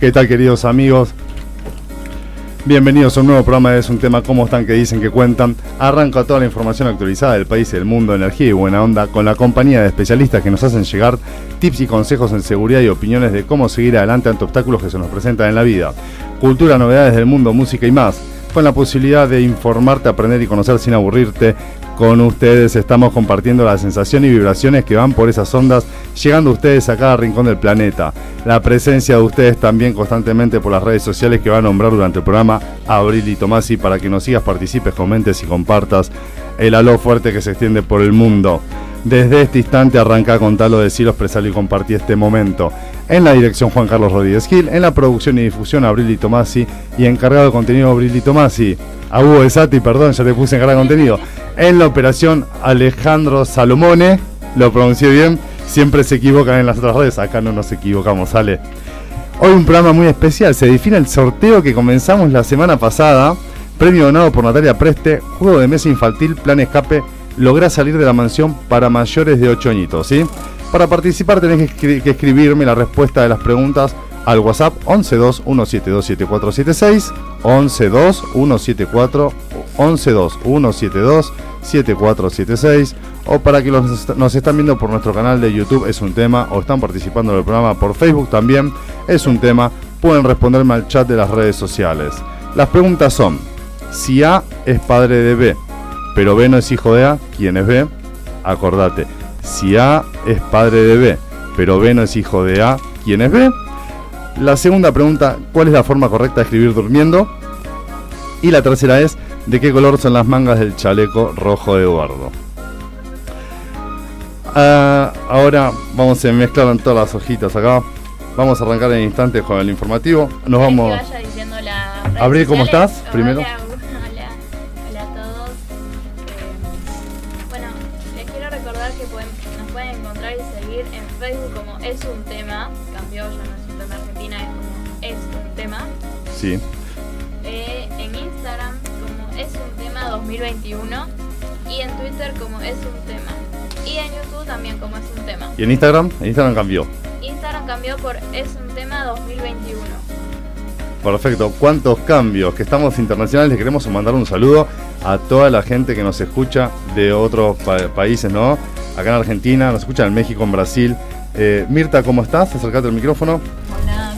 ¿Qué tal queridos amigos? Bienvenidos a un nuevo programa de Es un tema, ¿cómo están? que dicen? que cuentan? Arranca toda la información actualizada del país del mundo, energía y buena onda, con la compañía de especialistas que nos hacen llegar tips y consejos en seguridad y opiniones de cómo seguir adelante ante obstáculos que se nos presentan en la vida. Cultura, novedades del mundo, música y más con la posibilidad de informarte, aprender y conocer sin aburrirte. Con ustedes estamos compartiendo la sensación y vibraciones que van por esas ondas, llegando a ustedes a cada rincón del planeta. La presencia de ustedes también constantemente por las redes sociales que va a nombrar durante el programa Abril y Tomasi para que nos sigas, participes, comentes y compartas el halo fuerte que se extiende por el mundo. Desde este instante arranca a contar lo de Cielo, expresarlo y compartir este momento. En la dirección Juan Carlos Rodríguez Gil, en la producción y difusión Abril y Tomasi y encargado de contenido Abril y Tomasi. A Hugo de Sati, perdón, ya te puse encargado de contenido. En la operación Alejandro Salomone, lo pronuncié bien, siempre se equivocan en las otras redes, acá no nos equivocamos, sale. Hoy un programa muy especial, se define el sorteo que comenzamos la semana pasada, premio donado por Natalia Preste, juego de mesa infantil, plan escape lográs salir de la mansión para mayores de 8 añitos, ¿sí? Para participar tenés que, escribirme la respuesta de las preguntas al WhatsApp 112-172-7476, 112-172-172-7476, o para que los, nos están viendo por nuestro canal de YouTube es un tema, o están participando en el programa por Facebook también es un tema, pueden responderme al chat de las redes sociales. Las preguntas son, si A es padre de B, pero B no es hijo de A, ¿quién es B? Acordate, si A es padre de B, pero B no es hijo de A, ¿quién es B? La segunda pregunta, ¿cuál es la forma correcta de escribir durmiendo? Y la tercera es, ¿de qué color son las mangas del chaleco rojo de Eduardo? Ah, ahora vamos a mezclar todas las hojitas acá. Vamos a arrancar en instantes con el informativo. Nos vamos. Abril, ¿cómo estás? Primero. Sí. Eh, en Instagram como es un tema 2021 y en Twitter como es un tema. Y en YouTube también como es un tema. ¿Y en Instagram? En Instagram cambió. Instagram cambió por es un tema 2021. Perfecto, cuántos cambios, que estamos internacionales, queremos mandar un saludo a toda la gente que nos escucha de otros países, ¿no? Acá en Argentina, nos escuchan en México, en Brasil. Eh, Mirta, ¿cómo estás? Acercate al micrófono.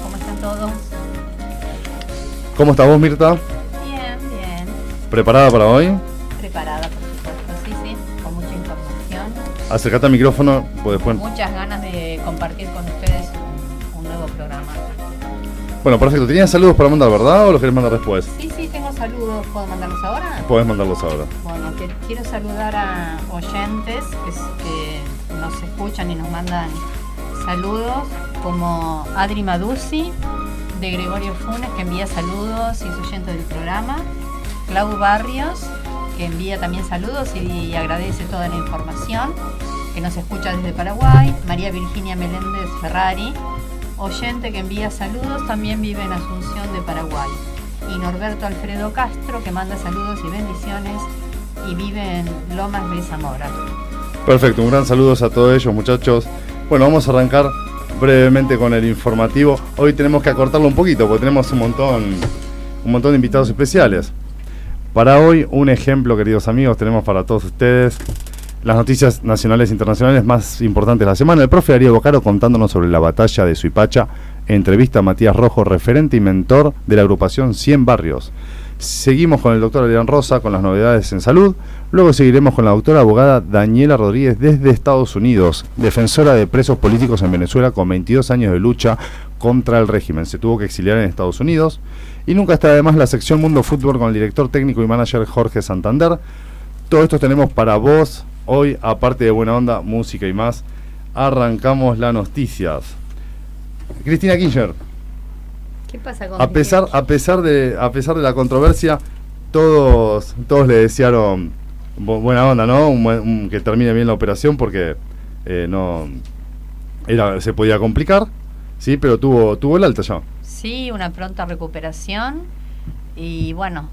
¿Cómo estás vos, Mirta? Bien, bien. ¿Preparada para hoy? Preparada, por supuesto, sí, sí, con mucha información. Acercate al micrófono, pues después. Muchas ganas de compartir con ustedes un, nuevo programa. Bueno, perfecto. ¿Tenías saludos para mandar, verdad? ¿O los querés mandar después? Sí, sí, tengo saludos. ¿Puedo mandarlos ahora? Puedes mandarlos ahora. Bueno, quiero saludar a oyentes que, nos escuchan y nos mandan saludos, como Adri Madusi, de Gregorio Funes, que envía saludos y es oyente del programa. Clau Barrios, que envía también saludos y, agradece toda la información, que nos escucha desde Paraguay. María Virginia Meléndez Ferrari, oyente que envía saludos, también vive en Asunción de Paraguay. Y Norberto Alfredo Castro, que manda saludos y bendiciones y vive en Lomas de Zamora. Perfecto, un gran saludo a todos ellos muchachos. Bueno, vamos a arrancar brevemente con el informativo. Hoy tenemos que acortarlo un poquito porque tenemos un montón, un montón de invitados especiales. Para hoy, un ejemplo, queridos amigos, tenemos para todos ustedes las noticias nacionales e internacionales más importantes de la semana. El profe Darío Bocaro contándonos sobre la batalla de Suipacha. Entrevista a Matías Rojo, referente y mentor de la agrupación 100 Barrios. Seguimos con el doctor Adrián Rosa con las novedades en salud. Luego seguiremos con la doctora abogada Daniela Rodríguez desde Estados Unidos, defensora de presos políticos en Venezuela con 22 años de lucha contra el régimen. Se tuvo que exiliar en Estados Unidos. Y nunca está además la sección Mundo Fútbol con el director técnico y manager Jorge Santander. Todo esto tenemos para vos hoy, aparte de buena onda, música y más. Arrancamos las noticias. Cristina Kirchner a pesar, a pesar de, a pesar de la controversia, todos, todos le desearon buena onda, ¿no? que termine bien la operación porque eh, no era, se podía complicar, sí, pero tuvo, tuvo el alta ya. Sí, una pronta recuperación y bueno,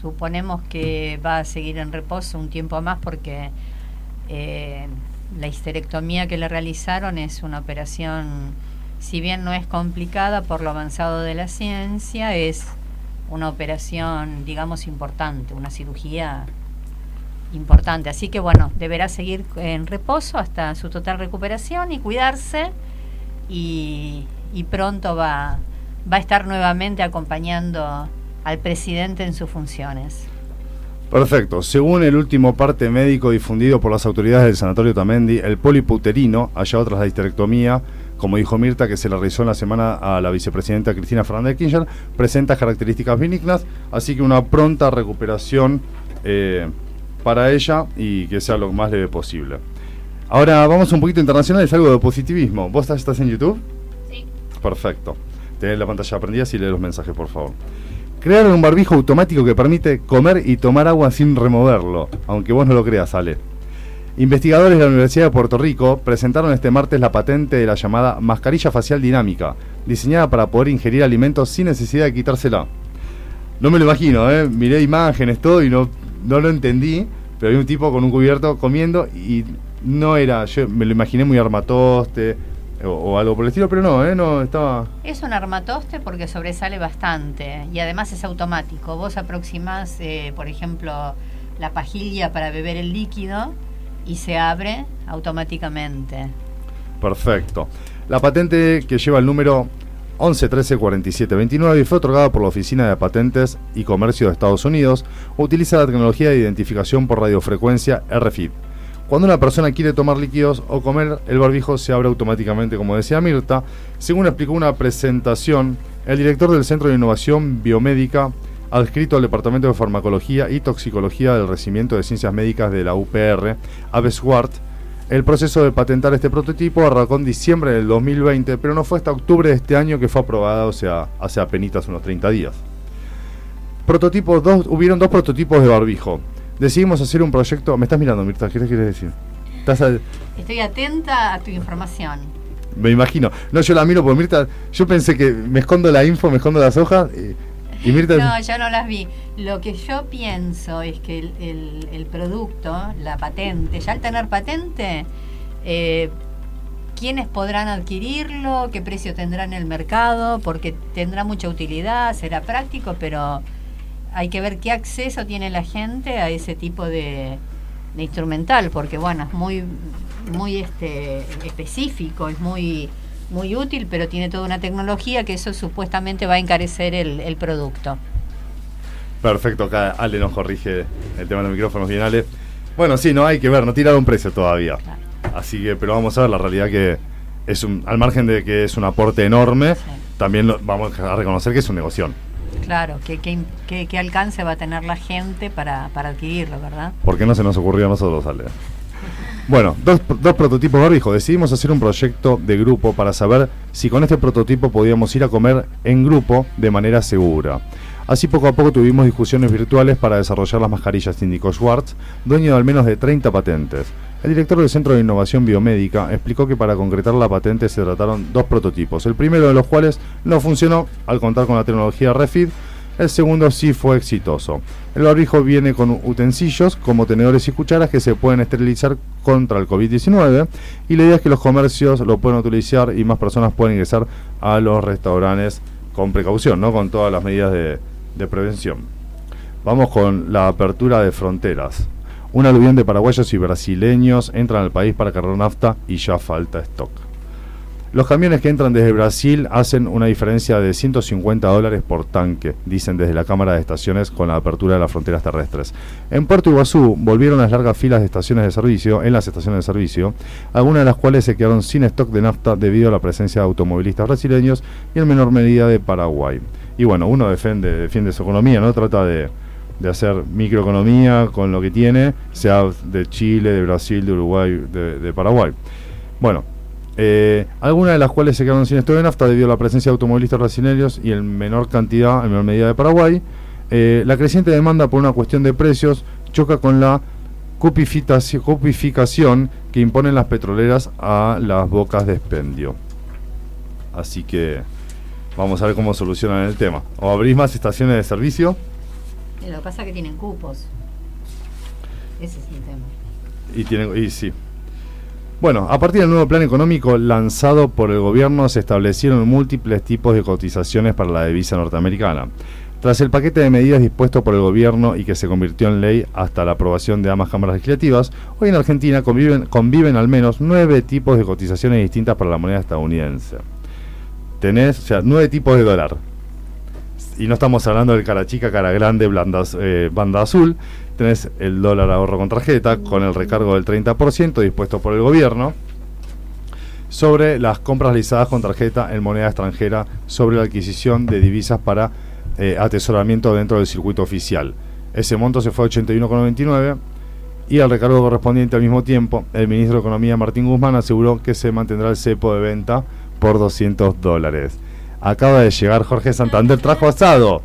suponemos que va a seguir en reposo un tiempo más porque eh, la histerectomía que le realizaron es una operación si bien no es complicada por lo avanzado de la ciencia, es una operación, digamos, importante, una cirugía importante. Así que bueno, deberá seguir en reposo hasta su total recuperación y cuidarse y, pronto va, va a estar nuevamente acompañando al presidente en sus funciones. Perfecto. Según el último parte médico difundido por las autoridades del Sanatorio Tamendi, el poliputerino, allá otras la histerectomía, como dijo Mirta, que se le realizó en la semana a la vicepresidenta Cristina Fernández de Kirchner, presenta características benignas, así que una pronta recuperación eh, para ella y que sea lo más leve posible. Ahora vamos un poquito internacional, es algo de positivismo. ¿Vos estás en YouTube? Sí. Perfecto. Tenés la pantalla prendida y lee los mensajes, por favor. Crearon un barbijo automático que permite comer y tomar agua sin removerlo, aunque vos no lo creas, Ale. Investigadores de la Universidad de Puerto Rico presentaron este martes la patente de la llamada mascarilla facial dinámica, diseñada para poder ingerir alimentos sin necesidad de quitársela. No me lo imagino, ¿eh? miré imágenes, todo y no, no lo entendí, pero hay un tipo con un cubierto comiendo y no era, yo me lo imaginé muy armatoste, o, algo por el estilo, pero no, ¿eh? no estaba... Es un armatoste porque sobresale bastante y además es automático. Vos aproximás, eh, por ejemplo, la pajilla para beber el líquido y se abre automáticamente. Perfecto. La patente que lleva el número 11134729 y fue otorgada por la Oficina de Patentes y Comercio de Estados Unidos, utiliza la tecnología de identificación por radiofrecuencia RFID cuando una persona quiere tomar líquidos o comer, el barbijo se abre automáticamente, como decía Mirta. Según explicó una presentación, el director del Centro de Innovación Biomédica, adscrito al Departamento de Farmacología y Toxicología del Recibimiento de Ciencias Médicas de la UPR, Aves Wart, el proceso de patentar este prototipo arrancó en diciembre del 2020, pero no fue hasta octubre de este año que fue aprobada, o sea, hace apenas unos 30 días. Prototipos dos, hubieron dos prototipos de barbijo decidimos hacer un proyecto. Me estás mirando, Mirta, ¿qué quieres decir? Estoy atenta a tu información. Me imagino. No, yo la miro porque Mirta, yo pensé que me escondo la info, me escondo las hojas. Y, No, yo no las vi. Lo que yo pienso es que el, producto, la patente, ya al tener patente, eh, ¿quiénes podrán adquirirlo? ¿Qué precio tendrá en el mercado? Porque tendrá mucha utilidad, será práctico, pero hay que ver qué acceso tiene la gente a ese tipo de, instrumental, porque bueno, es muy, muy este, específico, es muy, muy útil, pero tiene toda una tecnología que eso supuestamente va a encarecer el, producto. Perfecto, acá Ale nos corrige el tema de los micrófonos bien, Ale. Bueno, sí, no hay que ver, no tiraron precio todavía. Así que, pero vamos a ver la realidad que es un, al margen de que es un aporte enorme, también vamos a reconocer que es un negocio. Claro, ¿qué, alcance va a tener la gente para, adquirirlo, verdad? ¿Por qué no se nos ocurrió a nosotros, Ale? Bueno, dos, dos prototipos barbijo. Decidimos hacer un proyecto de grupo para saber si con este prototipo podíamos ir a comer en grupo de manera segura. Así poco a poco tuvimos discusiones virtuales para desarrollar las mascarillas, indicó Schwartz, dueño de al menos de 30 patentes. El director del Centro de Innovación Biomédica explicó que para concretar la patente se trataron dos prototipos, el primero de los cuales no funcionó al contar con la tecnología Refit, el segundo sí fue exitoso. El barbijo viene con utensilios como tenedores y cucharas que se pueden esterilizar contra el COVID-19 y la idea es que los comercios lo pueden utilizar y más personas pueden ingresar a los restaurantes con precaución, ¿no? con todas las medidas de, de prevención. Vamos con la apertura de fronteras. Un aluvión de paraguayos y brasileños entran al país para cargar nafta y ya falta stock. Los camiones que entran desde Brasil hacen una diferencia de 150 dólares por tanque, dicen desde la Cámara de Estaciones con la apertura de las fronteras terrestres. En Puerto Iguazú volvieron las largas filas de estaciones de servicio, en las estaciones de servicio, algunas de las cuales se quedaron sin stock de nafta debido a la presencia de automovilistas brasileños y en menor medida de Paraguay. Y bueno, uno defiende, defiende su economía, ¿no? Trata de de hacer microeconomía con lo que tiene, sea de Chile, de Brasil, de Uruguay, de, Paraguay. Bueno, eh, algunas de las cuales se quedaron sin esto de nafta debido a la presencia de automovilistas brasileños y en menor cantidad, en menor medida de Paraguay. Eh, la creciente demanda por una cuestión de precios choca con la cupificación que imponen las petroleras a las bocas de expendio. Así que vamos a ver cómo solucionan el tema. O abrís más estaciones de servicio lo que pasa es que tienen cupos. Ese es el tema. Y, tienen, y sí. Bueno, a partir del nuevo plan económico lanzado por el gobierno se establecieron múltiples tipos de cotizaciones para la divisa norteamericana. Tras el paquete de medidas dispuesto por el gobierno y que se convirtió en ley hasta la aprobación de ambas cámaras legislativas, hoy en Argentina conviven, al menos nueve tipos de cotizaciones distintas para la moneda estadounidense. Tenés, o sea, nueve tipos de dólar. Y no estamos hablando del cara chica, cara grande, blandas, eh, banda azul, tenés el dólar ahorro con tarjeta con el recargo del 30% dispuesto por el gobierno sobre las compras realizadas con tarjeta en moneda extranjera sobre la adquisición de divisas para eh, atesoramiento dentro del circuito oficial. Ese monto se fue a 81,99 y al recargo correspondiente al mismo tiempo, el ministro de Economía Martín Guzmán aseguró que se mantendrá el cepo de venta por 200 dólares. Acaba de llegar Jorge Santander, trajo asado.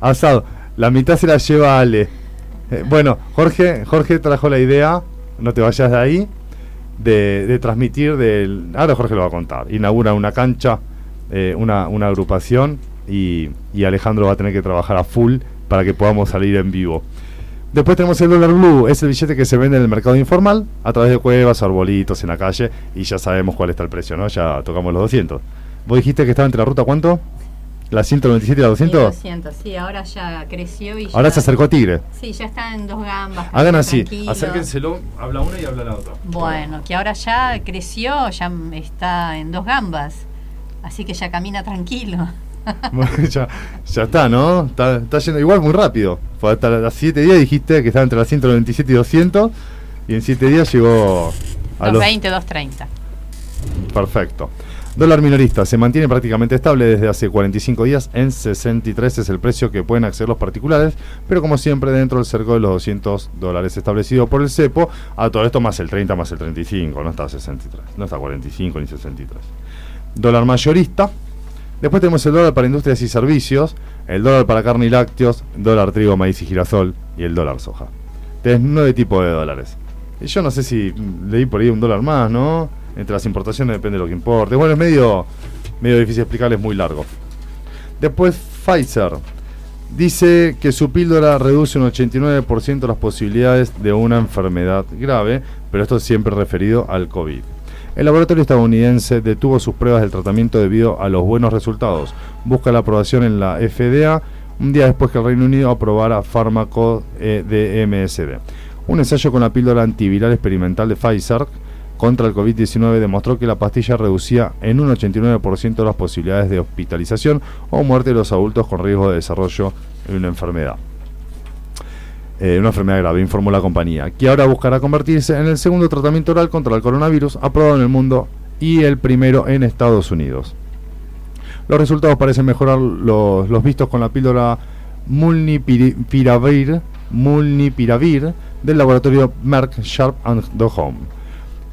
Asado. La mitad se la lleva Ale. Eh, bueno, Jorge, Jorge trajo la idea, no te vayas de ahí, de, transmitir del... Ahora Jorge lo va a contar. Inaugura una cancha, eh, una, agrupación y, Alejandro va a tener que trabajar a full para que podamos salir en vivo. Después tenemos el dólar blue, es el billete que se vende en el mercado informal a través de cuevas, arbolitos en la calle y ya sabemos cuál está el precio, ¿no? Ya tocamos los 200. ¿Vos dijiste que estaba entre la ruta cuánto? ¿La 197 y la 200? 200, sí, ahora ya creció y Ahora se acercó a Tigre. Sí, ya está en dos gambas. Hagan así, acérquenselo, habla una y habla la otra. Bueno, que ahora ya creció, ya está en dos gambas, así que ya camina tranquilo. ya, ya, está, ¿no? Está, está, yendo igual muy rápido. Fue hasta las 7 días dijiste que estaba entre las 197 y 200 y en 7 días llegó a 220, los 230. Perfecto. Dólar minorista se mantiene prácticamente estable desde hace 45 días. En 63 es el precio que pueden acceder los particulares, pero como siempre dentro del cerco de los 200 dólares establecido por el CEPO. A todo esto más el 30 más el 35, no está 63, no está 45 ni 63. Dólar mayorista. Después tenemos el dólar para industrias y servicios, el dólar para carne y lácteos, dólar trigo, maíz y girasol y el dólar soja. Tienes nueve tipos de dólares. Y yo no sé si leí por ahí un dólar más, ¿no? Entre las importaciones depende de lo que importe. Bueno, es medio, medio difícil explicar, es muy largo. Después Pfizer dice que su píldora reduce un 89% las posibilidades de una enfermedad grave, pero esto es siempre referido al COVID. El laboratorio estadounidense detuvo sus pruebas del tratamiento debido a los buenos resultados. Busca la aprobación en la FDA un día después que el Reino Unido aprobara fármaco de MSD. Un ensayo con la píldora antiviral experimental de Pfizer contra el COVID-19 demostró que la pastilla reducía en un 89% las posibilidades de hospitalización o muerte de los adultos con riesgo de desarrollo de una enfermedad. Eh, una enfermedad grave, informó la compañía, que ahora buscará convertirse en el segundo tratamiento oral contra el coronavirus aprobado en el mundo y el primero en Estados Unidos. Los resultados parecen mejorar los, vistos con la píldora Mulnipiravir, del laboratorio Merck Sharp and Dohme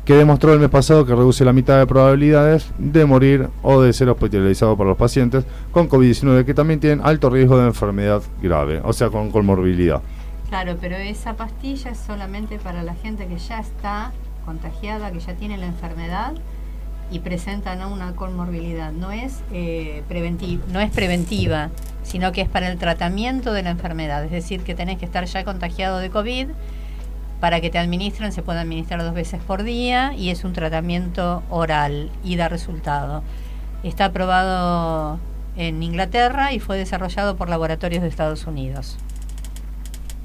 que demostró el mes pasado que reduce la mitad de probabilidades de morir o de ser hospitalizado por los pacientes con COVID-19 que también tienen alto riesgo de enfermedad grave, o sea, con comorbilidad. Claro, pero esa pastilla es solamente para la gente que ya está contagiada, que ya tiene la enfermedad y presenta una comorbilidad. No es, eh, no es preventiva, sino que es para el tratamiento de la enfermedad. Es decir, que tenés que estar ya contagiado de COVID para que te administren, se puede administrar dos veces por día y es un tratamiento oral y da resultado. Está aprobado en Inglaterra y fue desarrollado por laboratorios de Estados Unidos.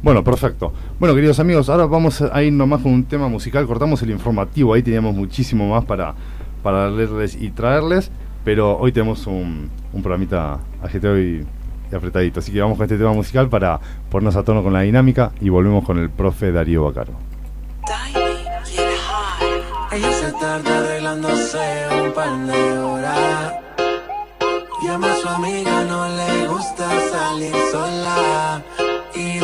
Bueno, perfecto. Bueno, queridos amigos, ahora vamos a ir nomás con un tema musical. Cortamos el informativo, ahí teníamos muchísimo más para, para leerles y traerles, pero hoy tenemos un, un programita agitado y apretadito. Así que vamos con este tema musical para ponernos a tono con la dinámica y volvemos con el profe Darío Bacaro. Y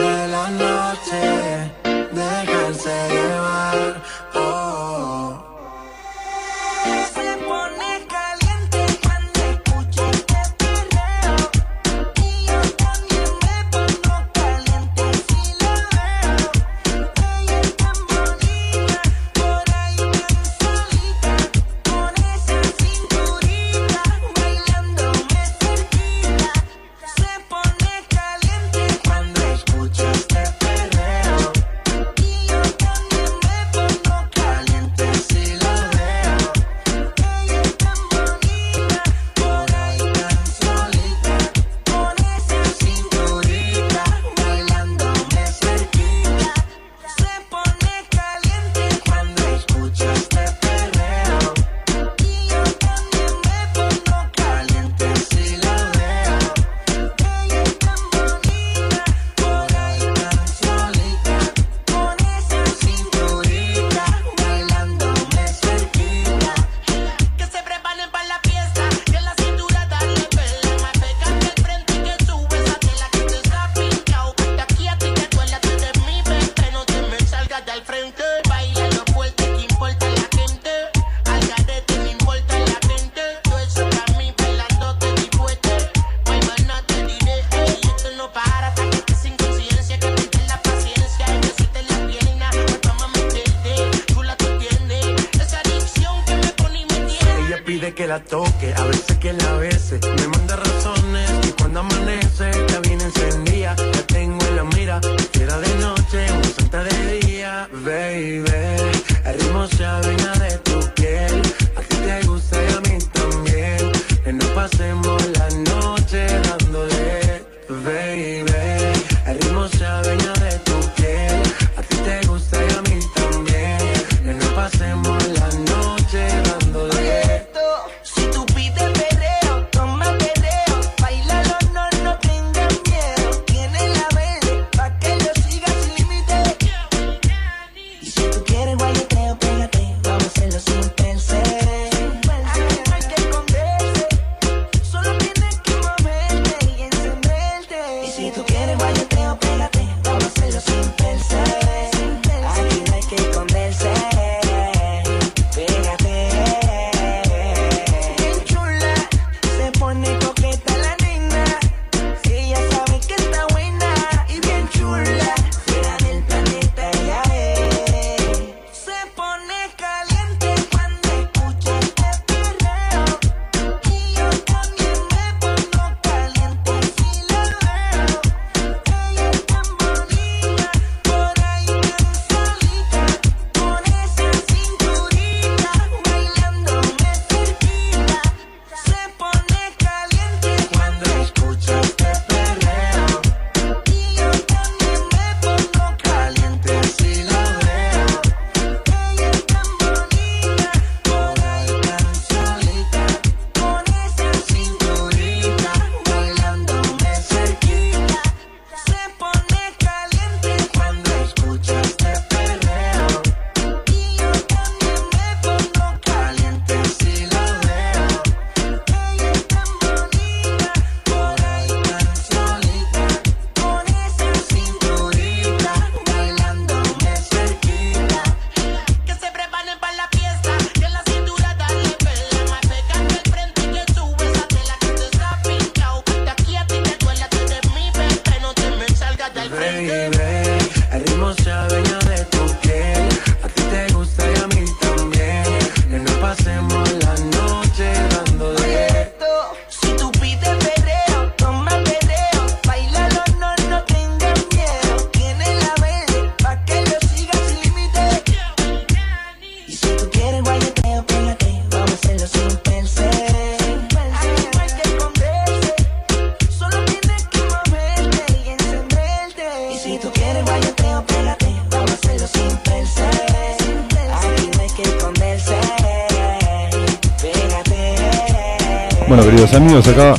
Bueno, queridos amigos, acá,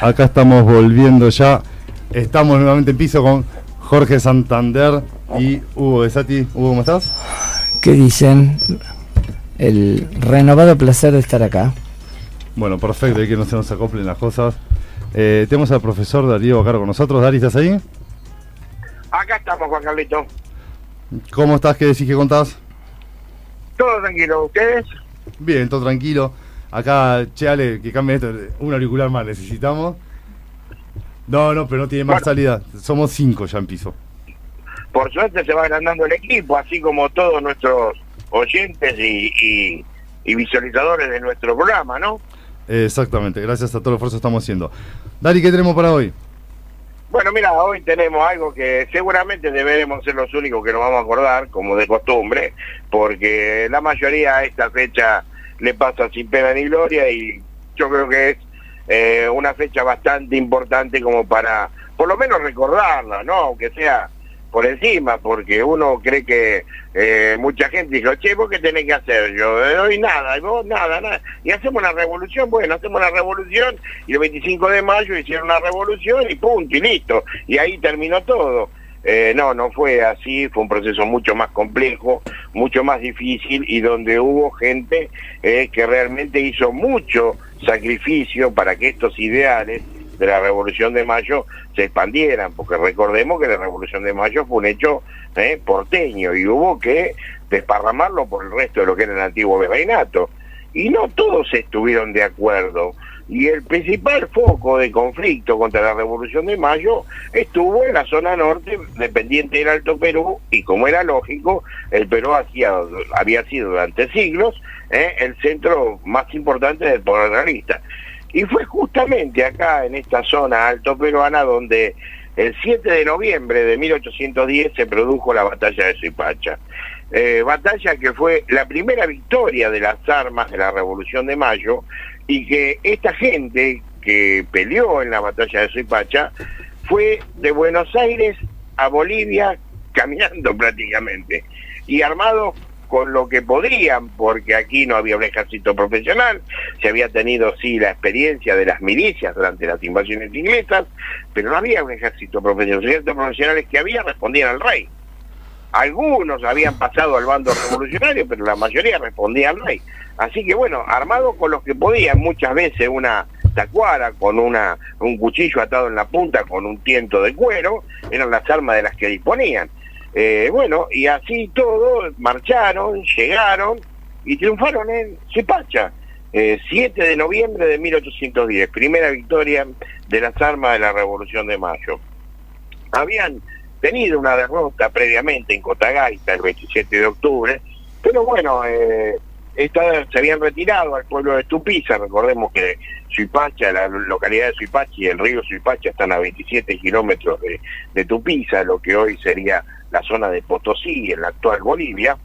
acá estamos volviendo ya. Estamos nuevamente en piso con Jorge Santander y Hugo Besati. Hugo, ¿cómo estás? ¿Qué dicen? El renovado placer de estar acá. Bueno, perfecto, hay que no se nos acoplen las cosas. Eh, tenemos al profesor Darío acá con nosotros. Dari, ¿estás ahí? Acá estamos, Juan Carlito. ¿Cómo estás? ¿Qué decís? ¿Qué contás? Todo tranquilo, ¿ustedes? Bien, todo tranquilo. Acá, che, Ale, que cambie esto. Un auricular más necesitamos. No, no, pero no tiene más Bueno. salida. Somos cinco ya en piso. Por suerte se va agrandando el equipo, así como todos nuestros oyentes y, y- y visualizadores de nuestro programa, ¿no? Exactamente, gracias a todo el esfuerzo que estamos haciendo. Dari, ¿qué tenemos para hoy? Bueno, mira, hoy tenemos algo que seguramente deberemos ser los únicos que nos vamos a acordar, como de costumbre, porque la mayoría a esta fecha le pasa sin pena ni gloria y yo creo que es eh, una fecha bastante importante como para, por lo menos recordarla, ¿no? Aunque sea por encima, porque uno cree que eh, mucha gente dijo, che, ¿vos qué tenés que hacer? Yo, eh, hoy nada, y vos nada, nada. Y hacemos una revolución, bueno, hacemos una revolución, y el 25 de mayo hicieron una revolución y punto, y listo. Y ahí terminó todo. Eh, no, no fue así, fue un proceso mucho más complejo, mucho más difícil y donde hubo gente eh, que realmente hizo mucho sacrificio para que estos ideales de la Revolución de Mayo se expandieran, porque recordemos que la Revolución de Mayo fue un hecho eh, porteño y hubo que desparramarlo por el resto de lo que era el antiguo virreinato. Y no todos estuvieron de acuerdo, Y el principal foco de conflicto contra la Revolución de Mayo estuvo en la zona norte, dependiente del Alto Perú, y como era lógico, el Perú hacía, había sido durante siglos eh, el centro más importante del poder realista. Y fue justamente acá, en esta zona alto peruana, donde el 7 de noviembre de 1810 se produjo la batalla de Suipacha. Eh, batalla que fue la primera victoria de las armas de la Revolución de Mayo y que esta gente que peleó en la batalla de Suipacha fue de Buenos Aires a Bolivia caminando prácticamente y armado con lo que podrían, porque aquí no había un ejército profesional, se había tenido sí la experiencia de las milicias durante las invasiones inglesas, pero no había un ejército profesional, los ejércitos profesionales que había respondían al rey. Algunos habían pasado al bando revolucionario, pero la mayoría respondía al rey. Así que bueno, armado con los que podían, muchas veces una tacuara con una, un cuchillo atado en la punta con un tiento de cuero, eran las armas de las que disponían. Eh, bueno, y así todo, marcharon, llegaron y triunfaron en Cipacha. Eh, 7 de noviembre de 1810, primera victoria de las armas de la Revolución de Mayo. Habían tenido una derrota previamente en Cotagaita el 27 de octubre, pero bueno, eh, se habían retirado al pueblo de Tupiza, recordemos que Suipacha, la localidad de Suipacha y el río Suipacha están a 27 kilómetros de, de Tupiza, lo que hoy sería la zona de Potosí, en la actual Bolivia,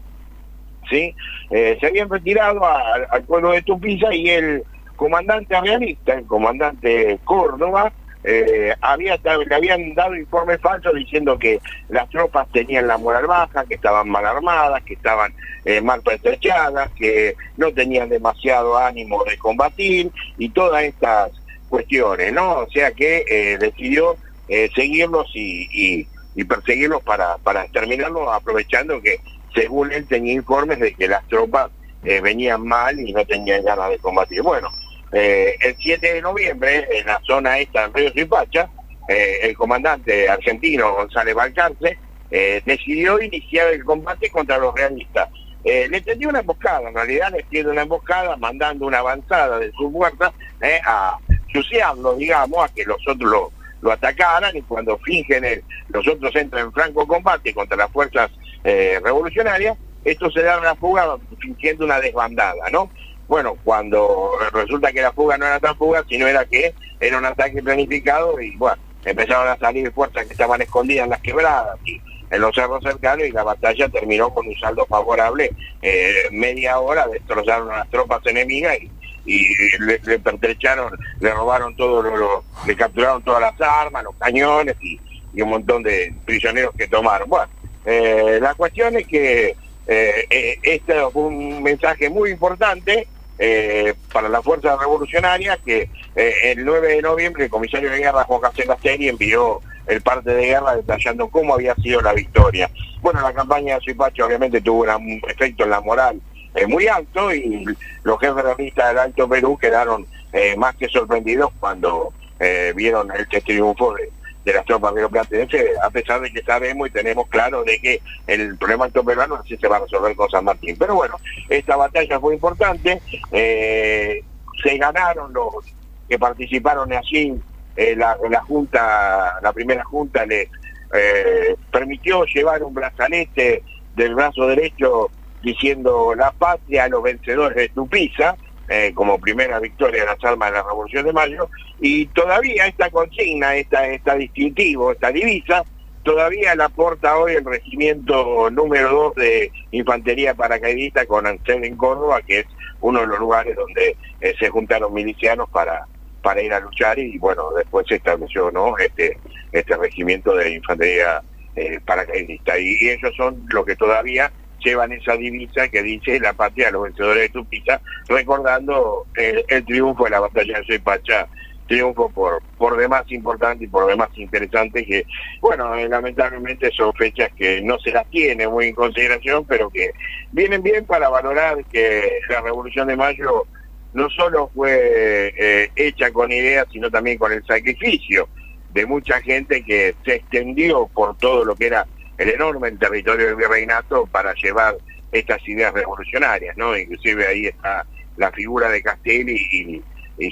¿sí? Eh, se habían retirado al pueblo de Tupiza y el comandante realista, el comandante Córdoba, eh, había, le habían dado informes falsos diciendo que las tropas tenían la moral baja, que estaban mal armadas, que estaban eh, mal pertrechadas, que no tenían demasiado ánimo de combatir y todas estas cuestiones, ¿no? O sea que eh, decidió eh, seguirlos y, y- y perseguirlos para, para exterminarlos, aprovechando que según él tenía informes de que las tropas eh, venían mal y no tenían ganas de combatir. Bueno, eh, el 7 de noviembre, en la zona esta del río Zipacha, eh, el comandante argentino González Balcarce eh, decidió iniciar el combate contra los realistas. Le tendió una emboscada, en realidad le tiende una emboscada mandando una avanzada de su fuerza eh, a chusearlo, digamos, a que los otros lo, atacaran y cuando fingen el, los otros entran en franco combate contra las fuerzas revolucionarias, estos se dan la fuga fingiendo una desbandada, ¿no? Bueno, cuando resulta que la fuga no era tan fuga, sino era que era un ataque planificado y bueno, empezaron a salir fuerzas que estaban escondidas en las quebradas y en los cerros cercanos y la batalla terminó con un saldo favorable. Eh, media hora destrozaron a las tropas enemigas y, y le, le pertrecharon, le robaron todo lo, le capturaron todas las armas, los cañones y, y un montón de prisioneros que tomaron. Bueno, eh, la cuestión es que eh, eh, este fue un mensaje muy importante eh, para las fuerzas revolucionarias que eh, el 9 de noviembre el comisario de guerra Juan José Castelli envió el parte de guerra detallando cómo había sido la victoria. Bueno, la campaña de Suipacha obviamente tuvo un efecto en la moral eh, muy alto y los jefes realistas del Alto Perú quedaron más que sorprendidos cuando vieron este triunfo de, de las tropas rioplatenses, a pesar de que sabemos y tenemos claro de que el problema peruano así se va a resolver con San Martín. Pero bueno, esta batalla fue importante, eh, se ganaron los que participaron allí, eh, la, la junta, la primera junta le eh, permitió llevar un brazalete del brazo derecho diciendo la patria a los vencedores de Tupiza, eh, como primera victoria de las armas de la Revolución de Mayo, y todavía esta consigna, esta, esta distintivo, esta divisa, todavía la porta hoy el regimiento número 2 de Infantería Paracaidista con Ansel en Córdoba, que es uno de los lugares donde eh, se juntaron milicianos para para ir a luchar y bueno, después se estableció ¿no? este, este regimiento de infantería eh, paracaidista y, y ellos son los que todavía llevan esa divisa que dice la patria de los vencedores de Tupiza, recordando el, triunfo de la batalla de Suipacha, triunfo por, por demás importante y por demás interesante que, bueno, eh, lamentablemente son fechas que no se las tiene muy en consideración, pero que vienen bien para valorar que la Revolución de Mayo no solo fue eh, hecha con ideas, sino también con el sacrificio de mucha gente que se extendió por todo lo que era el enorme territorio del virreinato para llevar estas ideas revolucionarias, ¿no? Inclusive ahí está la figura de Castelli y,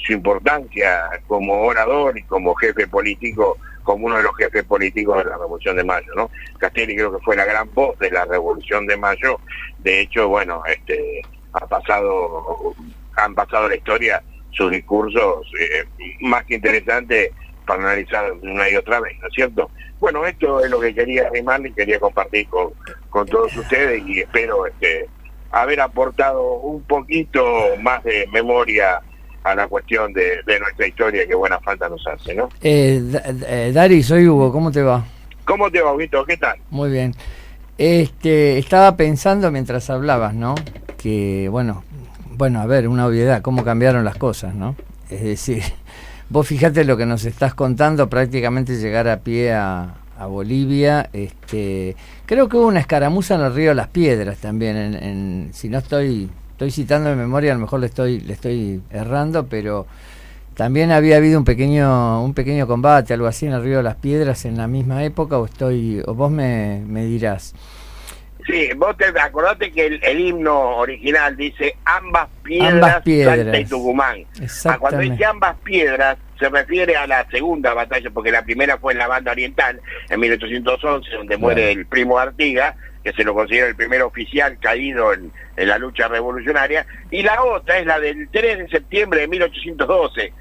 su importancia como orador y como jefe político, como uno de los jefes políticos de la Revolución de Mayo, ¿no? Castelli creo que fue la gran voz de la Revolución de Mayo, de hecho, bueno, este ha pasado, han pasado la historia sus discursos eh, más que interesantes para analizar una y otra vez, ¿no es cierto? Bueno, esto es lo que quería animar y quería compartir con, con todos ustedes y espero este, haber aportado un poquito más de memoria a la cuestión de, de nuestra historia que buena falta nos hace, ¿no? Eh, eh, Dari, soy Hugo, ¿cómo te va? ¿Cómo te va, Vito? ¿Qué tal? Muy bien. Este, estaba pensando mientras hablabas, ¿no? Que, bueno, bueno, a ver, una obviedad, cómo cambiaron las cosas, ¿no? Es decir, vos fíjate lo que nos estás contando, prácticamente llegar a pie a, a Bolivia. Este, creo que hubo una escaramuza en el río Las Piedras también, en, en- si no estoy, estoy citando de memoria, a lo mejor le estoy, le estoy errando, pero también había habido un pequeño, un pequeño combate, algo así en el río las Piedras en la misma época, o estoy, o vos me, me dirás. Sí, vos te acordate que el, el himno original dice ambas piedras, Ambas piedras. Salta y Tucumán. Ah, cuando dice ambas piedras, se refiere a la segunda batalla, porque la primera fue en la banda oriental, en 1811, donde muere el primo Artiga, que se lo considera el primer oficial caído en, en la lucha revolucionaria, y la otra es la del 3 de septiembre de 1812,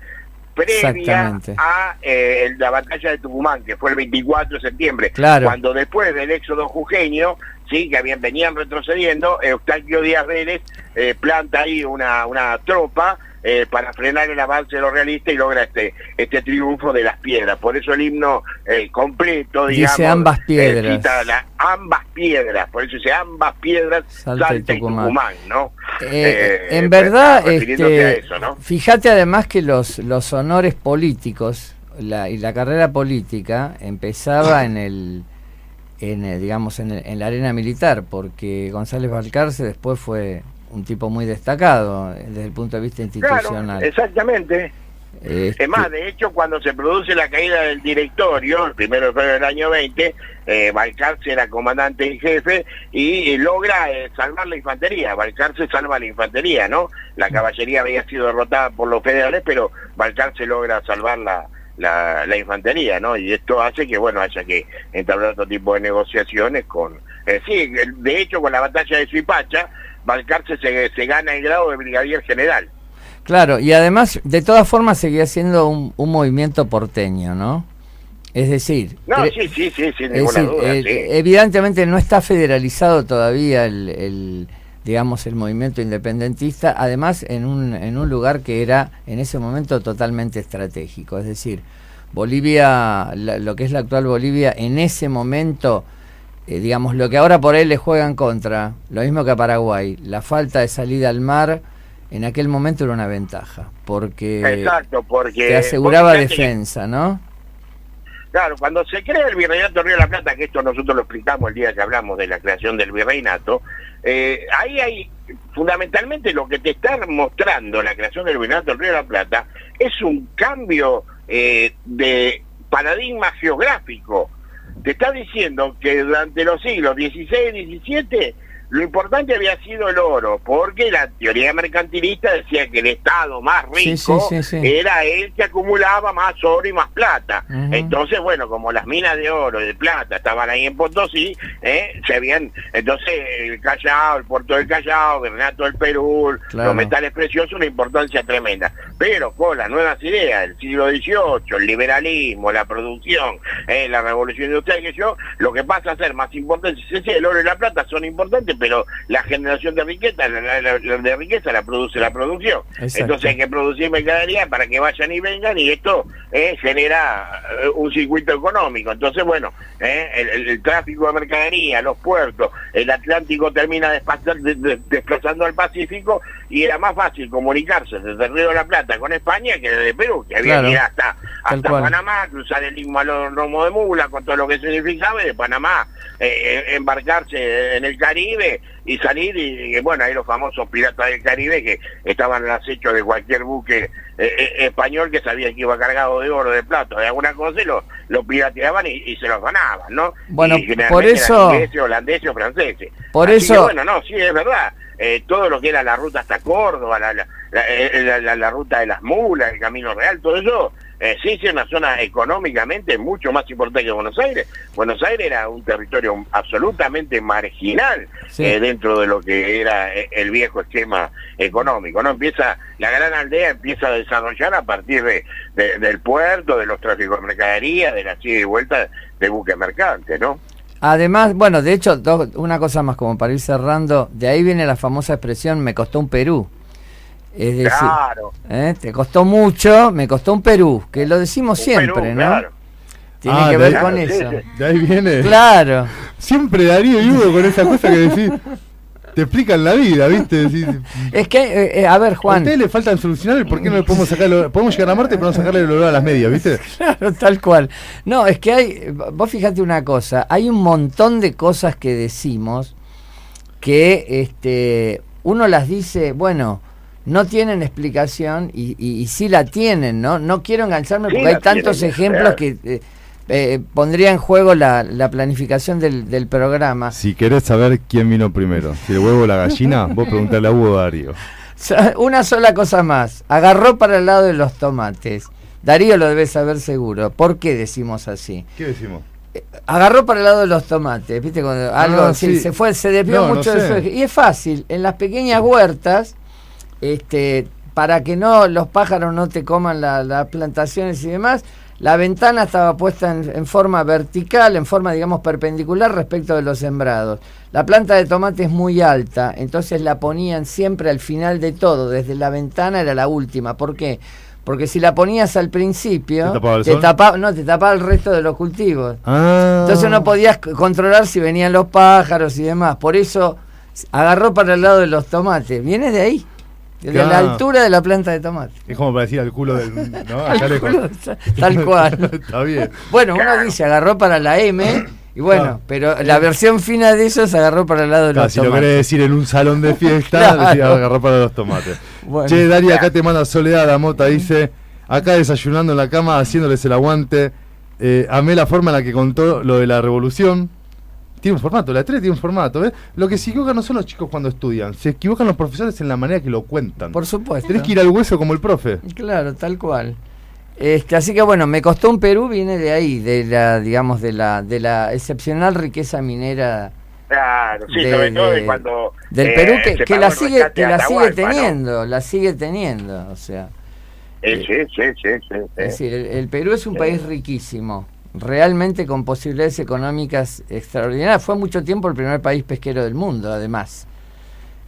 previa a eh, la batalla de Tucumán, que fue el 24 de septiembre, Claro. cuando después del éxodo jujeño, sí, que habían, venían retrocediendo, Eustaquio Díaz Vélez eh, planta ahí una, una tropa eh, para frenar el avance de los realistas y logra este este triunfo de las piedras. Por eso el himno eh, completo, Dice digamos, ambas eh, piedras. cita la- ambas piedras, por eso dice ambas piedras, Salta Salta, y y Tucumán. ¿no? Eh, Eh, en pues, verdad, este, eso, ¿no? fíjate además que los, los honores políticos la, y la carrera política empezaba en el, en el, digamos en, el- en la arena militar, porque González Balcarce después fue un tipo muy destacado eh, desde el punto de vista Claro, institucional. exactamente. Este, Es más, de hecho, cuando se produce la caída del directorio, el primero de febrero del año 20, eh, Balcarce era comandante en jefe y, eh, logra eh, salvar la infantería. Balcarce salva la infantería, ¿no? La caballería había sido derrotada por los federales, pero Balcarce logra salvar la, la, infantería, ¿no? Y esto hace que, bueno, haya que entablar otro tipo de negociaciones con... eh, sí, de hecho, con la batalla de Suipacha, Balcarce se, se gana el grado de brigadier general. Claro, y además, de todas formas, seguía siendo un, un movimiento porteño, ¿no? Es decir, No, sí, sí, sí, sin ninguna decir, duda, eh, sí. evidentemente no está federalizado todavía el, el, digamos, el movimiento independentista, además en un, en un lugar que era en ese momento totalmente estratégico, es decir, Bolivia, la- lo que es la actual Bolivia, en ese momento, eh, digamos, lo que ahora por ahí le juegan contra, lo mismo que a Paraguay, la falta de salida al mar, en aquel momento era una ventaja, porque Exacto, porque... te aseguraba defensa, ¿no? Claro, cuando se crea el Virreinato Río de la Plata, que esto nosotros lo explicamos el día que hablamos de la creación del Virreinato, eh, ahí hay fundamentalmente lo que te está mostrando la creación del Virreinato Río de la Plata es un cambio eh, de paradigma geográfico. Te está diciendo que durante los siglos XVI y XVII lo importante había sido el oro, porque la teoría mercantilista decía que el Estado más rico sí, sí, sí. era el que acumulaba más oro y más plata. Entonces, bueno, como las minas de oro y de plata estaban ahí en Potosí, ¿eh? se habían, entonces el Callao, el puerto del Callao, el Renato del Perú, Claro. los metales preciosos, una importancia tremenda. Pero con las nuevas ideas del siglo XVIII, el liberalismo, la producción, ¿eh? la revolución industrial, que yo, lo que pasa a ser más importante, el oro y la plata son importantes, pero la generación de riqueza, la, la- la- la de riqueza la produce la producción. Exacto. Entonces hay que producir mercadería para que vayan y vengan y esto eh, genera eh, un circuito económico. Entonces, bueno, eh, el, el- el tráfico de mercadería, los puertos, el Atlántico termina desplazando al Pacífico y era más fácil comunicarse desde el Río de la Plata con España que desde Perú, que había Claro. que ir hasta, hasta cual. Panamá, cruzar el lomo de mula con todo lo que significaba y de Panamá eh, eh, embarcarse en el Caribe y salir y, y, bueno, ahí los famosos piratas del Caribe que estaban al acecho de cualquier buque eh, eh, español que sabía que iba cargado de oro, de plata, de alguna cosa y lo, lo pirateaban y, y se los ganaban, ¿no? Bueno, Y por eso- ingleses, holandeses o franceses. Por Así eso- que, bueno, no, sí, es verdad. Eh, todo lo que era la ruta hasta Córdoba, la, la, la, eh, la- la- la ruta de las mulas, el Camino Real, todo eso, eh, sí, sí, es una zona económicamente mucho más importante que Buenos Aires. Buenos Aires era un territorio absolutamente marginal Sí. eh, dentro de lo que era eh, el viejo esquema económico, ¿no? Empieza, la gran aldea empieza a desarrollar a partir de, de- del puerto, de los tráficos de mercadería, de la ida y vuelta de buques mercantes, ¿no? Además, bueno, de hecho, do- una cosa más como para ir cerrando, de ahí viene la famosa expresión me costó un Perú. Es decir, Claro. ¿eh? te costó mucho, me costó un Perú, que lo decimos un siempre, Perú, ¿no? claro. Tiene Ah, que ver ahí- con sí, eso. De ahí viene. Claro. Siempre Darío y Hugo con esa cosa que decís. Te explican la vida, ¿viste? Decís, Es que, eh, eh, a ver, a Juan, ustedes le faltan solucionar el por qué no le podemos sacar el olor- Podemos llegar a Marte pero no sacarle el olor a las medias, ¿viste? Claro, tal cual. No, es que hay, vos fíjate una cosa, hay un montón de cosas que decimos que este, uno las dice, bueno, no tienen explicación y, y, y sí la tienen, ¿no? No quiero engancharme Sí porque hay tantos tienen, ejemplos que eh, eh, pondría en juego la, la planificación del, del programa. Si querés saber quién vino primero, si el huevo o la gallina, vos preguntale a Hugo Darío. Una sola cosa más, agarró para el lado de los tomates. Darío lo debe saber seguro. ¿Por qué decimos así? ¿Qué decimos? agarró para el lado de los tomates, ¿viste? Cuando algo Ah, sí, sí. se fue, se desvió No, no mucho de su eje. Y es fácil, en las pequeñas huertas, este, para que no los pájaros no te coman la- las plantaciones y demás, la ventana estaba puesta en, en forma vertical, en forma, digamos, perpendicular respecto de los sembrados. La planta de tomate es muy alta, entonces la ponían siempre al final de todo, desde la ventana era la última. ¿Por qué? Porque si la ponías al principio, ¿Te tapaba el te no, te tapaba el resto de los cultivos. Ah. Entonces no podías controlar si venían los pájaros y demás. Por eso agarró para el lado de los tomates. Viene de ahí, de la altura de la planta de tomate. Es como para decir al culo del. ¿no? Acá culo, tal cual. Está bien. Bueno, uno dice agarró para la M y bueno, Claro. pero la versión fina de eso se agarró para el lado de Claro, los si lo tomates. querés decir en un salón de fiesta, decís, agarrar para los tomates. Bueno. Che, Daria, acá te manda Soledad la mota, dice, acá desayunando en la cama, haciéndoles el aguante. Eh, amé la forma en la que contó lo de la revolución. Tiene un formato, la 3 tiene un formato, ¿ves? Lo que se equivocan no son los chicos cuando estudian, se equivocan los profesores en la manera que lo cuentan. Por supuesto. Tenés que ir al hueso como el profe. Claro, tal cual. Este, así que bueno, me costó un Perú viene de ahí, de la, digamos, de la, de la excepcional riqueza minera Claro, sí, de- sobre todo de- de cuando... del eh, Perú que, la sigue, que la sigue teniendo, la sigue teniendo, o sea, Eh, sí, sí, sí, sí, sí. es decir, el, el Perú es un país riquísimo, realmente con posibilidades económicas extraordinarias. Fue mucho tiempo el primer país pesquero del mundo, además.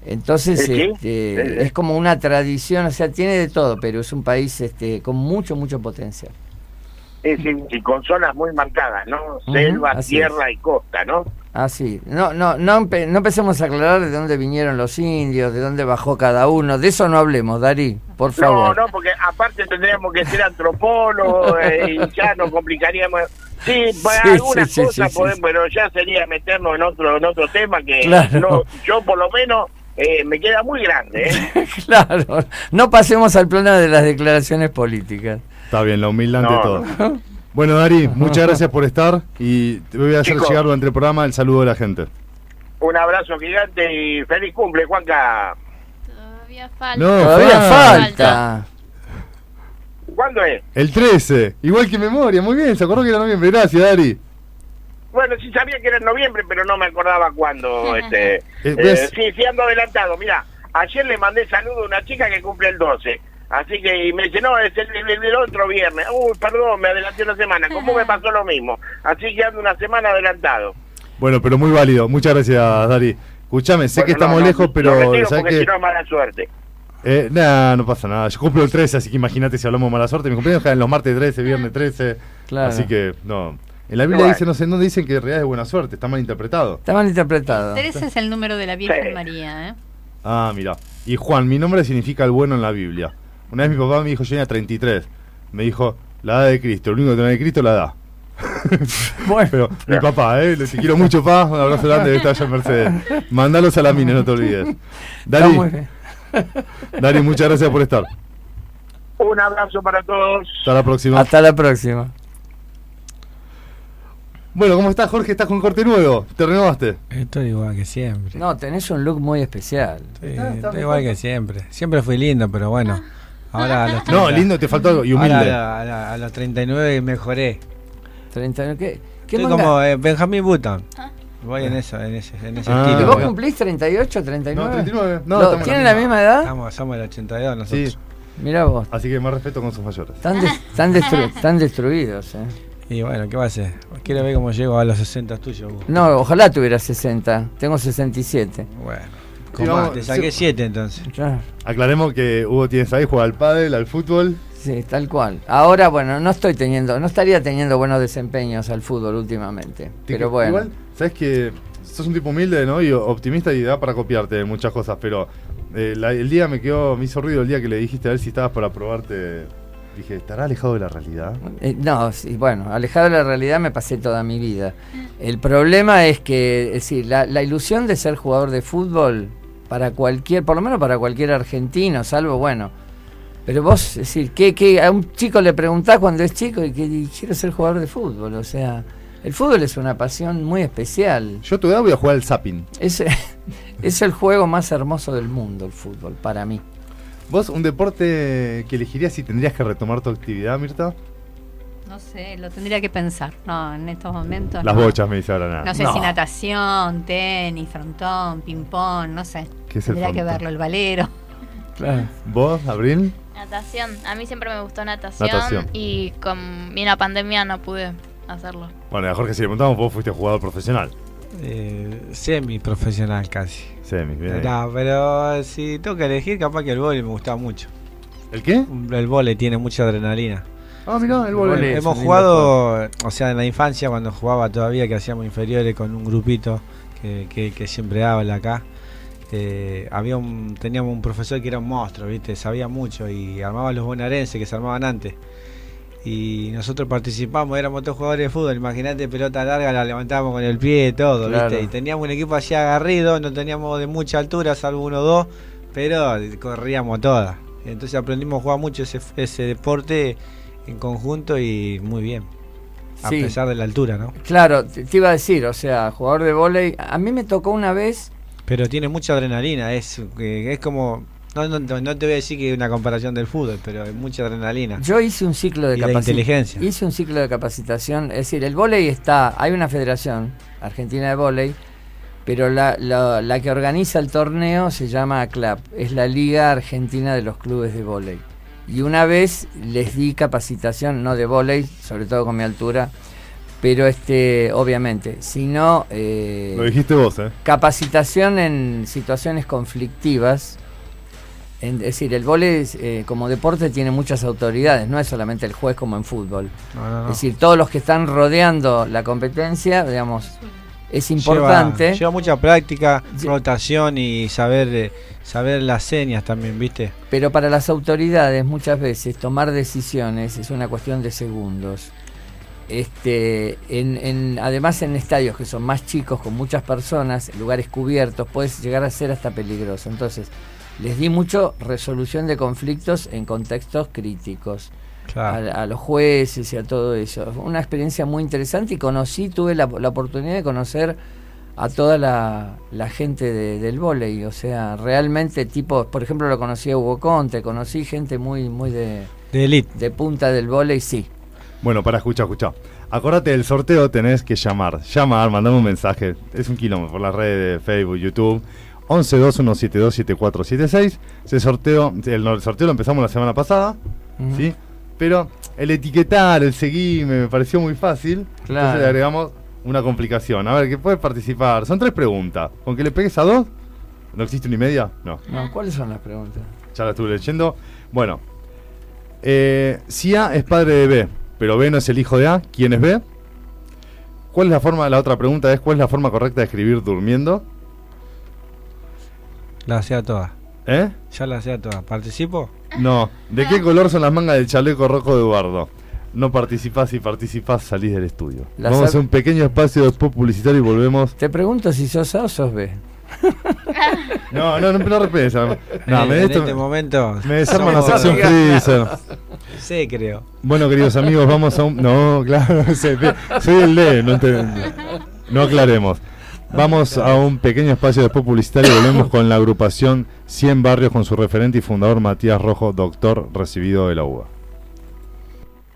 Entonces, Sí, este, sí. es como una tradición, o sea, tiene de todo, pero es un país este, con mucho, mucho potencial. Sí, sí, y con zonas muy marcadas, ¿no? Selva, así tierra y costa, ¿no? Ah, sí. No, no, no, empe- no empecemos a aclarar de dónde vinieron los indios, de dónde bajó cada uno. De eso no hablemos, Darí, por No, favor. no, porque aparte tendríamos que ser antropólogos eh, y ya nos complicaríamos. Sí, para Sí, algunas sí, cosas sí, sí. podemos, pero ya sería meternos en otro en otro tema que Claro. no, yo por lo menos eh, me queda muy grande. ¿eh? claro, no pasemos al plano de las declaraciones políticas. Está bien, la humildad ante No, todo. Bueno, Dari, muchas gracias por estar y te voy a hacer Chicos. llegar durante el programa el saludo de la gente. Un abrazo gigante y feliz cumple, Juanca. Todavía falta. No, Todavía falta. falta. ¿Cuándo es? El 13, igual que memoria, muy bien, se acordó que era noviembre, gracias Dari. Bueno, sí sabía que era en noviembre, pero no me acordaba cuándo. este, Eh, eh, sí, sí ando adelantado. Mira, ayer le mandé saludo a una chica que cumple el 12. Así que y me dice, no, es el, el- el otro viernes. Uy, perdón, me adelanté una semana. ¿Cómo me pasó lo mismo? Así que ando una semana adelantado. Bueno, pero muy válido, muchas gracias Dari. Escuchame, sé Bueno, que no, estamos no, lejos, pero retiro ¿sabes porque qué? si no es mala suerte. Eh, nah, no pasa nada. Yo cumplo el 13, así que imagínate si hablamos de mala suerte. Mi cumpleaños cae en los martes 13, viernes 13. Claro. Así que, no. En la Biblia dice, no sé, no dicen que en realidad es buena suerte, está mal interpretado. Está mal interpretado. 13 es el número de la Virgen Sí. María, ¿eh? Ah, mira. Y Juan, mi nombre significa el bueno en la Biblia. Una vez mi papá me dijo, yo tenía 33. Me dijo, la edad de Cristo, lo único que tiene de Cristo la edad. Bueno, Pero mi papá, ¿eh? Te quiero mucho, pa. Un abrazo grande de allá en Mercedes. Mandalos a la mina, no te olvides. Dari. Dari, muchas gracias por estar. Un abrazo para todos. Hasta la próxima. Hasta la próxima. Bueno, ¿cómo estás, Jorge? ¿Estás con corte nuevo? ¿Te renovaste? Estoy igual que siempre. No, tenés un look muy especial. Sí, estoy igual que siempre. Siempre fui lindo, pero bueno. Ahora a los 30, No, lindo, te faltó algo. Y ahora humilde. a, a la- a los 39 mejoré. 30, ¿qué, qué Estoy manga? como eh, Benjamin Button. Ah. Voy en eso, en ese, en ese Ah. ¿Y estilo. vos cumplís 38, 39? No, 39. No, la ¿Tienen la misma. misma edad? Estamos, somos del 82 nosotros. Sí, Mirá vos. así que más respeto con sus mayores. Están, des- están, destru- están destruidos, ¿eh? Y bueno, ¿qué va a hacer? Quiero ver cómo llego a los 60 tuyos. vos. No, ojalá tuviera 60. Tengo 67. Bueno, Sí, te saqué sí. 7 entonces. Ya, Aclaremos que Hugo tiene ahí, juega al pádel, al fútbol. Sí, tal cual. Ahora, bueno, no estoy teniendo, no estaría teniendo buenos desempeños al fútbol últimamente. Te- Pero bueno. Igual, sabes que sos un tipo humilde, ¿no? Y optimista y da para copiarte de muchas cosas, pero eh, la- el día me quedó, me hizo ruido el día que le dijiste a ver si estabas para probarte. Dije, ¿estará alejado de la realidad? Eh, no, sí, bueno, alejado de la realidad me pasé toda mi vida. El problema es que, es decir, la, la ilusión de ser jugador de fútbol para cualquier, por lo menos para cualquier argentino, salvo, bueno, pero vos, es decir, que, que a un chico le preguntás cuando es chico y que y quiero ser jugador de fútbol, o sea, el fútbol es una pasión muy especial. Yo a tu edad voy a jugar al zapping. Es, es el juego más hermoso del mundo, el fútbol, para mí. ¿Vos un deporte que elegirías si tendrías que retomar tu actividad, Mirta? No sé, lo tendría que pensar. No, en estos momentos. Las no. bochas, me dice ahora nada. No sé si natación, tenis, frontón, ping-pong, no sé. ¿Qué es el Tendría que verlo, el valero. Claro. ¿Vos, Abril? Natación. A mí siempre me gustó natación, Natación. y con vino la pandemia no pude hacerlo. Bueno, a Jorge, si le preguntamos, vos fuiste jugador profesional. Eh, semi profesional casi. Semi, bien. No, pero si tengo que elegir, capaz que el vóley me gustaba mucho. ¿El qué? El vóley tiene mucha adrenalina. Ah, mirá, el vóley. Hemos lindo jugado, o sea, en la infancia cuando jugaba todavía, que hacíamos inferiores con un grupito que, que, que siempre habla acá. Eh, había un, teníamos un profesor que era un monstruo, ¿viste? Sabía mucho y armaba los bonaerenses que se armaban antes. Y nosotros participamos, éramos todos jugadores de fútbol, imagínate pelota larga, la levantábamos con el pie, todo, Claro. ¿viste? Y teníamos un equipo así agarrido, no teníamos de mucha altura, salvo uno o dos, pero corríamos todas. Entonces aprendimos a jugar mucho ese, ese deporte en conjunto y muy bien. A Sí. pesar de la altura, ¿no? Claro, te, te iba a decir, o sea, jugador de vóley, a mí me tocó una vez Pero tiene mucha adrenalina, es, que es como... No, no, no te voy a decir que es una comparación del fútbol, pero es mucha adrenalina. Yo hice un ciclo de capacitación. inteligencia. Hice un ciclo de capacitación. Es decir, el vóley está. Hay una federación argentina de vóley, pero la, la- la que organiza el torneo se llama ACLAP. Es la Liga Argentina de los Clubes de Vóley. Y una vez les di capacitación, no de vóley, sobre todo con mi altura, pero este, obviamente, sino eh, Lo dijiste vos, ¿eh? capacitación en situaciones conflictivas. En- es decir, el vóley eh, como deporte tiene muchas autoridades, no es solamente el juez como en fútbol. No, no, no. Es decir, todos los que están rodeando la competencia, digamos, es Lleva- importante. Lleva, mucha práctica, rotación y saber eh, saber las señas también, ¿viste? Pero para las autoridades muchas veces tomar decisiones es una cuestión de segundos. Este, en, en- además en estadios que son más chicos, con muchas personas, lugares cubiertos, puede llegar a ser hasta peligroso. Entonces, les di mucho resolución de conflictos en contextos críticos. Claro. a, a los jueces y a todo eso. Fue una experiencia muy interesante y conocí, tuve la, la oportunidad de conocer a toda la, la gente de- del vóley, o sea, realmente tipo, por ejemplo, lo conocí a Hugo Conte, conocí gente muy muy de, De elite. de punta del vóley, sí. Bueno, para escuchar, escuchar. Acordate del sorteo, tenés que llamar. Llamar, mandame un mensaje. Es un kilómetro por las redes de Facebook, YouTube. 1121727476. Ese sorteo, el, sorteo lo empezamos la semana pasada. ¿sí? Pero el etiquetar, el seguirme, me pareció muy fácil. Claro. Entonces le agregamos una complicación. A ver, que puedes participar. Son tres preguntas. ¿Con que le pegues a dos? ¿No existe una y media? No. No, ¿Cuáles son las preguntas? Ya la estuve leyendo. Bueno, eh, si A es padre de B, pero B no es el hijo de A, ¿quién es B? ¿Cuál es la forma? La otra pregunta es: ¿cuál es la forma correcta de escribir durmiendo? La hacía toda. ¿Eh? Ya la hacía toda. ¿Participo? No. ¿De qué color son las mangas del chaleco rojo de Eduardo? No participás, si participás salís del estudio. La Vamos a un pequeño espacio después publicitario y volvemos. Te pregunto si sos A o sos B. No, no, no, no repites. No, en, me, en esto- este momento. me desarma la sección freezer. C, creo. Bueno, queridos amigos, vamos a un. No, claro, soy el D, no, te- no aclaremos. Vamos a un pequeño espacio después publicitario y volvemos con la agrupación 100 Barrios con su referente y fundador Matías Rojo, doctor recibido de la UBA.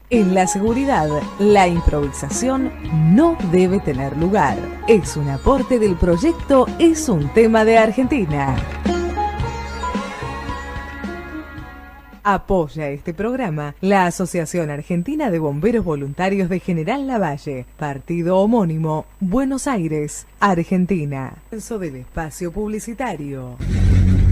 En la seguridad, la improvisación no debe tener lugar. Es un aporte del proyecto Es un tema de Argentina. Apoya este programa la Asociación Argentina de Bomberos Voluntarios de General Lavalle, partido homónimo, Buenos Aires, Argentina. Comienzo del espacio publicitario.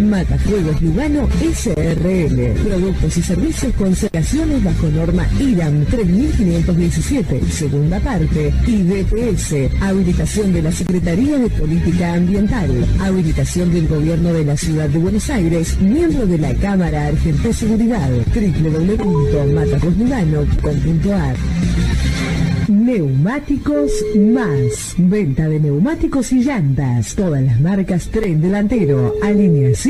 Matafuegos Lugano SRL. Productos y servicios con certificaciones bajo norma IRAM 3517, segunda parte. Y. Habilitación de la Secretaría de Política Ambiental. Habilitación del Gobierno de la Ciudad de Buenos Aires. Miembro de la Cámara Argentina de Seguridad. www.matafuegoslugano.com.ar Neumáticos Más. Venta de neumáticos y llantas. Todas las marcas tren delantero, alineación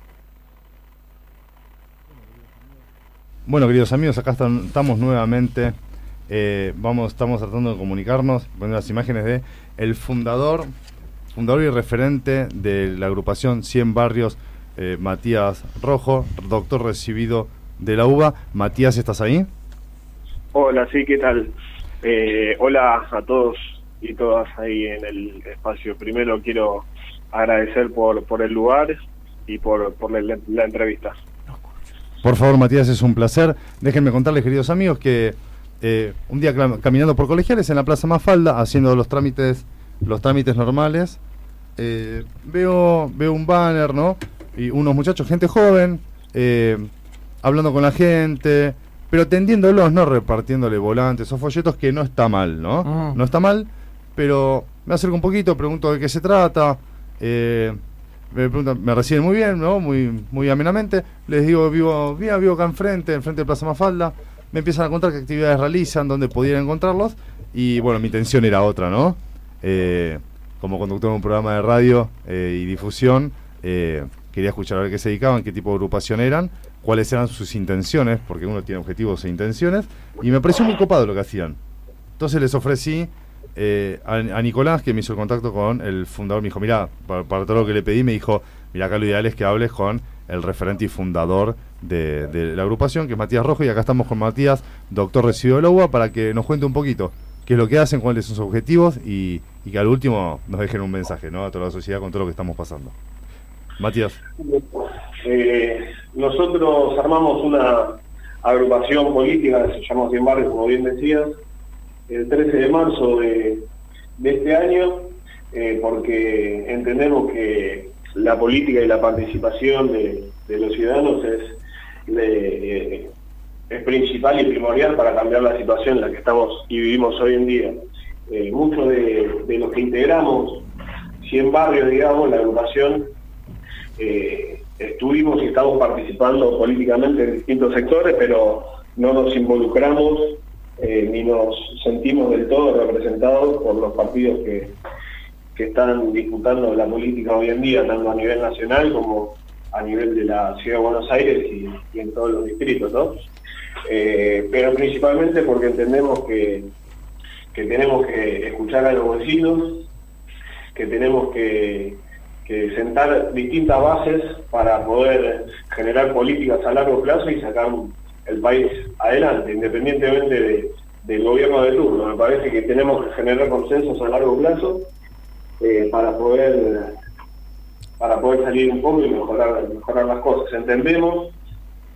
Bueno, queridos amigos, acá están- estamos nuevamente. eh, vamos, estamos tratando de comunicarnos, poniendo las imágenes de el fundador, fundador y referente de la agrupación 100 Barrios, eh, Matías Rojo, doctor recibido de la UBA. Matías, ¿estás ahí? Hola, sí, ¿qué tal? Eh, hola a todos y todas ahí en el espacio. Primero quiero agradecer por, por el lugar y por, por la, la entrevista. Por favor, Matías, es un placer. Déjenme contarles, queridos amigos, que eh, un día caminando por colegiales en la Plaza Mafalda, haciendo los trámites, los trámites normales, eh, veo, veo un banner, ¿no? Y unos muchachos, gente joven, eh, hablando con la gente, pero tendiéndolos, no repartiéndole volantes o folletos, que no está mal, ¿no? Ah. No está mal, pero me acerco un poquito, pregunto de qué se trata. Me preguntan, reciben muy bien, ¿no? Muy, muy amenamente. Les digo, vivo, vivo, vivo acá enfrente, enfrente de Plaza Mafalda. Me empiezan a contar qué actividades realizan, dónde pudiera encontrarlos. Y bueno, mi intención era otra, ¿no? Eh, como conductor de un programa de radio eh, y difusión, eh, quería escuchar a ver qué se dedicaban, qué tipo de agrupación eran, cuáles eran sus intenciones, porque uno tiene objetivos e intenciones. Y me pareció muy copado lo que hacían. Entonces les ofrecí eh, a, Nicolás, que me hizo el contacto con el fundador, me dijo, mira, para, todo lo que le pedí, me dijo, mira, acá lo ideal es que hables con el referente y fundador de, la agrupación, que es Matías Rojo, y acá estamos con Matías, doctor recibido de UBA, para que nos cuente un poquito qué es lo que hacen, cuáles son sus objetivos, y, que al último nos dejen un mensaje ¿no? a toda la sociedad con todo lo que estamos pasando. Matías. Eh, nosotros armamos una agrupación política se llama Cien Barrios, como bien decías, el 13 de marzo de, este año, eh, porque entendemos que la política y la participación de, los ciudadanos eh, es principal y primordial para cambiar la situación en la que estamos y vivimos hoy en día. eh, muchos de, los que integramos 100 barrios, digamos, la agrupación, estuvimos y estamos participando políticamente en distintos sectores, pero no nos involucramos eh, ni nos sentimos del todo representados por los partidos que, que están disputando la política hoy en día, tanto a nivel nacional como a nivel de la Ciudad de Buenos Aires y, en todos los distritos, ¿no? Eh, pero principalmente porque entendemos que, que tenemos que escuchar a los vecinos, que tenemos que, que sentar distintas bases para poder generar políticas a largo plazo y sacar el país adelante, independientemente de- del gobierno de turno. Me parece que tenemos que generar consensos a largo plazo eh, para poder para poder salir un poco y mejorar, mejorar las cosas. Entendemos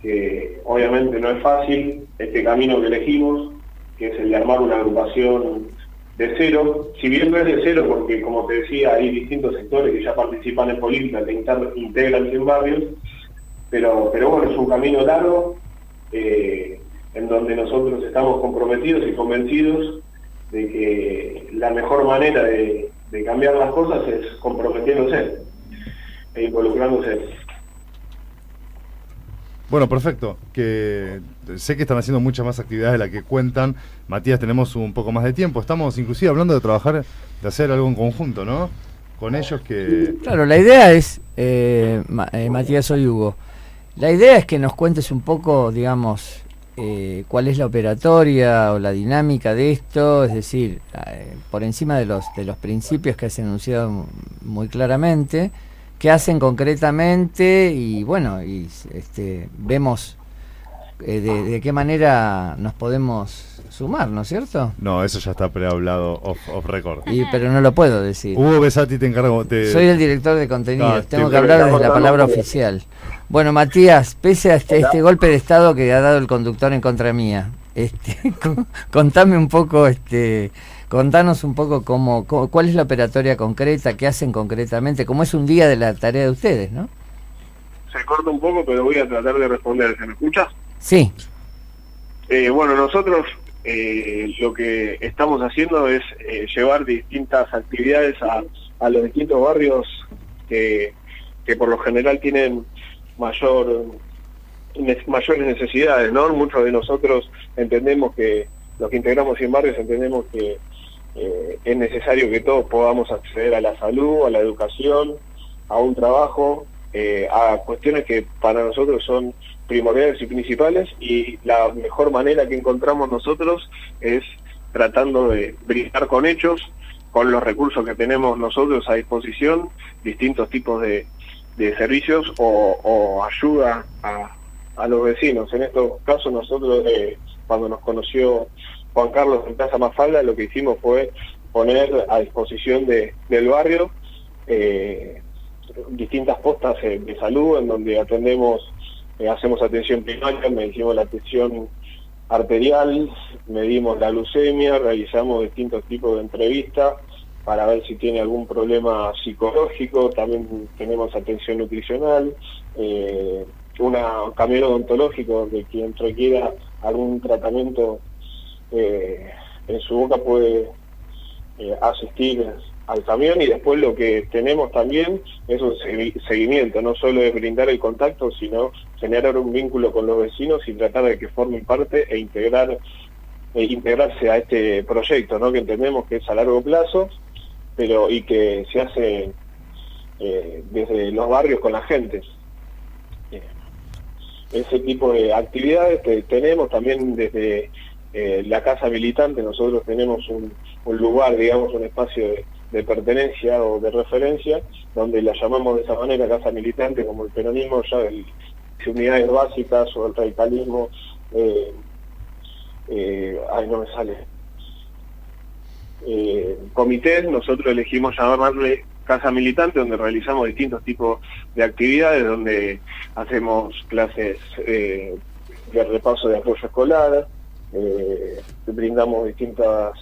que obviamente no es fácil este camino que elegimos, que es el de armar una agrupación de cero, si bien no es de cero porque como te decía hay distintos sectores que ya participan en política, que integran 100 barrios, pero, pero bueno, es un camino largo eh, en donde nosotros estamos comprometidos y convencidos de que la mejor manera de, de cambiar las cosas es comprometiéndose e involucrándose. Bueno, perfecto. Que sé que están haciendo muchas más actividades de las que cuentan. Matías, tenemos un poco más de tiempo. Estamos inclusive hablando de trabajar, de hacer algo en conjunto, ¿no? Con ellos que... Claro, la idea es, eh, Ma- eh, Matías, soy Hugo. La idea es que nos cuentes un poco, digamos, eh, cuál es la operatoria o la dinámica de esto, es decir, eh, por encima de los, de los principios que has enunciado mu- muy claramente, qué hacen concretamente y bueno, y este, vemos eh, de qué manera nos podemos sumar, ¿no es cierto? No, eso ya está prehablado off, off record. Y, pero no lo puedo decir. Hugo Besati te encargo. Te... Soy el director de contenidos, No, tengo te- que hablar desde la palabra oficial. Bueno, Matías, pese a este, este golpe de estado que ha dado el conductor en contra mía, este, con- contame un poco, este, contanos un poco cómo, cómo- cuál es la operatoria concreta, qué hacen concretamente, cómo es un día de la tarea de ustedes, ¿no? Se corta un poco, pero voy a tratar de responder. ¿Se me escucha? Sí, Eh, bueno, nosotros eh, lo que estamos haciendo es eh, llevar distintas actividades a, a los distintos barrios que, por lo general tienen mayor mayores necesidades, ¿no? Muchos de nosotros entendemos que los que integramos 100 barrios entendemos que eh, es necesario que todos podamos acceder a la salud, a la educación, a un trabajo, eh, a cuestiones que para nosotros son primordiales y principales y la mejor manera que encontramos nosotros es tratando de brindar con hechos, con los recursos que tenemos nosotros a disposición, distintos tipos de, de servicios o, ayuda a, a los vecinos. En estos casos nosotros, eh, cuando nos conoció Juan Carlos en Plaza Mafalda, lo que hicimos fue poner a disposición de, del barrio eh, distintas postas eh, de salud en donde atendemos, eh, hacemos atención primaria, medimos la atención arterial, medimos la leucemia, realizamos distintos tipos de entrevistas para ver si tiene algún problema psicológico, también tenemos atención nutricional, eh, una, un camión odontológico donde quien requiera algún tratamiento eh, en su boca puede asistir al camión y después lo que tenemos también es un segui- seguimiento, no solo es brindar el contacto, sino generar un vínculo con los vecinos y tratar de que formen parte e integrar e integrarse a este proyecto, ¿no? que entendemos que es a largo plazo, pero y que se hace eh, desde los barrios con la gente. Eh, ese tipo de actividades que tenemos también desde eh, la casa militante, nosotros tenemos un, un lugar, digamos, un espacio de, de pertenencia o de referencia, donde la llamamos de esa manera casa militante, como el peronismo, ya el, unidades básicas o el radicalismo, eh, eh, ay, no me sale, eh, comités, nosotros elegimos llamarle Casa Militante, donde realizamos distintos tipos de actividades, donde hacemos clases eh, de repaso de apoyo escolar, eh, brindamos distintas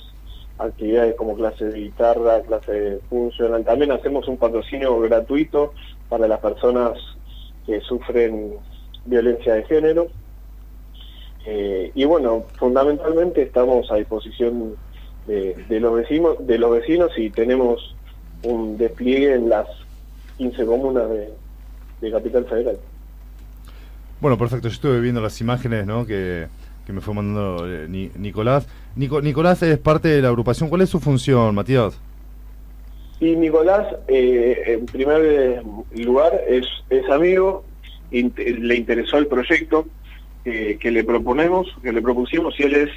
actividades como clases de guitarra, clases funcional. También hacemos un patrocinio gratuito para las personas que sufren violencia de género. Eh, y bueno, fundamentalmente estamos a disposición de, de los vecinos, de los vecinos y tenemos un despliegue en las 15 comunas de, de Capital Federal. Bueno, perfecto. Yo estuve viendo las imágenes ¿no? que, que me fue mandando eh, Ni- Nicolás. Nico- Nicolás es parte de la agrupación. ¿Cuál es su función, Matías? Y Nicolás, eh, en primer eh, lugar, es, es amigo, le interesó el proyecto eh, que le proponemos, que le propusimos, y él es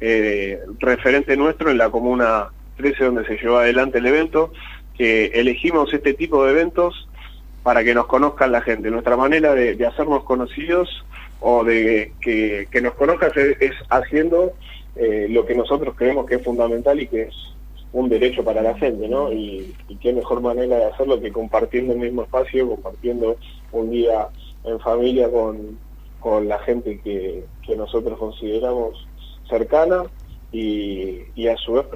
eh, referente nuestro en la Comuna 13, donde se llevó adelante el evento, que elegimos este tipo de eventos para que nos conozcan la gente. Nuestra manera de hacernos conocidos o de que, que nos conozcan es, haciendo eh, lo que nosotros creemos que es fundamental y que es un derecho para la gente, ¿no? Y, qué mejor manera de hacerlo que compartiendo el mismo espacio, compartiendo un día en familia con, con la gente que, que nosotros consideramos cercana y, y a su vez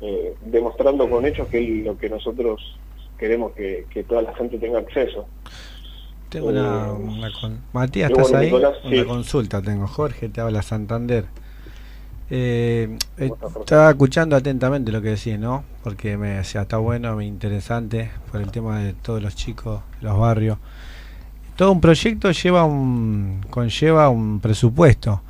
eh, demostrando con hechos que es lo que nosotros queremos que, que toda la gente tenga acceso. Tengo una, Eh, una con- Matías, ¿estás bueno, ahí? Nicolás, una sí. consulta tengo. Jorge, te habla Santander. Eh, eh, estaba escuchando atentamente lo que decís, ¿no? Porque me decía, está bueno, me interesante por el tema de todos los chicos, los barrios. Todo un proyecto lleva un conlleva un presupuesto.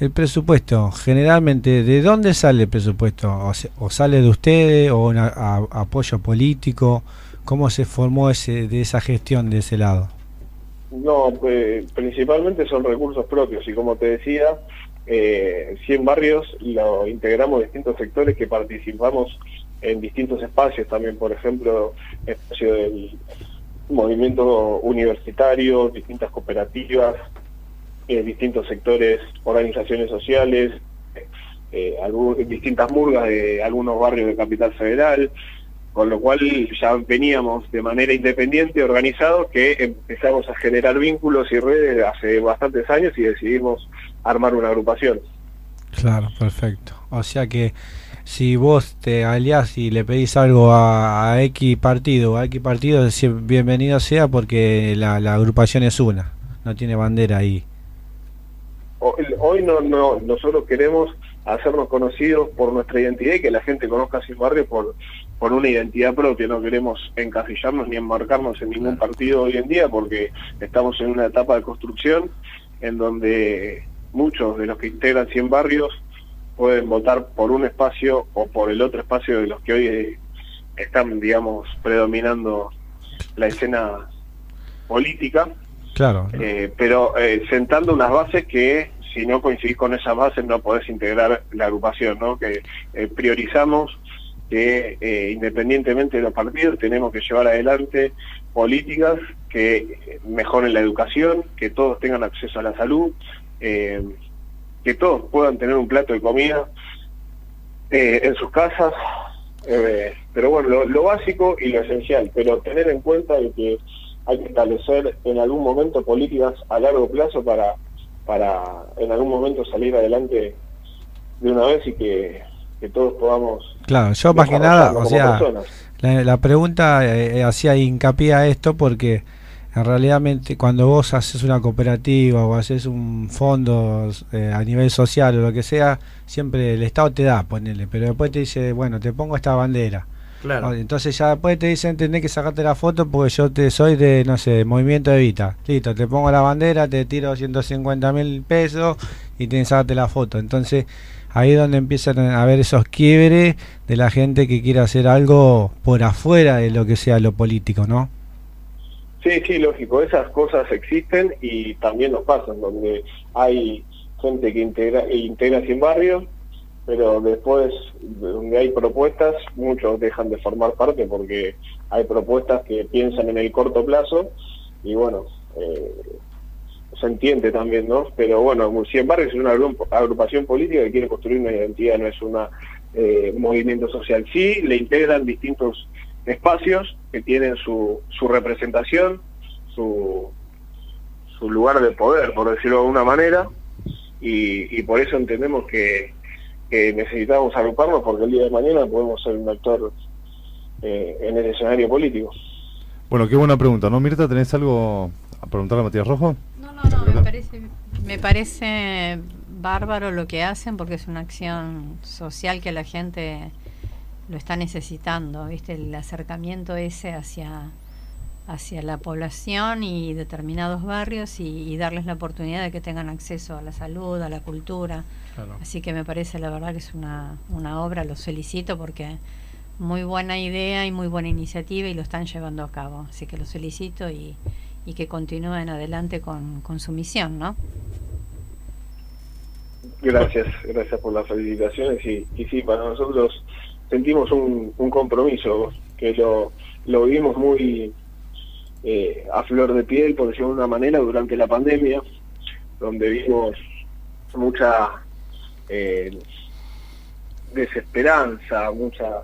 El presupuesto, generalmente, ¿de dónde sale el presupuesto? ¿O, se- o sale de ustedes o un apoyo político? ¿Cómo se formó ese de esa gestión de ese lado? No, pues, principalmente son recursos propios y como te decía, eh, 100 barrios lo integramos distintos sectores que participamos en distintos espacios también, por ejemplo, espacio del movimiento universitario, distintas cooperativas, eh, distintos sectores, organizaciones sociales, eh, distintas murgas de algunos barrios de Capital Federal, con lo cual ya veníamos de manera independiente, organizados, que empezamos a generar vínculos y redes hace bastantes años y decidimos armar una agrupación. Claro, perfecto. O sea que si vos te aliás y le pedís algo a, a X partido, a X partido, bienvenido sea porque la, la agrupación es una, no tiene bandera ahí. Hoy, no, no, nosotros queremos hacernos conocidos por nuestra identidad y que la gente conozca a Sin Barrio por, por una identidad propia. No queremos encasillarnos ni enmarcarnos en ningún partido hoy en día porque estamos en una etapa de construcción en donde muchos de los que integran 100 barrios pueden votar por un espacio o por el otro espacio de los que hoy eh, están, digamos, predominando la escena política. Claro. Eh, pero eh, sentando unas bases que si no coincidís con esas bases no podés integrar la agrupación, ¿no? Que eh, priorizamos que eh, independientemente de los partidos tenemos que llevar adelante políticas que mejoren la educación, que todos tengan acceso a la salud, eh, que todos puedan tener un plato de comida eh, en sus casas, eh, pero bueno, lo, lo básico y lo esencial, pero tener en cuenta de que hay que establecer en algún momento políticas a largo plazo para, para en algún momento salir adelante de una vez y que, que todos podamos Claro, yo más que nada, o sea, la, la pregunta eh, eh, hacía hincapié a esto porque en realidad cuando vos haces una cooperativa o haces un fondo eh, a nivel social o lo que sea, siempre el Estado te da, ponele, pero después te dice, bueno, te pongo esta bandera. Claro. O- Entonces ya después te dicen, tenés que sacarte la foto porque yo te soy de, no sé, Movimiento de Vita. Listo, te pongo la bandera, te tiro 150 mil pesos y tienes que sacarte la foto. Entonces ahí es donde empiezan a haber esos quiebres de la gente que quiere hacer algo por afuera de lo que sea lo político, ¿no? Sí, sí, lógico, esas cosas existen y también nos pasan, donde hay gente que integra, e integra 100 barrios, pero después, donde hay propuestas, muchos dejan de formar parte porque hay propuestas que piensan en el corto plazo y bueno, eh, se entiende también, ¿no? Pero bueno, 100 barrios es una agru- agrupación política que quiere construir una identidad, no es un movimiento social. Sí, le integran distintos espacios que tienen su, su representación, su, su lugar de poder, por decirlo de alguna manera, y, y por eso entendemos que, que necesitamos agruparnos porque el día de mañana podemos ser un actor eh, en el escenario político. Bueno, qué buena pregunta, ¿no? Mirta, ¿tenés algo a preguntarle a Matías Rojo? No, no, me parece, me parece bárbaro lo que hacen porque es una acción social que la gente lo está necesitando, ¿viste? El acercamiento ese hacia, hacia la población y determinados barrios y, y darles la oportunidad de que tengan acceso a la salud, a la cultura. Claro. Así que me parece la verdad que es una, una obra, los felicito porque muy buena idea y muy buena iniciativa y lo están llevando a cabo. Así que los felicito y, y que continúen adelante con, con su misión, ¿no? Gracias, gracias por las felicitaciones y, y sí, para nosotros sentimos un, un compromiso que lo, lo vivimos muy eh, a flor de piel, por decirlo de una manera, durante la pandemia, donde vimos mucha eh, desesperanza, mucha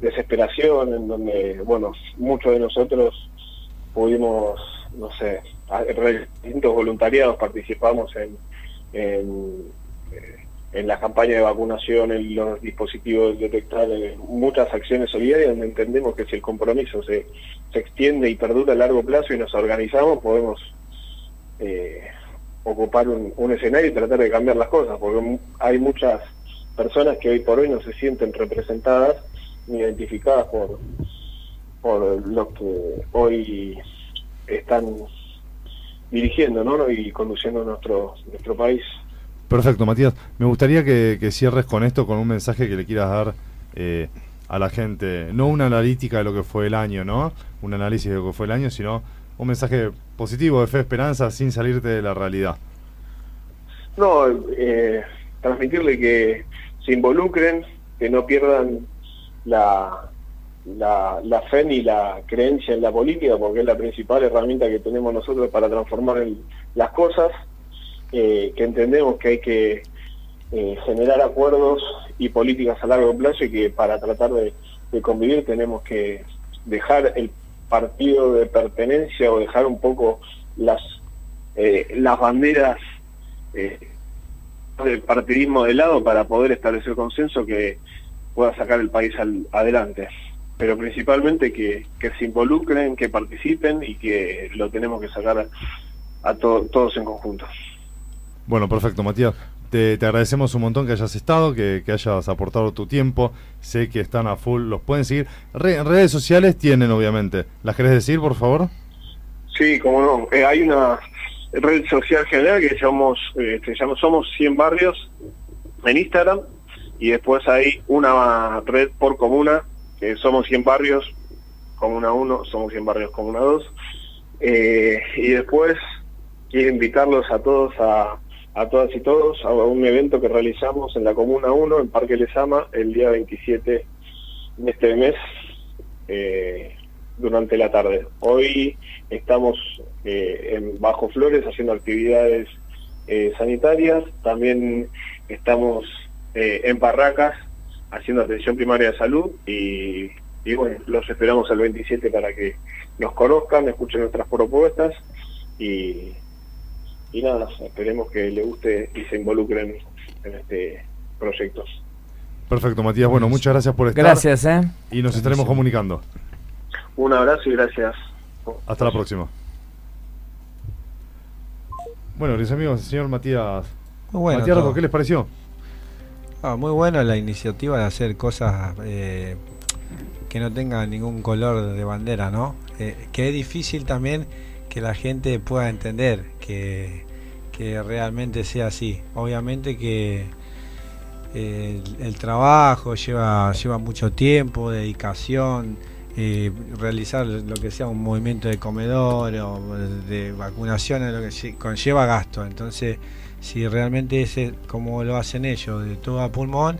desesperación, en donde, bueno, muchos de nosotros pudimos, no sé, distintos voluntariados participamos en, en, eh, en la campaña de vacunación, en los dispositivos detectables, muchas acciones solidarias donde entendemos que si el compromiso se, se extiende y perdura a largo plazo y nos organizamos, podemos eh, ocupar un, un escenario y tratar de cambiar las cosas, porque hay muchas personas que hoy por hoy no se sienten representadas ni identificadas por, por lo que hoy están dirigiendo ¿no? y conduciendo nuestro, nuestro país. Perfecto, Matías. Me gustaría que, que cierres con esto, con un mensaje que le quieras dar eh, a la gente. No una analítica de lo que fue el año, ¿no? Un análisis de lo que fue el año, sino un mensaje positivo, de fe, esperanza, sin salirte de la realidad. No, eh, transmitirle que se involucren, que no pierdan la, la, la fe ni la creencia en la política, porque es la principal herramienta que tenemos nosotros para transformar el- las cosas, eh, que entendemos que hay que eh, generar acuerdos y políticas a largo plazo y que para tratar de, de convivir tenemos que dejar el partido de pertenencia o dejar un poco las, eh, las banderas eh, del partidismo de lado para poder establecer consenso que pueda sacar el país al- adelante. Pero principalmente que, que se involucren, que participen y que lo tenemos que sacar a to- todos en conjunto. Bueno, perfecto, Matías. Te, te agradecemos un montón que hayas estado, que, que hayas aportado tu tiempo. Sé que están a full, los pueden seguir. Re- redes sociales tienen, obviamente. ¿Las querés decir, por favor? Sí, como no. Eh, hay una red social general que llamamos, eh, se llama Somos 100 Barrios en Instagram y después hay una red por comuna que somos 100 barrios, comuna 1, somos 100 barrios, comuna 2. Eh, y después quiero invitarlos a todos, a, a todas y todos, a un evento que realizamos en la comuna 1, en Parque Lesama, el día 27 de este mes. eh, durante la tarde. Hoy estamos eh, en Bajo Flores haciendo actividades eh, sanitarias, también estamos eh, en Barracas haciendo atención primaria de salud y, y bueno, los esperamos el 27 para que nos conozcan, escuchen nuestras propuestas y, y nada, esperemos que les guste y se involucren en este proyecto. Perfecto, Matías. Bueno, muchas gracias por estar. Gracias, ¿eh? Y nos estaremos comunicando. Un abrazo y gracias. Hasta la próxima. Bueno, mis amigos, el señor Matías. Bueno Matías ¿qué les pareció? Ah, muy buena la iniciativa de hacer cosas eh, que no tengan ningún color de bandera, ¿no? Eh, que es difícil también que la gente pueda entender que, que realmente sea así. Obviamente que eh, el, trabajo lleva, lleva mucho tiempo, dedicación, realizar lo que sea un movimiento de comedor o de vacunación, lo que lle- conlleva gasto. Entonces, si realmente es como lo hacen ellos, de todo a pulmón,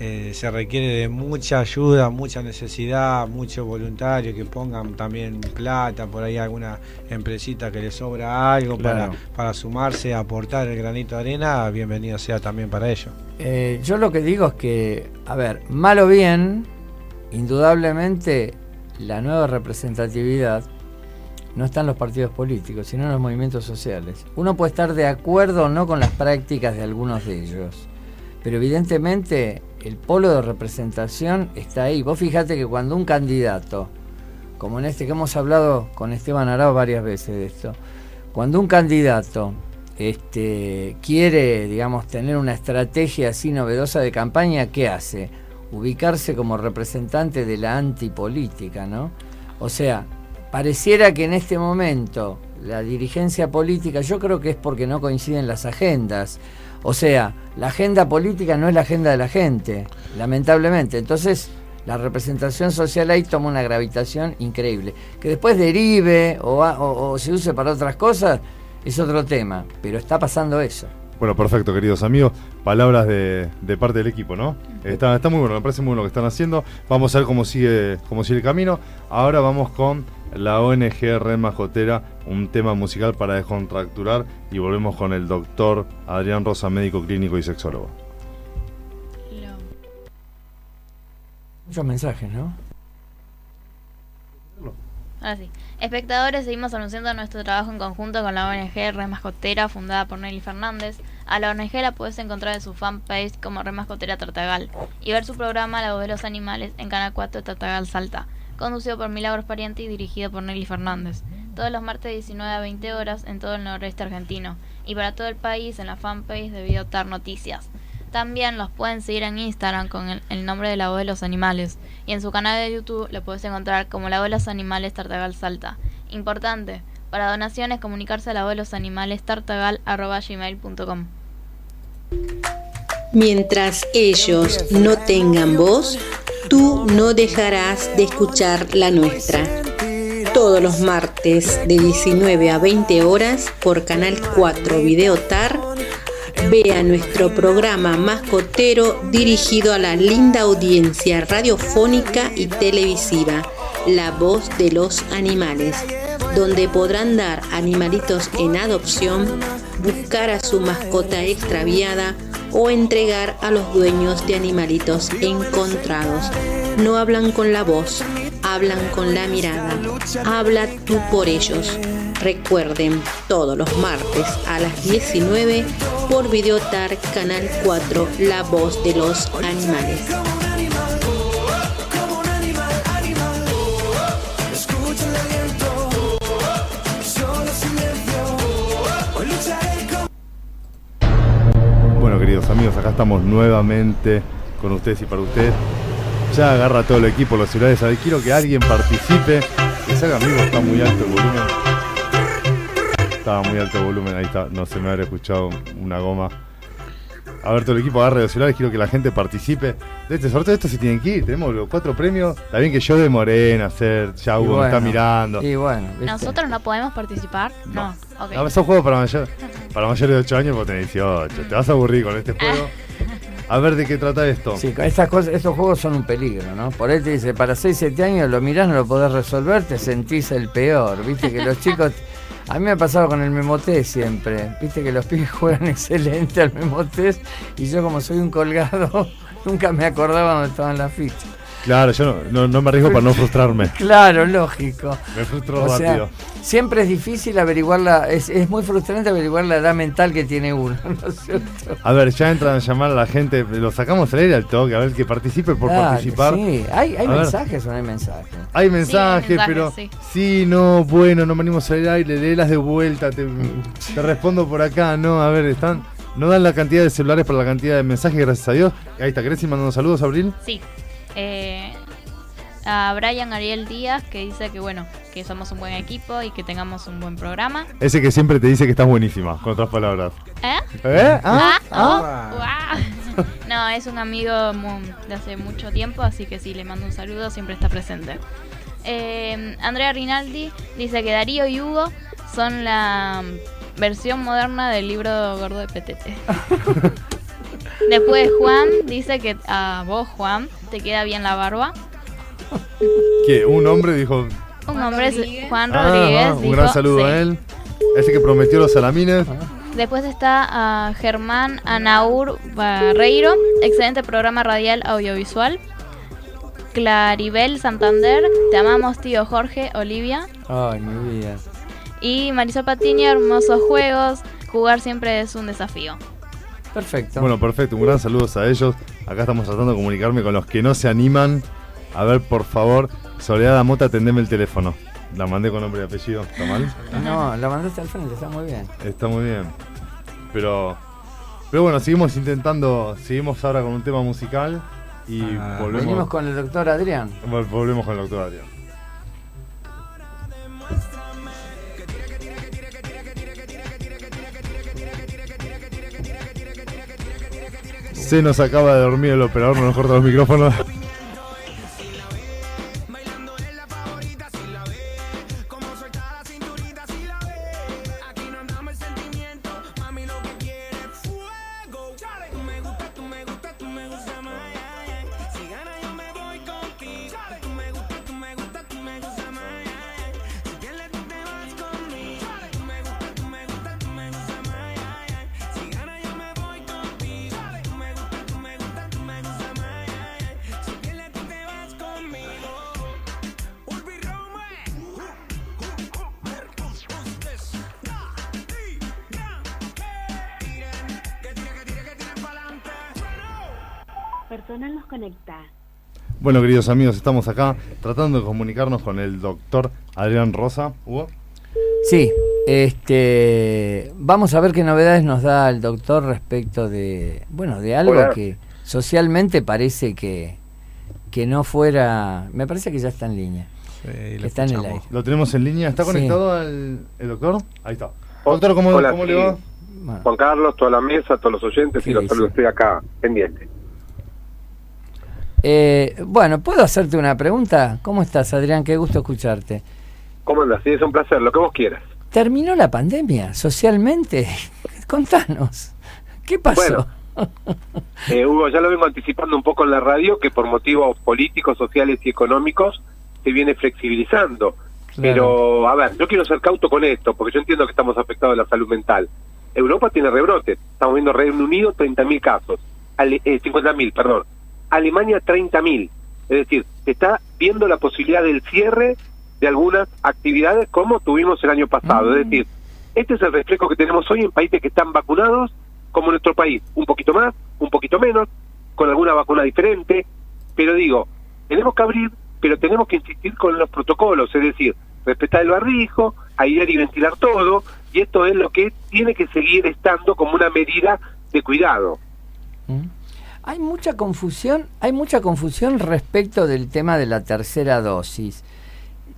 eh, se requiere de mucha ayuda, mucha necesidad, muchos voluntarios que pongan también plata, por ahí alguna empresita que le sobra algo Claro. para, para sumarse, aportar el granito de arena, bienvenido sea también para ellos. Eh, yo lo que digo es que, a ver, mal o bien, indudablemente la nueva representatividad no está en los partidos políticos, sino los movimientos sociales. Uno puede estar de acuerdo o no con las prácticas de algunos de ellos, pero evidentemente el polo de representación está ahí. Vos fíjate que cuando un candidato, como en este que hemos hablado con Esteban Arao varias veces de esto, cuando un candidato este, quiere, digamos, tener una estrategia así novedosa de campaña, ¿qué hace? Ubicarse como representante de la antipolítica, ¿no? O sea, pareciera que en este momento la dirigencia política, yo creo que es porque no coinciden las agendas. O sea, la agenda política no es la agenda de la gente, lamentablemente. Entonces, la representación social ahí toma una gravitación increíble. Que después derive o, se use para otras cosas es otro tema, pero está pasando eso. Bueno, perfecto, queridos amigos. Palabras de, de parte del equipo, ¿no? Está, está muy bueno, me parece muy bueno lo que están haciendo. Vamos a ver cómo sigue, cómo sigue el camino. Ahora vamos con la ONG Red Majotera, un tema musical para descontracturar y volvemos con el doctor Adrián Rosa, médico clínico y sexólogo. Muchos mensajes, ¿no? Ahora sí. Espectadores, seguimos anunciando nuestro trabajo en conjunto con la ONG Red Mascotera, fundada por Nelly Fernández. A la ONG la puedes encontrar en su fanpage como Red Mascotera Tartagal y ver su programa La voz de los animales en Canal 4 de Tartagal Salta, conducido por Milagros Pariente y dirigido por Nelly Fernández. Todos los martes de 19 a 20 horas en todo el noroeste argentino y para todo el país en la fanpage de Biotar Noticias. También los pueden seguir en Instagram con el, el nombre de La Voz de los Animales. Y en su canal de YouTube lo puedes encontrar como La Voz de los Animales Tartagal Salta. Importante, para donaciones comunicarse a la voz de los animales tartagal.gmail.com. Mientras ellos no tengan voz, tú no dejarás de escuchar la nuestra. Todos los martes de 19 a 20 horas por Canal 4 Videotar, vea nuestro programa mascotero dirigido a la linda audiencia radiofónica y televisiva, La Voz de los Animales, donde podrán dar animalitos en adopción, buscar a su mascota extraviada o entregar a los dueños de animalitos encontrados. No hablan con la voz, hablan con la mirada. Habla tú por ellos. Recuerden, todos los martes a las 19 por Videotar Canal 4, La Voz de los Animales. Amigos, acá estamos nuevamente con ustedes y para ustedes. Ya agarra todo el equipo, los celulares. A ver, quiero que alguien participe. Que salga amigo, está muy alto el volumen. Estaba muy alto el volumen, ahí está. No se me habrá escuchado una goma. A ver, todo el equipo agarre los celulares. Quiero que la gente participe de este sorteo. Esto se tienen que ir. Tenemos los cuatro premios. Está bien que yo demoré en hacer. Ya Y Hugo me está bueno, mirando. Y bueno, ¿viste? ¿Nosotros no podemos participar? No. Ok. No, son juegos para, mayor, para mayores de 8 años porque tenés 18. Te vas a aburrir con este juego. A ver de qué trata esto. Sí, con estas cosas, estos juegos son un peligro, ¿no? Por ahí te dice, para 6, 7 años lo mirás, no lo podés resolver, te sentís el peor. Viste que los chicos. A mí me ha pasado con el Memotest siempre. Viste que los pibes juegan excelente al Memotest y yo, como soy un colgado, nunca me acordaba dónde estaban las fichas. Claro, yo no, no, no me arriesgo para no frustrarme. Claro, lógico. Me frustro O sea, rápido. siempre es difícil averiguar la. Es, es muy frustrante averiguar la edad mental que tiene uno, ¿no es cierto? A ver, ya entran a llamar a la gente. Lo sacamos al aire al toque, a ver que participe por Claro, participar. Sí, hay, hay A ver. mensajes o no hay mensajes. Hay mensajes, mensajes, pero sí. sí. no, bueno, no venimos al aire, léelas de vuelta, te, te respondo por acá, no, a ver, están, no dan la cantidad de celulares por la cantidad de mensajes, gracias a Dios. Ahí está, ¿querés ir mandando saludos, Abril? Sí. Eh, a Brian Ariel Díaz que dice que bueno, que somos un buen equipo y que tengamos un buen programa. Ese que siempre te dice que estás buenísima, con otras palabras. ¿Eh? ¿Eh? ¿Ah? Ah, oh, guau. No, es un amigo de hace mucho tiempo, así que sí, le mando un saludo, siempre está presente. Eh, Andrea Rinaldi dice que Darío y Hugo son la versión moderna del libro gordo de Petete. Después Juan dice que a vos, Juan, te queda bien la barba. Que un hombre dijo. Un hombre es Juan Ah, Rodríguez. un dijo, gran saludo sí. a él. Ese que prometió los salamines. Después está a Germán Anaur Barreiro, excelente programa radial audiovisual. Claribel Santander, te amamos tío Jorge, Olivia. Ay, mi vida. Y Marisol Patiño, hermosos juegos, jugar siempre es un desafío. Perfecto. Bueno, perfecto, un gran saludo a ellos. Acá estamos tratando de comunicarme con los que no se animan. A ver, por favor, Soledad Mota, atendeme el teléfono. La mandé con nombre y apellido, ¿está mal? No, la mandaste al frente, está muy bien. Está muy bien. pero pero bueno, seguimos intentando, seguimos ahora con un tema musical y Ah. volvemos Venimos con el doctor Adrián. vol- volvemos con el doctor Adrián. Se nos acaba de dormir el operador, no nos corta los micrófonos. Bueno, queridos amigos, estamos acá tratando de comunicarnos con el doctor Adrián Rosa. ¿Hugo? Sí, este, vamos a ver qué novedades nos da el doctor respecto de, bueno, de algo Hola. que socialmente parece que, que no fuera, me parece que ya está en línea, lo está en el aire. Lo tenemos en línea. ¿Está Sí. conectado el, el doctor? Ahí está. Doctor, ¿cómo, Hola, cómo sí. le va? Juan Carlos, toda la mesa, todos los oyentes ¿Qué y los saludos, estoy acá, pendiente. Eh, bueno, ¿puedo hacerte una pregunta? ¿Cómo estás, Adrián? Qué gusto escucharte. ¿Cómo andas? Sí, es un placer, lo que vos quieras. ¿Terminó la pandemia socialmente? Contanos. ¿Qué pasó? Eh, Hugo, ya lo vengo anticipando un poco en la radio, que por motivos políticos, sociales y económicos se viene flexibilizando. Pero, a ver, yo quiero ser cauto con esto, porque yo entiendo que estamos afectados de la salud mental. Europa tiene rebrotes. Estamos viendo Reino Unido 30.000 casos. Eh, 50.000, perdón. Alemania 30.000. Es decir, se está viendo la posibilidad del cierre de algunas actividades como tuvimos el año pasado. Es decir, este es el reflejo que tenemos hoy en países que están vacunados, como nuestro país. Un poquito más, un poquito menos, con alguna vacuna diferente. Pero digo, tenemos que abrir, pero tenemos que insistir con los protocolos, es decir, respetar el barrijo, aislar y ventilar todo, y esto es lo que tiene que seguir estando como una medida de cuidado. Hay mucha confusión, hay mucha confusión respecto del tema de la tercera dosis.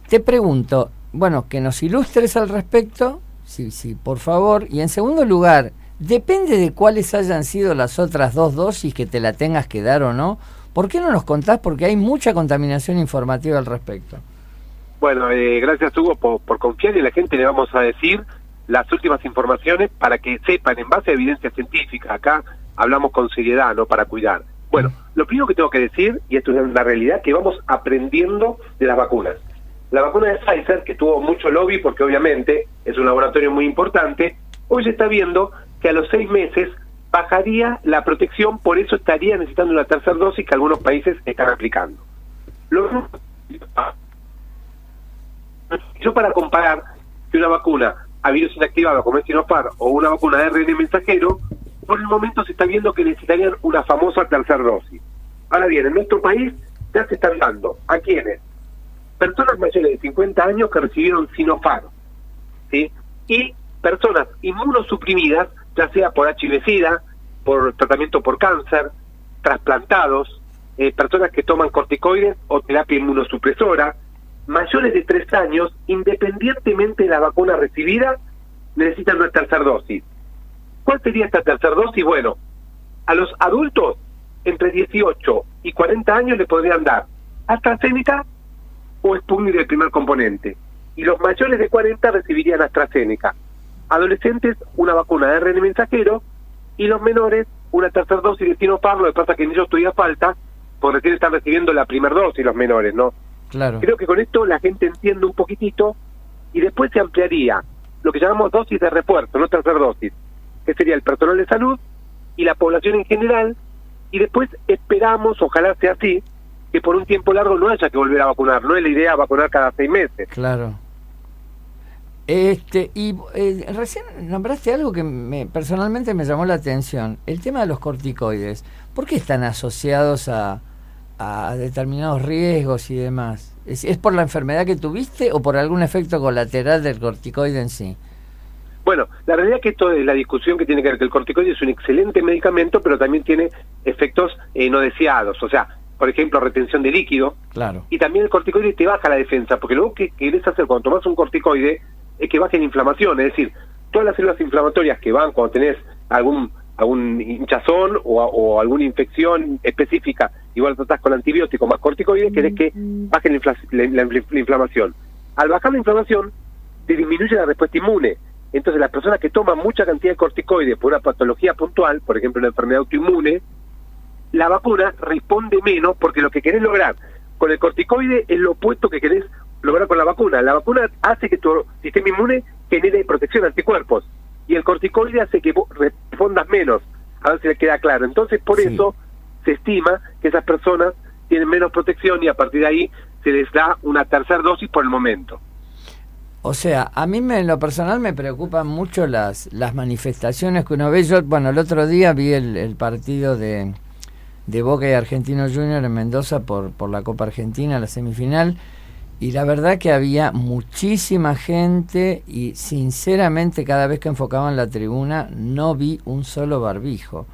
Te pregunto, bueno, que nos ilustres al respecto, sí, sí, por favor. Y en segundo lugar, depende de cuáles hayan sido las otras dos dosis que te la tengas que dar o no. ¿Por qué no nos contás? Porque hay mucha contaminación informativa al respecto. Bueno, eh, gracias Hugo por, confiar y la gente le vamos a decir las últimas informaciones para que sepan en base a evidencia científica. Acá hablamos con seriedad, no para cuidar. Bueno, lo primero que tengo que decir, y esto es una realidad, que vamos aprendiendo de las vacunas. La vacuna de Pfizer, que tuvo mucho lobby porque obviamente es un laboratorio muy importante, hoy se está viendo que a los seis meses bajaría la protección, por eso estaría necesitando una tercera dosis que algunos países están aplicando. Lo yo para comparar que una vacuna a virus inactivado como es Sinopharm o una vacuna de ARN mensajero, por el momento se está viendo que necesitarían una famosa tercera dosis. Ahora bien, en nuestro país ya se están dando. ¿A quiénes? Personas mayores de 50 años que recibieron Sinopharm, ¿sí? Y personas inmunosuprimidas, ya sea por HIV-Sida, por tratamiento por cáncer, trasplantados, eh, personas que toman corticoides o terapia inmunosupresora, mayores de tres años, independientemente de la vacuna recibida, necesitan una tercera dosis. ¿Cuál sería esta tercera dosis? Bueno, a los adultos entre 18 y 40 años le podrían dar AstraZeneca o Sputnik del primer componente. Y los mayores de 40 recibirían AstraZeneca. Adolescentes, una vacuna de ARN mensajero. Y los menores, una tercera dosis de Sinopharm. Lo que pasa es que en ellos todavía falta, porque recién están recibiendo la primera dosis los menores, ¿no? Claro. Creo que con esto la gente entiende un poquitito y después se ampliaría lo que llamamos dosis de refuerzo, no tercera dosis, que sería el personal de salud y la población en general, y después esperamos, ojalá sea así, que por un tiempo largo no haya que volver a vacunar, no es la idea vacunar cada seis meses. Claro. Este, y eh, recién nombraste algo que me, personalmente me llamó la atención, el tema de los corticoides. ¿Por qué están asociados a, a determinados riesgos y demás? ¿Es, ¿Es por la enfermedad que tuviste o por algún efecto colateral del corticoide en sí? Bueno, la realidad es que esto es la discusión que tiene que ver que el corticoide es un excelente medicamento, pero también tiene efectos eh, no deseados. O sea, por ejemplo, retención de líquido. Claro. Y también el corticoide te baja la defensa, porque lo que querés hacer cuando tomas un corticoide es que baje la inflamación, es decir, todas las células inflamatorias que van cuando tenés algún algún hinchazón o, o alguna infección específica, igual tratás con antibiótico más corticoide, querés que baje la, infla- la- la- la inflamación. Al bajar la inflamación, te disminuye la respuesta inmune. Entonces, las personas que toman mucha cantidad de corticoides por una patología puntual, por ejemplo, una enfermedad autoinmune, la vacuna responde menos porque lo que querés lograr con el corticoide es lo opuesto que querés lograr con la vacuna. La vacuna hace que tu sistema inmune genere protección anticuerpos y el corticoide hace que vos respondas menos. A ver si le queda claro. Entonces, por eso se estima que esas personas tienen menos protección y a partir de ahí se les da una tercera dosis por el momento. O sea, a mí me, en lo personal me preocupan mucho las, las manifestaciones que uno ve. Yo, bueno, el otro día vi el, el partido de, de Boca y Argentino Junior en Mendoza por, por la Copa Argentina, la semifinal, y la verdad que había muchísima gente y sinceramente cada vez que enfocaban la tribuna no vi un solo barbijo.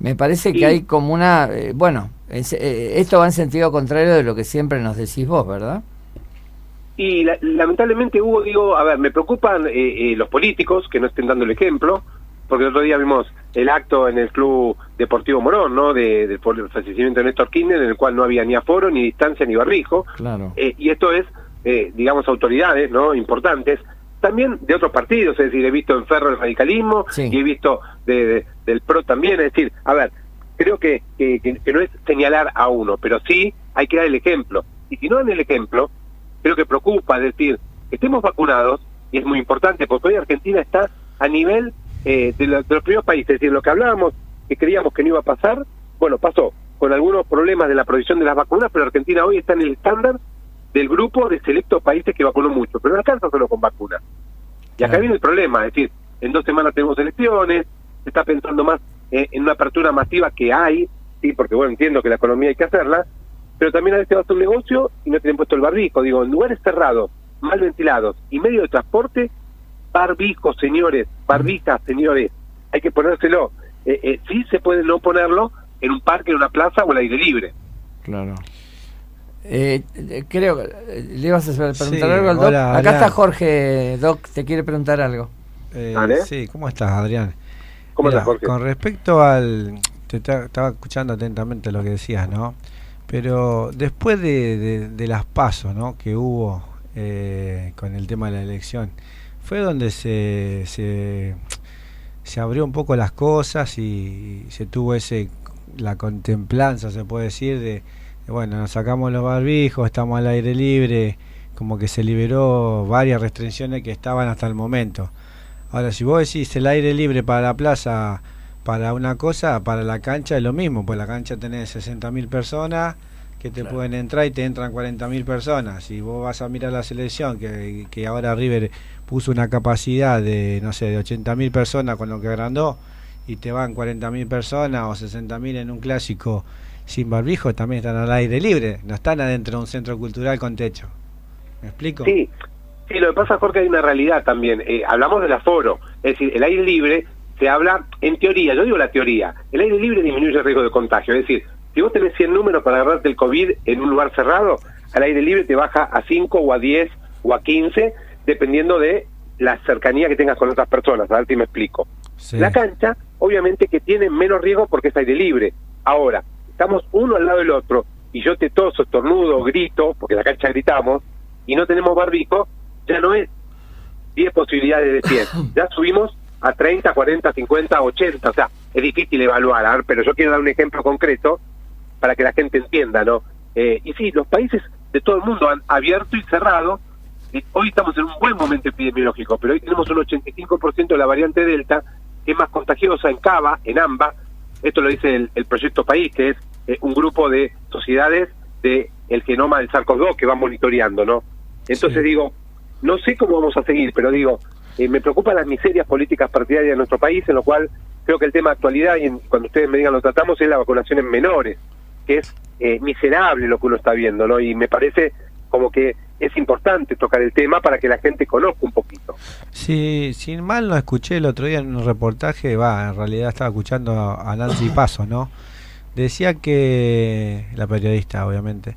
Me parece que hay como una... eh, bueno, es- eh, esto va en sentido contrario de lo que siempre nos decís vos, ¿verdad? Y la- lamentablemente, Hugo, digo, a ver, me preocupan eh, eh, los políticos que no estén dando el ejemplo, porque el otro día vimos el acto en el Club Deportivo Morón, ¿no? De, de- por el fallecimiento de Néstor Kirchner, en el cual no había ni aforo, ni distancia, ni barbijo. Claro. Eh, y esto es, eh, digamos, autoridades, ¿no? Importantes. También de otros partidos, es decir, he visto en Ferro el radicalismo Sí. y he visto de, de- del PRO también, es decir, a ver, creo que- que no es señalar a uno, pero sí hay que dar el ejemplo. Y si no dan el ejemplo, creo que preocupa, es decir, que estemos vacunados, y es muy importante, porque hoy Argentina está a nivel eh, de, lo- de los primeros países, es decir, lo que hablábamos, que creíamos que no iba a pasar, bueno, pasó, con algunos problemas de la provisión de las vacunas, pero Argentina hoy está en el estándar del grupo de selectos países que vacunó mucho, pero no alcanza solo con vacunas. Y acá viene el problema, es decir, en dos semanas tenemos elecciones, se está pensando más eh, en una apertura masiva que hay, sí, porque bueno, entiendo que la economía hay que hacerla, pero también a veces vas a un negocio y no tienen puesto el barbijo. Digo, en lugares cerrados, mal ventilados y medio de transporte, barbijo, señores, barbijas, señores, hay que ponérselo. Eh, eh, sí se puede no ponerlo en un parque, en una plaza o al aire libre. Claro. Eh, eh, creo que eh, le ibas a preguntar Sí, algo al Doc. hola, Acá hola. está Jorge, Doc, te quiere preguntar algo. Eh, ¿Vale? Sí, ¿cómo estás, Adrián? ¿Cómo Mira, estás, Jorge? Con respecto al... Te ta- estaba escuchando atentamente lo que decías, ¿no? Pero después de, de- las pasos, ¿no? Que hubo eh, con el tema de la elección, fue donde se, se, se abrió un poco las cosas y se tuvo ese la contemplanza, se puede decir, de, de, bueno, nos sacamos los barbijos, estamos al aire libre, como que se liberó varias restricciones que estaban hasta el momento. Ahora, si vos decís el aire libre para la plaza, para una cosa, para la cancha es lo mismo, pues la cancha tenés 60.000 personas que te pueden entrar y te entran 40.000 personas. Si vos vas a mirar la selección, que, que ahora River puso una capacidad de, no sé, de 80.000 personas con lo que agrandó, y te van 40.000 personas o 60.000 en un clásico sin barbijo, también están al aire libre, no están adentro de un centro cultural con techo. ¿Me explico? Sí, sí, lo que pasa, Jorge, hay una realidad también. Eh, hablamos del aforo, es decir, el aire libre se habla en teoría, yo digo la teoría, el aire libre disminuye el riesgo de contagio, es decir, si vos tenés 100 números para agarrarte el COVID en un lugar cerrado, al aire libre te baja a 5 o a 10 o a 15, dependiendo de la cercanía que tengas con otras personas, a ver si me explico. Sí. La cancha, obviamente que tiene menos riesgo porque es aire libre. Ahora, estamos uno al lado del otro y yo te toso, estornudo, grito, porque en la cancha gritamos, y no tenemos barbijo, ya no es 10 posibilidades de 100. Ya subimos a 30, 40, 50, 80. O sea, es difícil evaluar, a ver, pero yo quiero dar un ejemplo concreto para que la gente entienda, ¿no? Eh, y sí, los países de todo el mundo han abierto y cerrado. Y hoy estamos en un buen momento epidemiológico, pero hoy tenemos un 85% de la variante Delta, que es más contagiosa en Cava, en AMBA. Esto lo dice el, el Proyecto País, que es eh, un grupo de sociedades de el genoma del SARS-CoV-2 que va monitoreando, ¿no? Entonces digo, no sé cómo vamos a seguir, pero digo, me preocupan las miserias políticas partidarias de nuestro país, en lo cual creo que el tema de actualidad, y cuando ustedes me digan lo tratamos, es la vacunación en menores, que es eh, miserable lo que uno está viendo, ¿no? Y me parece como que es importante tocar el tema para que la gente conozca un poquito. Sí, sin mal no escuché el otro día en un reportaje, va, en realidad estaba escuchando a a Nancy Paso, ¿no? Decía que, la periodista obviamente,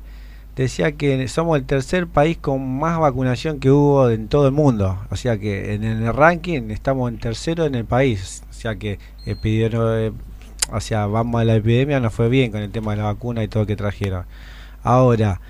decía que somos el tercer país con más vacunación que hubo en todo el mundo. O sea que en el ranking estamos en tercero en el país. O sea que epidemio- eh, o sea, vamos a la epidemia, nos fue bien con el tema de la vacuna y todo que trajeron. Ahora,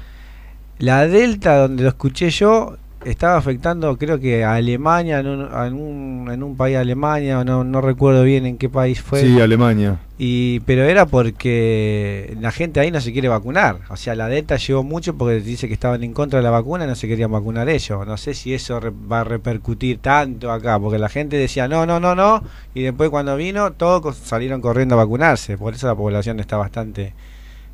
la Delta, donde lo escuché yo, estaba afectando, creo que a Alemania, en un, en un, en un país de Alemania, no, no recuerdo bien en qué país fue. Sí, Alemania. Y, pero era porque la gente ahí no se quiere vacunar. O sea, la Delta llegó mucho porque dice que estaban en contra de la vacuna y no se querían vacunar ellos. No sé si eso re- va a repercutir tanto acá, porque la gente decía no, no, no, no. Y después cuando vino, todos salieron corriendo a vacunarse. Por eso la población está bastante,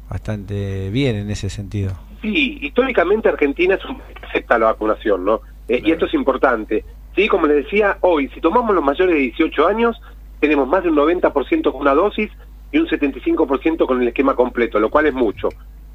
bastante bien en ese sentido. Sí, históricamente Argentina es un país que acepta la vacunación, ¿no? Eh, Y esto es importante. Sí, como les decía, hoy, si tomamos los mayores de 18 años, tenemos más de un 90% con una dosis y un 75% con el esquema completo, lo cual es mucho.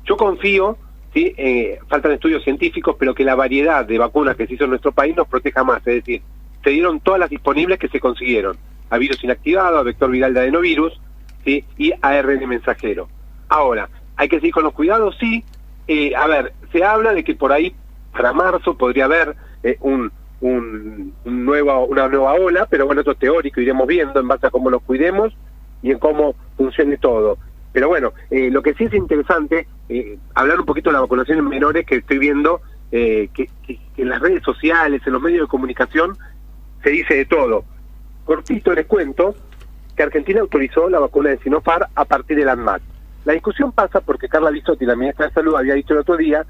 Yo confío, sí, eh, faltan estudios científicos, pero que la variedad de vacunas que se hizo en nuestro país nos proteja más. Es decir, se dieron todas las disponibles que se consiguieron. A virus inactivado, a vector viral de adenovirus, ¿sí? y ARN mensajero. Ahora, ¿hay que seguir con los cuidados? Sí. Eh, a ver, se habla de que por ahí, para marzo, podría haber eh, un, una nueva ola, pero bueno, esto es teórico, iremos viendo en base a cómo nos cuidemos y en cómo funcione todo. Pero bueno, eh, lo que sí es interesante, eh, hablar un poquito de la vacunación en menores, que estoy viendo que, en las redes sociales, en los medios de comunicación, se dice de todo. Cortito les cuento que Argentina autorizó la vacuna de Sinopharm a partir del ANMAT. La discusión pasa porque Carla Bisotti, la ministra de Salud, había dicho el otro día,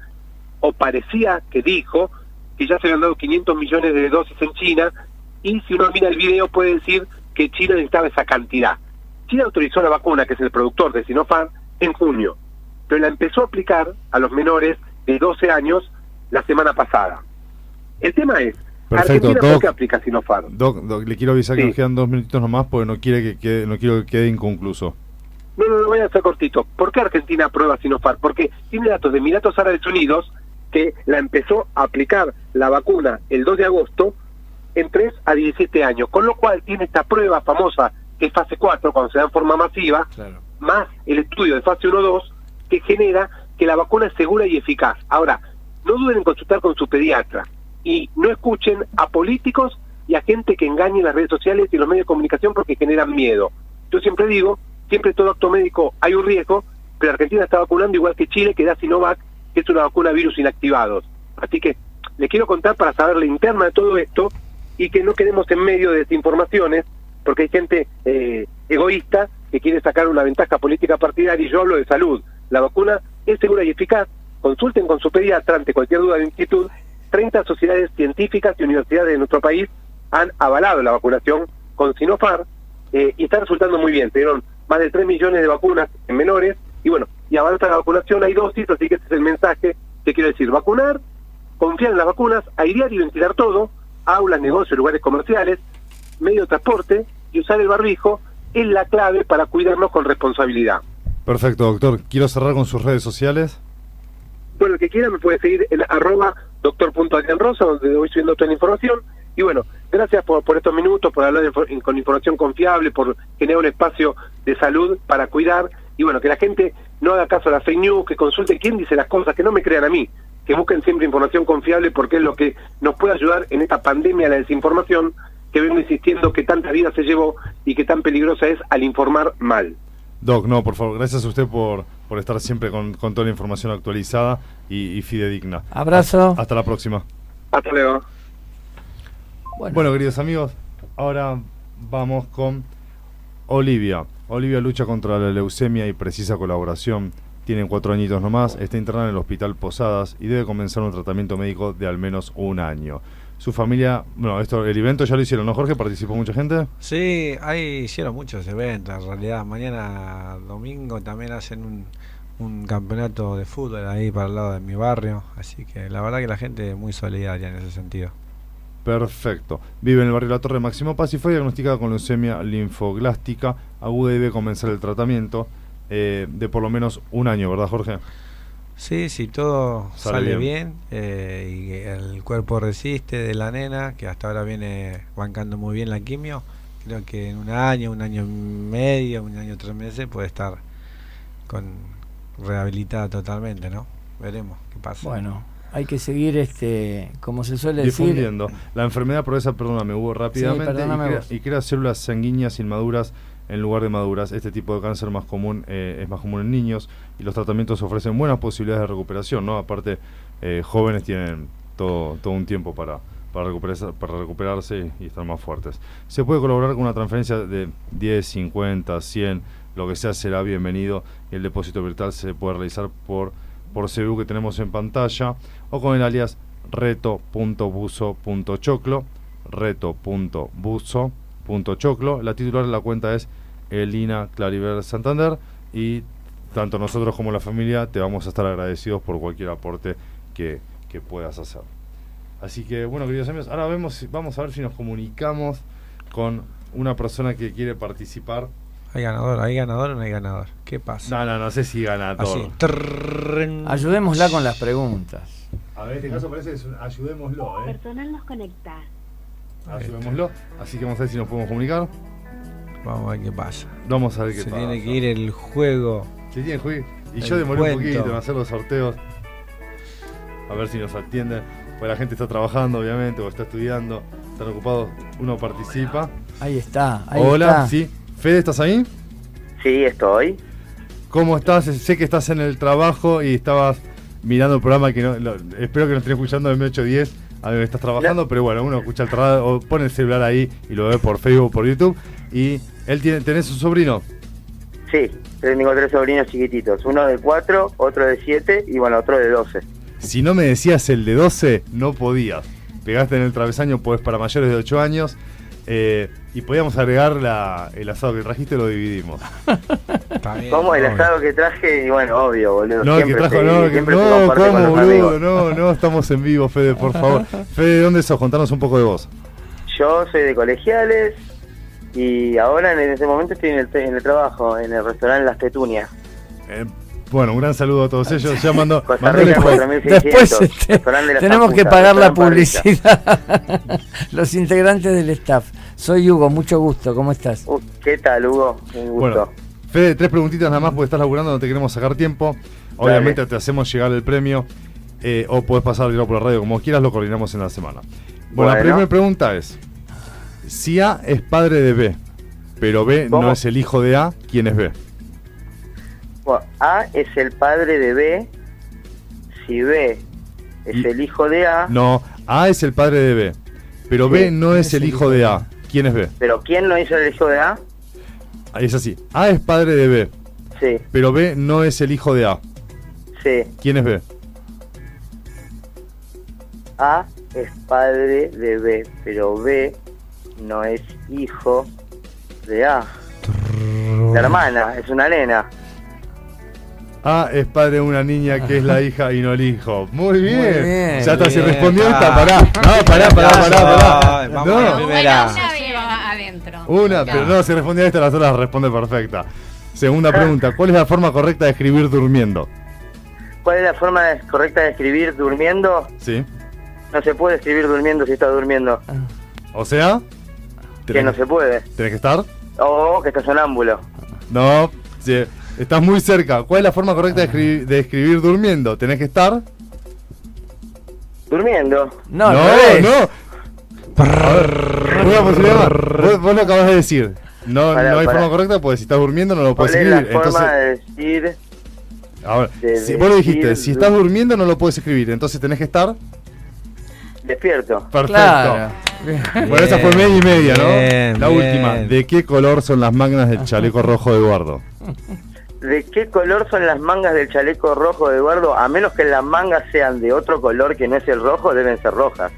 o parecía que dijo, que ya se habían dado 500 millones de dosis en China, y si uno mira el video puede decir que China necesitaba esa cantidad. China autorizó la vacuna, que es el productor de Sinopharm, en junio, pero la empezó a aplicar a los menores de 12 años la semana pasada. El tema es, Perfecto, Argentina, ¿por Doc. qué aplica Sinopharm? Doc, Doc, le quiero avisar que nos quedan dos minutitos nomás porque no quiere que quede, no quiero que quede inconcluso. No, no, no, voy a hacer cortito. ¿Por qué Argentina aprueba Sinopharm? Porque tiene datos de Emiratos Árabes Unidos que la empezó a aplicar la vacuna el 2 de agosto en 3 a 17 años, con lo cual tiene esta prueba famosa que es fase 4, cuando se da en forma masiva, más el estudio de fase 1-2, que genera que la vacuna es segura y eficaz. Ahora, no duden en consultar con su pediatra y no escuchen a políticos y a gente que engañe en las redes sociales y los medios de comunicación porque generan miedo. Yo siempre digo, siempre todo acto médico hay un riesgo, pero Argentina está vacunando igual que Chile, que da Sinovac, que es una vacuna virus inactivados. Así que les quiero contar para saber la interna de todo esto y que no quedemos en medio de desinformaciones, porque hay gente eh, egoísta que quiere sacar una ventaja política partidaria y yo hablo de salud. La vacuna es segura y eficaz. Consulten con su pediatra ante cualquier duda de inquietud. 30 sociedades científicas y universidades de nuestro país han avalado la vacunación con Sinopharm eh, y está resultando muy bien. Tuvieron más de 3 millones de vacunas en menores y bueno, y avanza la vacunación, hay dosis, así que ese es el mensaje que quiero decir. Vacunar, confiar en las vacunas, airear y ventilar todo, aulas, negocios, lugares comerciales, medio de transporte y usar el barbijo es la clave para cuidarnos con responsabilidad. Perfecto, doctor. Quiero cerrar con sus redes sociales. Bueno, el que quiera me puede seguir en arroba doctor.adrianrosa, donde voy subiendo toda la información. Y bueno, gracias por, por estos minutos, por hablar de con información confiable, por generar un espacio de salud para cuidar. Y bueno, que la gente no haga caso a las fake news, que consulte quién dice las cosas, que no me crean a mí, que busquen siempre información confiable porque es lo que nos puede ayudar en esta pandemia de la desinformación que vengo insistiendo que tanta vida se llevó y que tan peligrosa es al informar mal. Doc, no, por favor, gracias a usted por, por estar siempre con, con toda la información actualizada y, y fidedigna. Abrazo. Hasta, hasta la próxima. Hasta luego. Bueno. queridos amigos, ahora vamos con Olivia. Olivia lucha contra la leucemia y precisa colaboración. Tiene cuatro añitos nomás, está internada en el hospital Posadas y debe comenzar un tratamiento médico de al menos un año. Su familia, bueno, esto, el evento ya lo hicieron, ¿no, Jorge? ¿Participó mucha gente? Sí, ahí hicieron muchos eventos en realidad. Mañana domingo también hacen un, un campeonato de fútbol ahí para el lado de mi barrio. Así que la verdad que la gente es muy solidaria en ese sentido. Perfecto. Vive en el barrio La Torre Máximo Paz y fue diagnosticada con leucemia linfoglástica aguda y debe comenzar el tratamiento eh, de por lo menos un año, ¿verdad, Jorge? Sí, si sí, todo sale, bien, eh, y el cuerpo resiste de la nena, que hasta ahora viene bancando muy bien la quimio, creo que en un año, un año y medio, un año tres meses puede estar con rehabilitada totalmente, ¿no? Veremos qué pasa. Bueno, hay que seguir, este, como se suele difundiendo. decir. La enfermedad progresa, perdóname, hubo rápidamente sí, perdóname y, crea, y, crea, células sanguíneas inmaduras en lugar de maduras. Este tipo de cáncer más común eh, es más común en niños y los tratamientos ofrecen buenas posibilidades de recuperación, ¿no? Aparte, eh, jóvenes tienen todo, todo un tiempo para, para recuperarse, para recuperarse y estar más fuertes. Se puede colaborar con una transferencia de 10, 50, 100, lo que sea será bienvenido. y El depósito virtual se puede realizar por por CBU que tenemos en pantalla o con el alias reto.buzo.choclo, reto.buzo.choclo. La titular de la cuenta es Elina Clariver Santander y tanto nosotros como la familia te vamos a estar agradecidos por cualquier aporte que, que puedas hacer. Así que bueno, queridos amigos, ahora vemos, vamos a ver si nos comunicamos con una persona que quiere participar ¿Hay ganador? ¿Hay ganador o no hay ganador? ¿Qué pasa? No, no, no sé si gana todo. Ayudémosla con las preguntas. A ver, en este caso parece es un ayudémoslo, ¿eh? Personal nos conecta. Ayudémoslo. Así que vamos a ver si nos podemos comunicar. Vamos a ver qué pasa. Vamos a ver qué pasa. Se tiene que ir el juego. Se tiene que ir. Y yo demoré un poquito en hacer los sorteos. A ver si nos atienden. Pues la gente está trabajando, obviamente, o está estudiando, están ocupados. Uno participa. Ahí está. Ahí Hola, sí. Fede, ¿estás ahí? Sí, estoy. ¿Cómo estás? Sé que estás en el trabajo y estabas mirando el programa que no, lo- espero que nos estés escuchando de 810 a ver, estás trabajando, pero bueno, uno escucha el trabajo o pone el celular ahí y lo ve por Facebook o por YouTube. Y él tiene, tenés un sobrino. Sí, tengo tres sobrinos chiquititos. Uno de cuatro, otro de siete y bueno, otro de doce. Si no me decías el de 12, no podías. Pegaste en el travesaño, pues para mayores de 8 años. Eh, y podíamos agregar la, el asado que trajiste, lo dividimos. Como el asado que traje, y bueno, obvio, boludo. No, que siempre trajo, se, no, que no, con ¿cómo, los boludo? No, no, estamos en vivo, Fede, por favor. Fede, ¿de dónde sos? Contanos un poco de vos. Yo soy de colegiales y ahora en ese momento estoy en el, en el trabajo, en el restaurante Las Petunias. Bueno, un gran saludo a todos ellos. Ya mando, Costa Rica, después. 4600, Después este, tenemos que pagar la publicidad. Los integrantes del staff. Soy Hugo, mucho gusto. ¿Cómo estás? Uh, ¿Qué tal, Hugo? Un gusto. Bueno, Fede, tres preguntitas nada más porque estás laburando, no te queremos sacar tiempo. Obviamente te hacemos llegar el premio eh, o puedes pasar por la radio como quieras, lo coordinamos en la semana. Bueno, la primera pregunta es, si A es padre de B, pero B ¿Cómo? no es el hijo de A, ¿quién es B? A es el padre de B. Si B es Y- el hijo de A, No, A es el padre de B, pero B no es el hijo de A, ¿quién es B? pero ¿quién no hizo el hijo de A? Ahí es así, A es padre de B, Sí, pero B no es el hijo de A, sí. ¿quién es B? A es padre de B, pero B no es hijo de A. La hermana, es una nena. A es padre de una niña que es la hija y no el hijo. Muy bien. bien. Ya está, si respondió esta, pará. No, pará, pará, pará, pará. Vamos No. la primera. Una adentro. Una, pero no, si respondió a esta, las otras responde perfecta. Segunda pregunta, ¿cuál es la forma correcta de escribir durmiendo? ¿Cuál es la forma correcta de escribir durmiendo? ¿Sí? No se puede escribir durmiendo si está durmiendo. O sea, Que no se puede. ¿tenés que estar? O que está sonámbulo. No, sí, estás muy cerca. ¿Cuál es la forma correcta de, escribir, de escribir durmiendo? ¿Tenés que estar? Durmiendo. No, no, no. A ver, una posibilidad más. Vos, vos lo acabas de decir. No, Pará, no hay pará. forma correcta porque si estás durmiendo no lo ¿Cuál puedes es la escribir. forma de decir ahora, de si vos lo dijiste, decir si estás durmiendo no lo puedes escribir, entonces tenés que estar despierto? perfecto. Claro. Bueno, esa fue media y media, ¿no? Bien, la bien. última. ¿De qué color son las mangas del chaleco rojo de Eduardo? ¿De qué color son las mangas del chaleco rojo de Eduardo? A menos que las mangas sean de otro color que no es el rojo, deben ser rojas.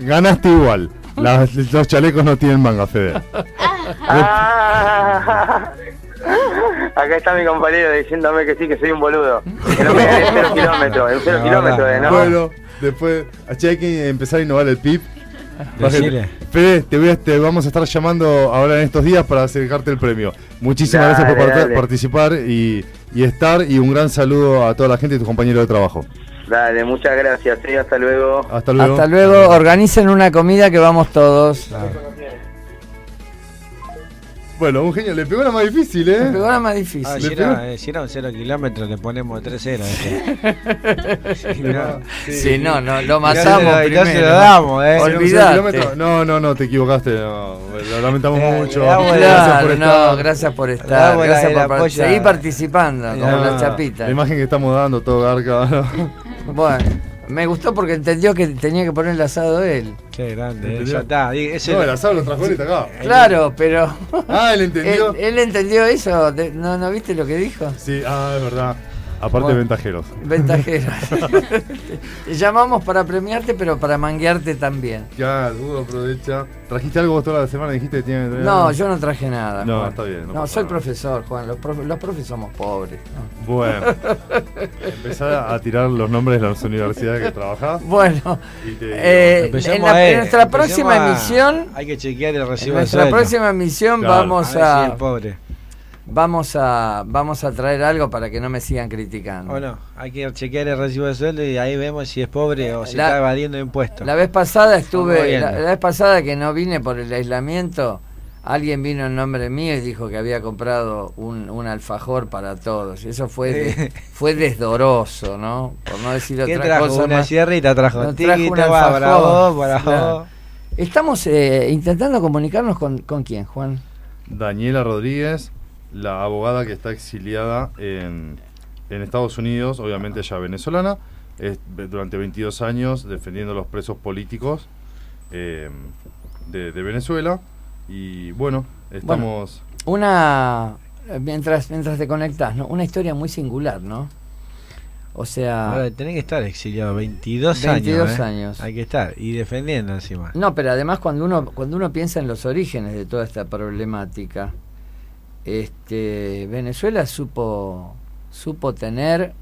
Ganaste igual. Las- los chalecos no tienen manga, Fede. Ah, Acá está mi compañero diciéndome que sí, que soy un boludo. Que no me gané cero kilómetros, en cero No, kilómetros. ¿no? Bueno, después, che, hay que empezar a innovar el PIB. Fede, te, voy a- te vamos a estar llamando ahora en estos días para acercarte el premio. Muchísimas Dale, gracias por part- dale. participar y, y estar y un gran saludo a toda la gente y tus compañeros de trabajo. Dale, muchas gracias, sí, hasta luego. Hasta luego. Hasta luego, organicen una comida que vamos todos. Bueno, un genio, le pegó la más difícil, ¿eh? Me pegó la más difícil. Ah, Le si, era, eh, si era un 0 kilómetros, le ponemos 3 0. Sí, Sí, no, no, lo masamos Ya se lo- ya se primero. lo damos, eh. Olvidate. No, no, no, te equivocaste. no, lo lamentamos mucho. le damos Gracias por Claro, estar. no, gracias por Le estar. damos Gracias por a- seguir participando, como Ah, la chapita. La imagen que estamos dando, todo garca. ¿no? Bueno, me gustó porque entendió que tenía que poner el asado él. Qué grande, ya está. ese- No, el asado lo trajo él y está acá. Claro, pero. Ah, él entendió. Él, él entendió eso. ¿No, ¿No viste lo que dijo? Sí, ah, es verdad. Aparte, Bueno. ventajeros. Ventajero. Te llamamos para premiarte, pero para manguearte también. Ya, Hugo aprovecha. ¿Trajiste algo vos toda la semana? Dijiste que tiene que traer No, algo? yo no traje nada. No, Juan. está bien, no soy nada. profesor, Juan. Los, profe- los profes somos pobres. ¿no? Bueno, empezá a tirar los nombres de las universidades que trabajás. Bueno, Y te digo, eh, en, la- en nuestra empecemos próxima a- emisión, Hay que chequear el en recibo de nuestra próxima emisión Claro. vamos A ver si a, el pobre. Vamos a vamos a traer algo para que no me sigan criticando. O no, hay que chequear el recibo de sueldo y ahí vemos si es pobre o si La- está evadiendo impuestos. La vez pasada estuve, la, la vez pasada que no vine por el aislamiento, alguien vino en nombre mío y dijo que había comprado un, un alfajor para todos. Y eso fue de- fue desdoroso, ¿no? Por no decir ¿Qué otra trajo? cosa Una más. sierrita trajo. No, trajo un alfajor. para vos, para Claro. vos. Estamos eh, intentando comunicarnos con, con quién, Juan. Daniela Rodríguez, la abogada que está exiliada en, en Estados Unidos, obviamente ella venezolana, es- durante 22 años defendiendo los presos políticos eh, de, de Venezuela. Y bueno, estamos... Una eh, mientras mientras te conectás, ¿no? Una historia muy singular, ¿no? O sea, Ahora, tenés que estar exiliado 22, 22 años. ¿eh? años. Hay que estar y defendiendo encima. No, pero además cuando uno cuando uno piensa en los orígenes de toda esta problemática, este Venezuela supo supo tener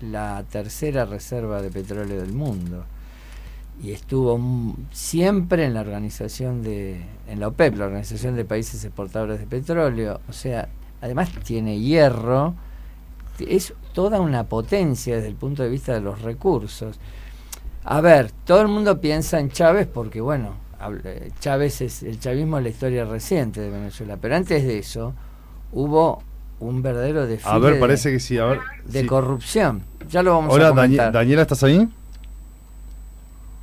la tercera reserva de petróleo del mundo y estuvo siempre en la organización de en la OPEP, la Organización de Países Exportadores de Petróleo, o sea, además tiene hierro, es toda una potencia desde el punto de vista de los recursos. A ver, todo el mundo piensa en Chávez porque, bueno, eh, Chávez es el chavismo es la historia reciente de Venezuela, pero antes de eso hubo un verdadero desfile A ver, de- parece que sí. A ver, de sí. corrupción. Ya lo vamos Hola, a comentar. Daniela, ¿estás ahí?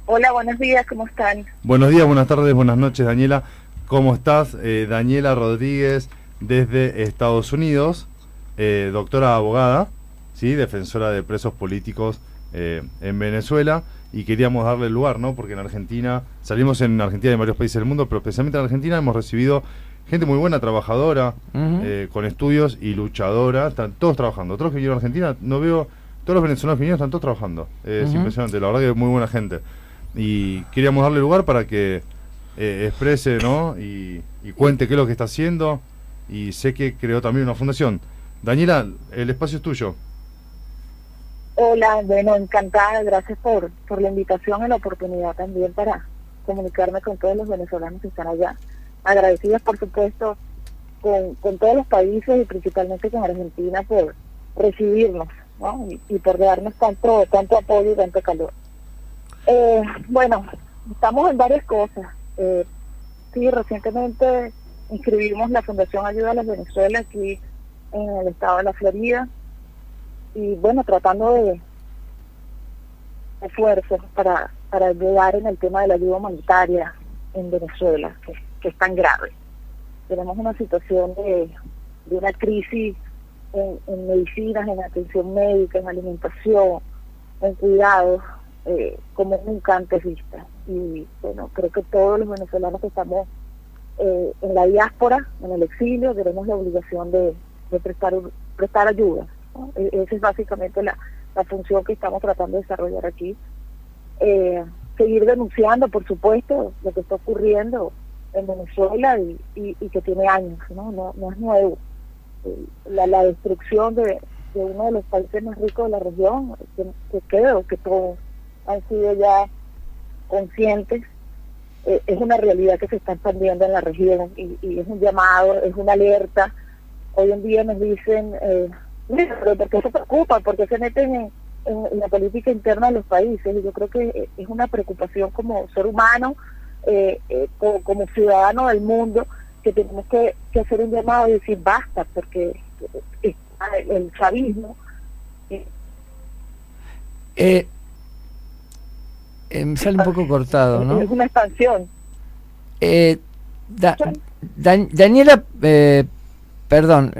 Hola, buenos días, ¿cómo están? Buenos días, buenas tardes, buenas noches, Daniela. ¿Cómo estás? Eh, Daniela Rodríguez desde Estados Unidos, eh, doctora abogada, ¿sí? defensora de presos políticos eh, en Venezuela. Y queríamos darle el lugar, ¿no? Porque en Argentina, salimos en Argentina y en varios países del mundo, pero especialmente en Argentina hemos recibido gente muy buena, trabajadora, eh, con estudios y luchadora. Están todos trabajando. Todos los que vinieron a Argentina, no veo. Todos los venezolanos que vinieron están todos trabajando. Eh, Es impresionante, la verdad que es muy buena gente. Y queríamos darle lugar para que eh, exprese, ¿no? Y, y cuente qué es lo que está haciendo. Y sé que creó también una fundación. Daniela, el espacio es tuyo. Hola, bueno, encantada, gracias por, por la invitación y la oportunidad también para comunicarme con todos los venezolanos que están allá. Agradecidas, por supuesto, con, con todos los países y principalmente con Argentina por recibirnos ¿no? y, y por darnos tanto, tanto apoyo y tanto calor. Eh, bueno, estamos en varias cosas. Eh, sí, recientemente inscribimos la Fundación Ayuda a las Venezuela aquí en el estado de la Florida y bueno, tratando de esfuerzos para, para ayudar en el tema de la ayuda humanitaria en Venezuela, que, que es tan grave. Tenemos una situación de, una crisis en, medicinas, en atención médica, en alimentación, en cuidados, eh, como nunca antes vista. Y bueno, creo que todos los venezolanos que estamos eh, en la diáspora, en el exilio, tenemos la obligación de, prestar, prestar ayuda. E- Esa es básicamente la, la función que estamos tratando de desarrollar aquí. Eh, seguir denunciando, por supuesto, lo que está ocurriendo en Venezuela y, y, que tiene años, ¿no? No, no es nuevo. Eh, La, la destrucción de, de uno de los países más ricos de la región, que, que creo que todos han sido ya conscientes eh, es una realidad que se está expandiendo en la región y, y es un llamado, es una alerta. Hoy en día nos dicen, eh, pero ¿por qué se preocupan? ¿Por qué se meten en, en- en la política interna de los países? Y yo creo que es una preocupación como ser humano, eh, eh, co- como, ciudadano del mundo, que tenemos que, que hacer un llamado y decir basta, porque eh, está el, el chavismo eh, me sale un poco cortado, ¿no? es una expansión. Da- Dan- Daniela, perdón,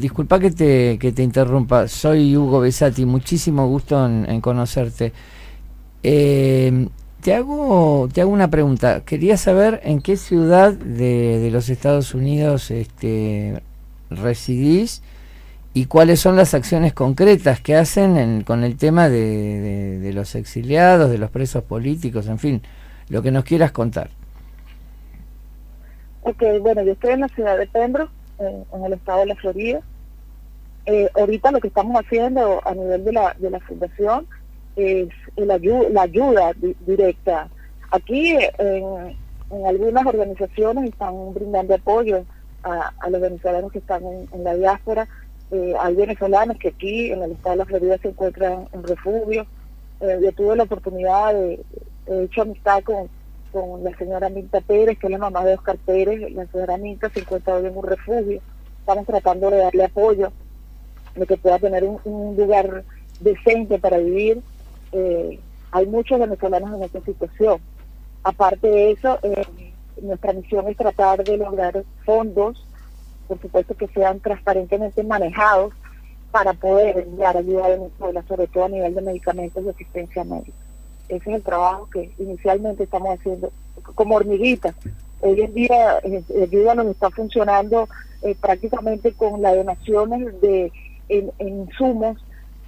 disculpa que te, que te interrumpa. Soy Hugo Besati, muchísimo gusto en, en conocerte. Eh, te, hago, te hago una pregunta. Quería saber en qué ciudad de, de los Estados Unidos este, residís y cuáles son las acciones concretas que hacen en- con el tema de, de- los exiliados, de los presos políticos, en fin, lo que nos quieras contar. Ok, bueno, yo estoy en la ciudad de Pembroke, en el estado de la Florida. Eh, ahorita lo que estamos haciendo a nivel de la, de la fundación es el ayu- la ayuda di- directa. Aquí en, algunas organizaciones están brindando apoyo a, a los venezolanos que están en, la diáspora. Eh, hay venezolanos que aquí en el estado de la Florida se encuentran en refugio. Eh, yo tuve la oportunidad de, he hecho amistad con, con la señora Minta Pérez, que es la mamá de Oscar Pérez. La señora Minta se encuentra hoy en un refugio. Estamos tratando de darle apoyo, de que pueda tener un lugar decente para vivir. Eh, hay muchos venezolanos en esta situación. Aparte de eso, eh, nuestra misión es tratar de lograr fondos, por supuesto que sean transparentemente manejados para poder enviar ayuda a Venezuela, sobre todo a nivel de medicamentos y asistencia médica. Ese es el trabajo que inicialmente estamos haciendo como hormiguitas. Hoy en día eh, ayuda nos está funcionando eh, prácticamente con las donaciones de en, en insumos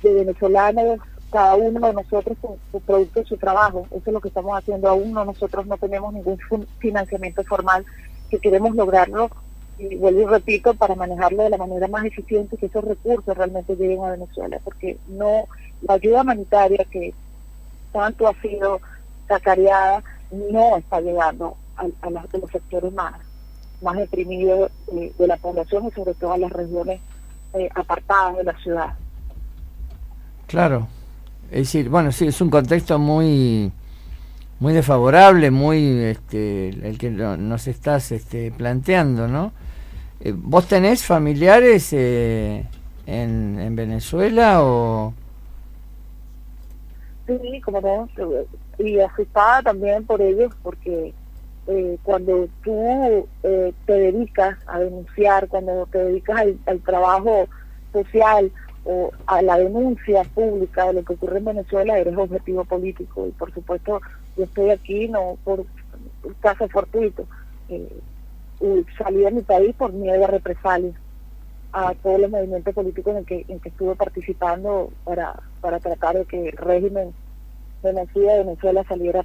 de venezolanos, cada uno de nosotros con su producto su trabajo. Eso es lo que estamos haciendo aún. No, nosotros no tenemos ningún financiamiento formal que queremos lograrlo y vuelvo y repito, para manejarlo de la manera más eficiente, que esos recursos realmente lleguen a Venezuela, porque no la ayuda humanitaria que tanto ha sido cacareada no está llegando a, los sectores más, más deprimidos de la población y sobre todo a las regiones eh, apartadas de la ciudad. Claro. Es decir, bueno, sí, es un contexto muy muy desfavorable, muy este, el que nos estás este, planteando, ¿no? Eh, ¿Vos tenés familiares eh, en, en Venezuela o...? Sí, como no, eh, y asustada también por ellos, porque eh, cuando tú eh, te dedicas a denunciar, cuando te dedicas al trabajo social o a la denuncia pública de lo que ocurre en Venezuela, eres objetivo político. Y por supuesto, yo estoy aquí no por caso fortuito. Eh, salí de mi país por miedo a represalias a todos los movimientos políticos en el que, en que estuve participando para, para tratar de que el régimen de Venezuela saliera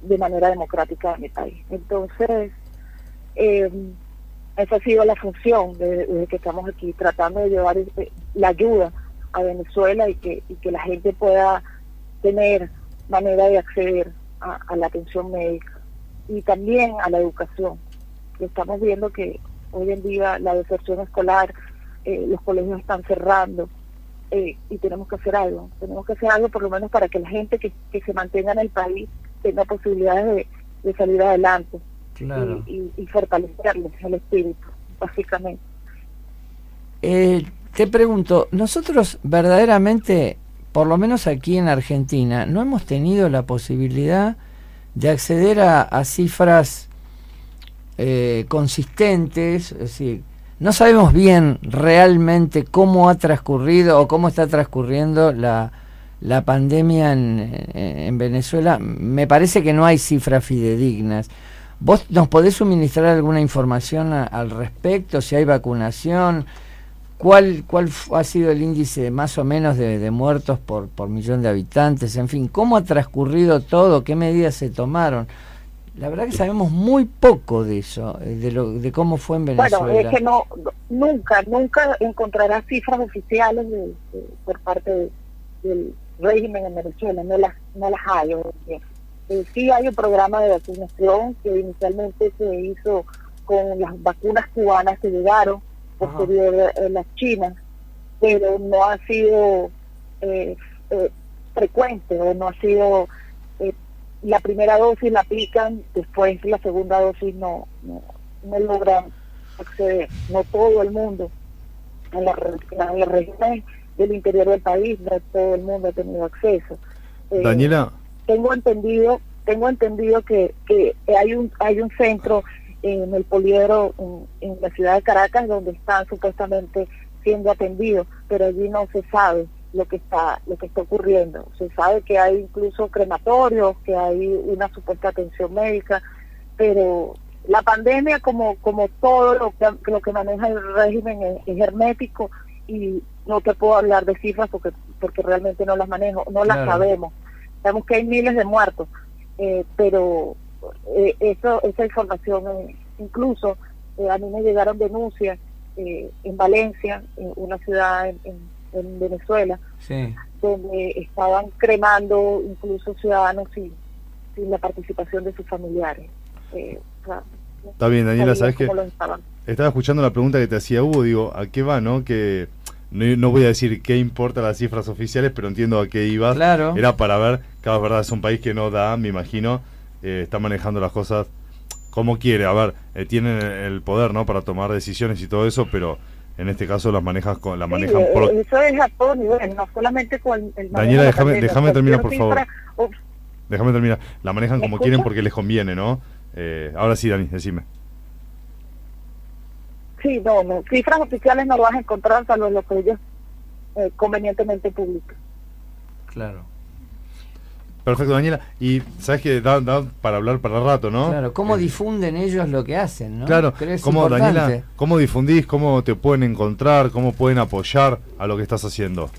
de manera democrática de mi país. Entonces, eh, esa ha sido la función de- desde que estamos aquí, tratando de llevar eh, la ayuda a Venezuela y que, y que la gente pueda tener manera de acceder a, a la atención médica y también a la educación. Estamos viendo que hoy en día la deserción escolar, eh, los colegios están cerrando eh, y tenemos que hacer algo. Tenemos que hacer algo por lo menos para que la gente que, que se mantenga en el país tenga posibilidades de, de salir adelante Claro. y, y, y fortalecerles el espíritu, básicamente. Eh, te pregunto, nosotros verdaderamente, por lo menos aquí en Argentina, no hemos tenido la posibilidad de acceder a, cifras eh, consistentes, es decir, no sabemos bien realmente cómo ha transcurrido o cómo está transcurriendo la, la pandemia en, en Venezuela. Me parece que no hay cifras fidedignas. ¿Vos nos podés suministrar alguna información al respecto? Si hay vacunación, ¿cuál, cuál ha sido el índice más o menos de, de muertos por, por millón de habitantes? En fin, ¿cómo ha transcurrido todo? ¿Qué medidas se tomaron? La verdad que sabemos muy poco de eso, eh, de, lo, de cómo fue en Venezuela. Bueno, es que no, nunca, nunca encontrarás cifras oficiales de- de- por parte de- del régimen en Venezuela, no las, no las hay. Eh, sí hay un programa de vacunación que inicialmente se hizo con las vacunas cubanas que llegaron, posterior a las chinas, pero no ha sido eh, eh, frecuente o no ha sido eh, la primera dosis la aplican, después la segunda dosis no, no, no logran acceder, no todo el mundo en las en las regiones del interior del país, no todo el mundo ha tenido acceso. Eh, Daniela, tengo entendido tengo entendido que, que hay un hay un centro en el poliedro en, en la ciudad de Caracas donde están supuestamente siendo atendidos pero allí no se sabe lo que está lo que está ocurriendo. Se sabe que hay incluso crematorios que hay una supuesta atención médica pero la pandemia como como todo lo que lo que maneja el régimen es, es hermético y no te puedo hablar de cifras porque porque realmente no las manejo no las sabemos. Sabemos que hay miles de muertos eh, pero eh, eso esa información eh, incluso eh, a mí me llegaron denuncias eh, en Valencia en una ciudad en, en- en Venezuela Sí. donde estaban cremando incluso ciudadanos sin, sin la participación de sus familiares Eh, o sea, no Está bien, Daniela, ¿sabes estaban. Estaba escuchando la pregunta que te hacía Hugo, digo, ¿a qué va, no? Que no, no voy a decir qué importa las cifras oficiales, pero entiendo a qué ibas. Claro. Era para ver, cada verdad es un país que no da, me imagino, eh, está manejando las cosas como quiere. A ver, eh, tienen el poder, ¿no? Para tomar decisiones y todo eso, pero en este caso las manejas con, las Sí, manejan eh, por... eso es a todo nivel, no solamente con el manejo Daniela, la déjame- déjame terminar, por favor. Déjame terminar. La manejan ¿Me como escucha? quieren porque les conviene, ¿no? Eh, ahora sí, Dani, decime. Sí, no, no, cifras oficiales no vas a encontrar salvo lo que ellos eh, convenientemente publican. Claro. Perfecto, Daniela. Y sabes que da, da para hablar para rato, ¿no? Claro, ¿cómo Eh, difunden ellos lo que hacen, no? Claro, ¿cómo, importante. Daniela, ¿cómo difundís? ¿Cómo te pueden encontrar? ¿Cómo pueden apoyar a lo que estás haciendo?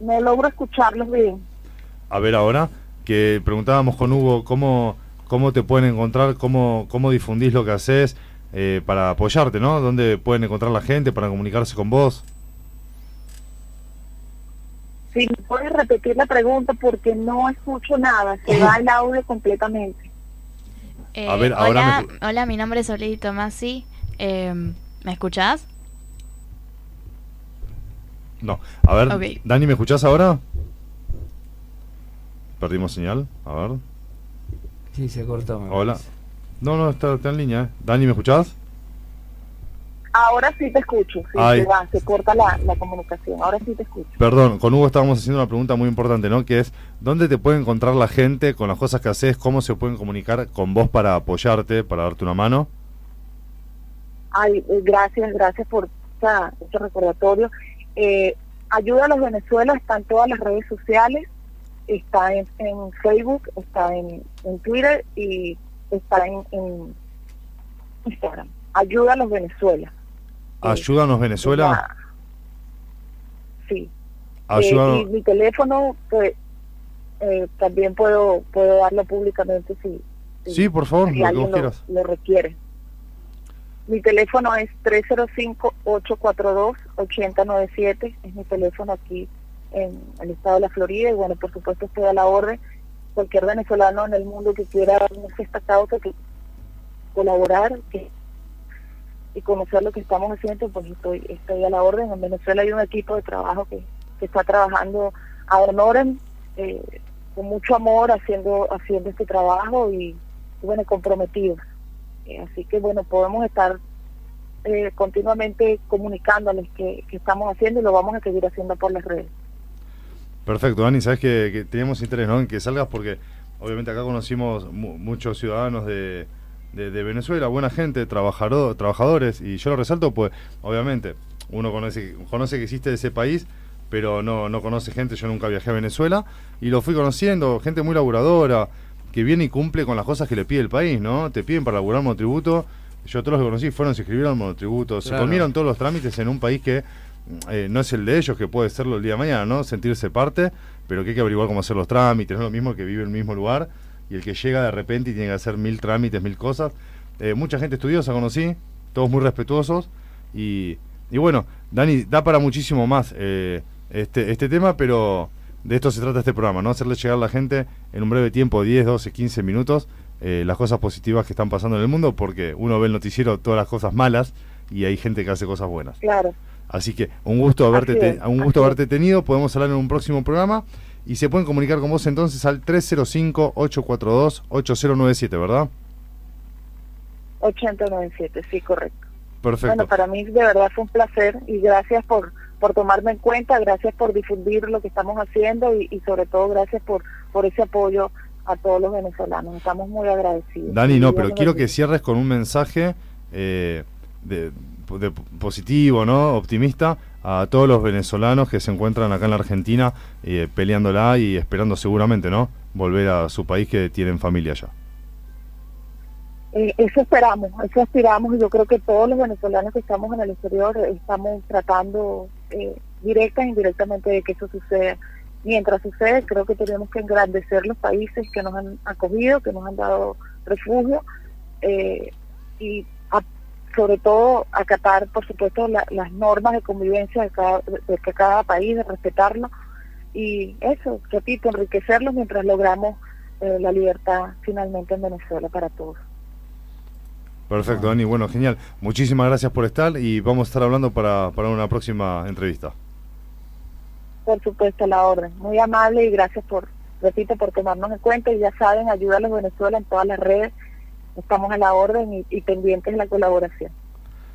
No logro escucharlos bien. A ver ahora, que preguntábamos con Hugo, ¿cómo, cómo te pueden encontrar? ¿Cómo, cómo difundís lo que haces eh, para apoyarte, ¿no? ¿Dónde pueden encontrar la gente para comunicarse con vos? Si me puedes repetir la pregunta porque no escucho nada, se va el audio completamente. Eh, A ver, ahora hola, hola, mi nombre es Olivia Tomasi. Eh, ¿Me escuchás? No. A ver. Dani, ¿me escuchás ahora? Perdimos señal. A ver. Sí, se cortó. Hola. parece. No, no, está, está en línea. ¿eh? Dani, ¿me escuchás? Ahora sí te escucho, sí, se va, se corta la, la comunicación, ahora sí te escucho. Perdón, con Hugo estábamos haciendo una pregunta muy importante, ¿no? Que es, ¿dónde te puede encontrar la gente con las cosas que haces? ¿Cómo se pueden comunicar con vos para apoyarte, para darte una mano? Ay, eh, gracias, gracias por esta- este recordatorio. Eh, Ayuda a los Venezuela está en todas las redes sociales, está en, en Facebook, está en, en Twitter y está en, en Instagram. Ayuda a los Venezuela. Ayúdanos Venezuela. Sí. Ayúdanos. Eh, y mi teléfono, pues, eh, también puedo puedo darlo públicamente si, Sí, por favor, si lo alguien lo, lo requiere. Mi teléfono es 305-842-8097, es mi teléfono aquí en el estado de la Florida y bueno, por supuesto estoy a la orden. Cualquier venezolano en el mundo que quiera unirse esta causa, que colaborar que, y conocer lo que estamos haciendo, pues estoy, estoy a la orden. En Venezuela hay un equipo de trabajo que, que está trabajando a honorem, eh, con mucho amor haciendo haciendo este trabajo y, bueno comprometidos Eh, así que bueno podemos estar eh, continuamente comunicándoles que, que estamos haciendo y lo vamos a seguir haciendo por las redes Perfecto, Dani, sabes que, que teníamos interés ¿no? en que salgas porque obviamente acá conocimos mu- muchos ciudadanos de, de- de Venezuela, buena gente, trabajador, trabajadores, y yo lo resalto, pues obviamente uno conoce, conoce que existe ese país, pero no, no conoce gente, yo nunca viajé a Venezuela, y lo fui conociendo, gente muy laburadora, que viene y cumple con las cosas que le pide el país, ¿no? Te piden para laburar monotributo, yo todos los que conocí fueron, se inscribieron al monotributo, se comieron todos los trámites en un país que eh, no es el de ellos, que puede serlo el día de mañana, ¿no? Sentirse parte, pero que hay que averiguar cómo hacer los trámites, no es lo mismo que vive en el mismo lugar y el que llega de repente y tiene que hacer mil trámites, mil cosas. Eh, mucha gente estudiosa conocí, todos muy respetuosos y, y bueno, Dani, da para muchísimo más eh, este, este tema, pero de esto se trata este programa, ¿no? Hacerle llegar a la gente en un breve tiempo, 10, 12, 15 minutos, eh, las cosas positivas que están pasando en el mundo, porque uno ve el noticiero todas las cosas malas y hay gente que hace cosas buenas. Claro. Así que un gusto haberte, te- es, un gusto haberte tenido. Podemos hablar en un próximo programa y se pueden comunicar con vos entonces al 305-842-8097, ¿verdad? 8097, sí, correcto. Perfecto. Bueno, para mí de verdad fue un placer y gracias por, por tomarme en cuenta, gracias por difundir lo que estamos haciendo y, y sobre todo gracias por, por ese apoyo a todos los venezolanos. Estamos muy agradecidos. Dani, no, pero quiero que cierres con un mensaje eh, de, de positivo, ¿no? Optimista a todos los venezolanos que se encuentran acá en la Argentina eh, peleándola y esperando seguramente, ¿no? Volver a su país que tienen familia allá. Eh, eso esperamos, eso aspiramos y yo creo que todos los venezolanos que estamos en el exterior eh, estamos tratando eh, directa e indirectamente de que eso suceda. Mientras sucede, creo que tenemos que engrandecer los países que nos han acogido, que nos han dado refugio eh, y sobre todo acatar, por supuesto, la- las normas de convivencia de cada, de que cada país, de respetarlo y eso, repito, enriquecerlos mientras logramos eh, la libertad finalmente en Venezuela para todos. Perfecto, Dani. Bueno, genial. Muchísimas gracias por estar y vamos a estar hablando para, para una próxima entrevista. Por supuesto, la orden. Muy amable y gracias por, repito, por tomarnos en cuenta. Y ya saben, ayuda a los Venezuela en todas las redes. Estamos a la orden y, y pendientes de la colaboración.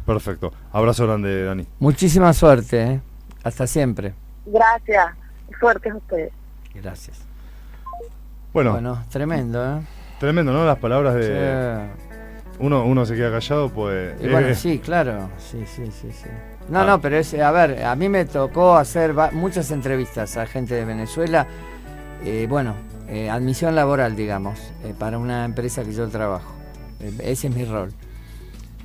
Perfecto. Abrazo grande, Dani. Muchísima suerte, ¿eh? Hasta siempre. Gracias. Suerte a ustedes. Gracias. Bueno, Bueno, tremendo, ¿eh? tremendo, ¿no? Las palabras de... Sí. Uno, uno se queda callado, pues... Y bueno, eh, sí, claro, sí, sí, sí, sí. No, Ah. no, pero es, a ver, a mí me tocó hacer muchas entrevistas a gente de Venezuela, eh, bueno, eh, admisión laboral, digamos, eh, para una empresa que yo trabajo. Ese es mi rol.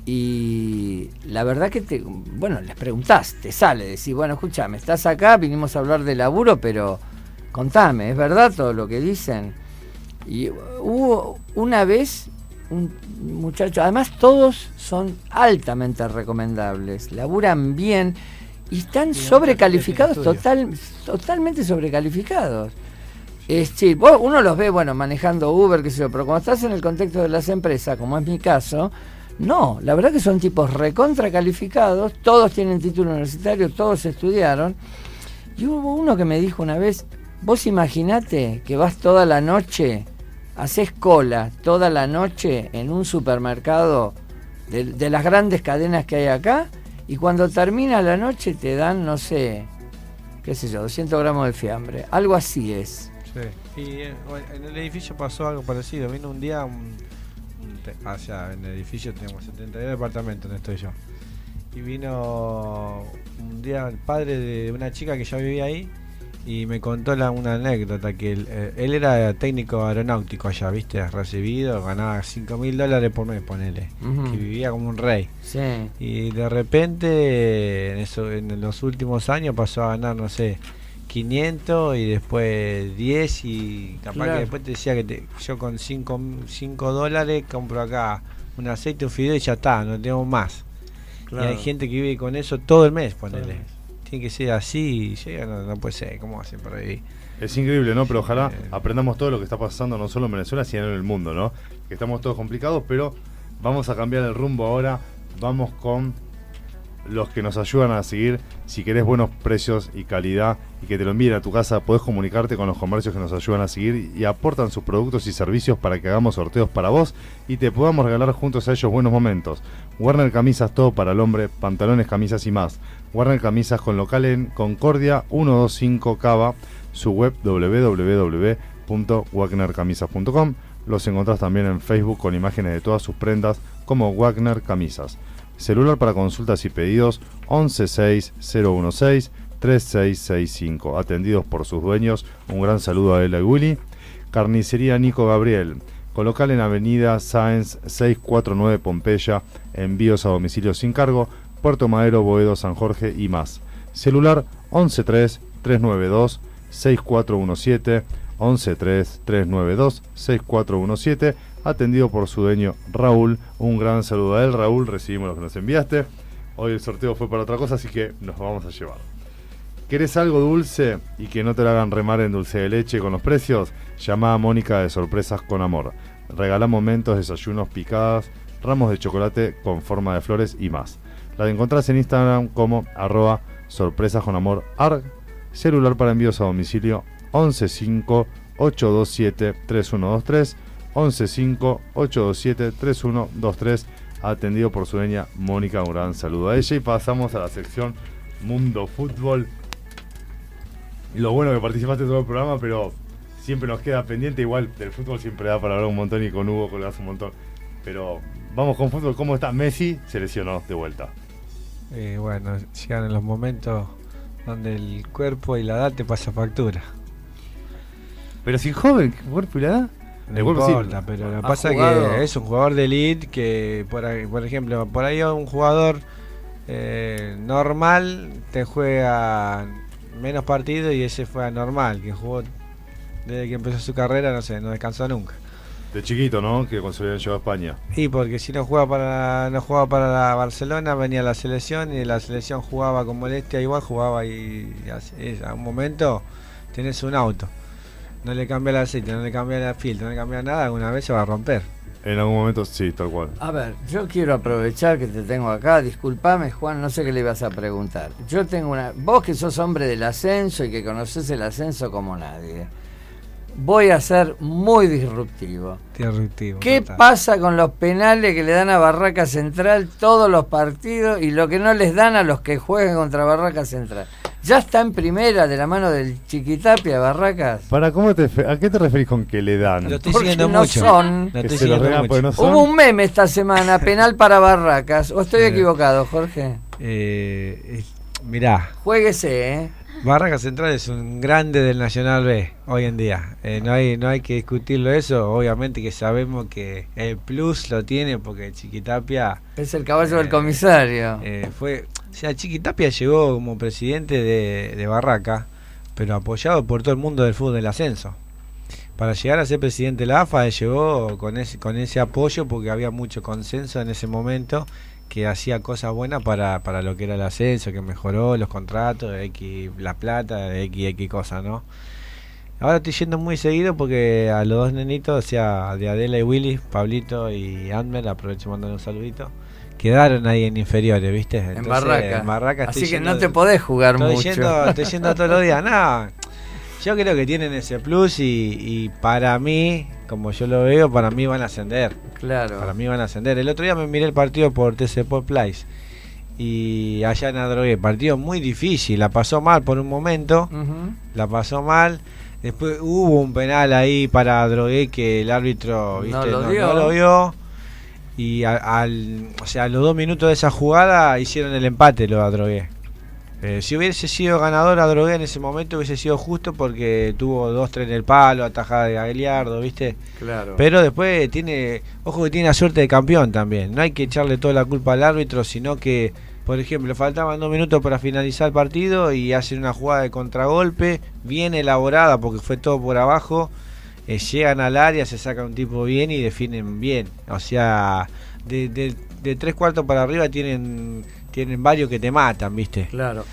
Y la verdad que te, bueno, les preguntás, te sale, decís, bueno, escúchame, estás acá, vinimos a hablar de laburo, pero contame, ¿es verdad todo lo que dicen? Y hubo una vez un muchacho, además todos son altamente recomendables, laburan bien y están sobrecalificados, estudio. total, totalmente sobrecalificados. Es vos- uno los ve, bueno, manejando Uber, qué sé yo, pero cuando estás en el contexto de las empresas, como es mi caso, no, la verdad que son tipos recontra calificados, todos tienen título universitario, todos estudiaron. Y hubo uno que me dijo una vez, vos imaginate que vas toda la noche, haces cola toda la noche en un supermercado de, de las grandes cadenas que hay acá, y cuando termina la noche te dan, no sé, qué sé yo, 200 gramos de fiambre. Algo así es. Sí. Y en el edificio pasó algo parecido. Vino un día, un, un sea, en el edificio tenemos 72 departamentos donde estoy yo. Y vino un día el padre de una chica que ya vivía ahí y me contó la, una anécdota que él, eh, él era técnico aeronáutico allá, viste, recibido, ganaba 5 mil dólares por mes, ponele, Ujú. que vivía como un rey. Sí. Y de repente, en, eso, en los últimos años pasó a ganar, no sé, 500 y después 10 y capaz Claro. que después te decía que te- yo con 5, 5 dólares compro acá un aceite, un fideo y ya está, no tengo más. Claro. Y hay gente que vive con eso todo el mes, ponele. Tiene que ser así y llega, no, no puede ser, ¿cómo hacen por ahí? Es increíble, ¿no? Pero ojalá aprendamos todo lo que está pasando no solo en Venezuela, sino en el mundo, ¿no? Que estamos todos complicados, pero vamos a cambiar el rumbo ahora. Vamos con los que nos ayudan a seguir. Si querés buenos precios y calidad y que te lo envíen a tu casa, podés comunicarte con los comercios que nos ayudan a seguir y aportan sus productos y servicios para que hagamos sorteos para vos y te podamos regalar juntos a ellos buenos momentos. Warner Camisas, todo para el hombre, pantalones, camisas y más. Warner Camisas con local en Concordia 125 Cava, su web www.wagnercamisas.com. Los encontrás también en Facebook con imágenes de todas sus prendas como Wagner Camisas. Celular para consultas y pedidos 1160163665. Atendidos por sus dueños. Un gran saludo a Ella y Willy. Carnicería Nico Gabriel. Con local en Avenida Sáenz 649 Pompeya. Envíos a domicilio sin cargo. Puerto Madero, Boedo, San Jorge y más. Celular 113-392-6417. 113-392-6417. Atendido por su dueño Raúl. Un gran saludo a él, Raúl. Recibimos lo que nos enviaste. Hoy el sorteo fue para otra cosa, así que nos vamos a llevar. ¿Querés algo dulce y que no te lo hagan remar en dulce de leche con los precios? Llama a Mónica de Sorpresas con Amor. Regala momentos, desayunos, picadas, ramos de chocolate con forma de flores y más. La encontrás en Instagram como arroba sorpresas con amor arg. Celular para envíos a domicilio 115 827 3123 115 827 3123 atendido por su dueña Mónica. Un gran saludo a ella y pasamos a la sección Mundo Fútbol. Y lo bueno que participaste en todo el programa, pero siempre nos queda pendiente. Igual del fútbol siempre da para hablar un montón y con Hugo colgás un montón. Pero vamos con fútbol. ¿Cómo está? Messi se lesionó de vuelta. Eh, bueno, llegan en los momentos donde el cuerpo y la edad te pasa factura. Pero sin joven, ¿qué cuerpo y la edad? No sí. importa, pero lo que pasa es jugado. que es un jugador de elite que, por, por ejemplo, por ahí un jugador eh, normal te juega menos partidos y ese fue anormal, que jugó desde que empezó su carrera, no sé, no descansó nunca. De chiquito, ¿no? Que cuando se habían llevado a España. Y porque si no jugaba para no jugaba para la Barcelona, venía la selección y la selección jugaba con molestia igual, jugaba y, a un momento tenés un auto. No le cambia el aceite, no le cambia el filtro, no le cambia nada, alguna vez se va a romper. En algún momento sí, tal cual. A ver, yo quiero aprovechar que te tengo acá. Disculpame, Juan, no sé qué le ibas a preguntar. Yo tengo una. Vos que sos hombre del ascenso y que conoces el ascenso como nadie, voy a ser muy disruptivo. Disruptivo. ¿Qué total. pasa con los penales que le dan a Barraca Central todos los partidos y lo que no les dan a los que juegan contra Barraca Central? ¿Ya está en primera de la mano del Chiquitapia Barracas? Para, ¿cómo te, ¿A qué te referís con que le dan? Lo estoy Porque siguiendo no mucho. son. Lo Que estoy lo siguiendo regalan mucho. porque no son. Hubo un meme esta semana, penal para Barracas. ¿O estoy Eh. equivocado, Jorge? Eh, mirá, Jueguese, ¿eh? Barraca Central es un grande del Nacional B hoy en día. Eh, no hay no hay que discutirlo eso. Obviamente que sabemos que el plus lo tiene porque Chiquitapia Es el caballo del comisario. eh, fue, o sea, Chiquitapia llegó como presidente de, Barraca, pero apoyado por todo el mundo del fútbol del ascenso. Para llegar a ser presidente de la AFA llegó con ese con ese apoyo porque había mucho consenso en ese momento que hacía cosas buenas para, para lo que era el ascenso, que mejoró los contratos, X, la plata, X, X cosas, ¿no? Ahora estoy yendo muy seguido porque a los dos nenitos, o sea, de Adela y Willy, Pablito y Andmer, aprovecho mandando un saludito, quedaron ahí en inferiores, ¿viste? En Entonces, Barraca. en Barraca Así que yendo no te podés jugar estoy mucho. Yendo, estoy yendo todos los días, no. Yo creo que tienen ese plus y, y para mí, como yo lo veo, para mí van a ascender. Claro. Para mí van a ascender. El otro día me miré el partido por TC Sport Place y allá en Adrogué, partido muy difícil, la pasó mal por un momento, la pasó mal. Después hubo un penal ahí para Adrogué que el árbitro No ¿viste? lo no, dio. no lo vio. Y a- al, o sea, a los dos minutos de esa jugada hicieron el empate de Adrogué. Eh, si hubiese sido ganador Adrogué en ese momento hubiese sido justo porque tuvo dos tres en el palo, atajada de Aguiliardo, ¿viste? Claro. Pero después tiene, ojo que tiene la suerte de campeón también. No hay que echarle toda la culpa al árbitro, sino que, por ejemplo, faltaban dos minutos para finalizar el partido y hacen una jugada de contragolpe bien elaborada porque fue todo por abajo. Eh, llegan al área, se saca un tipo bien y definen bien. O sea, de, de- tres cuartos para arriba tienen, tienen varios que te matan, ¿viste? Claro.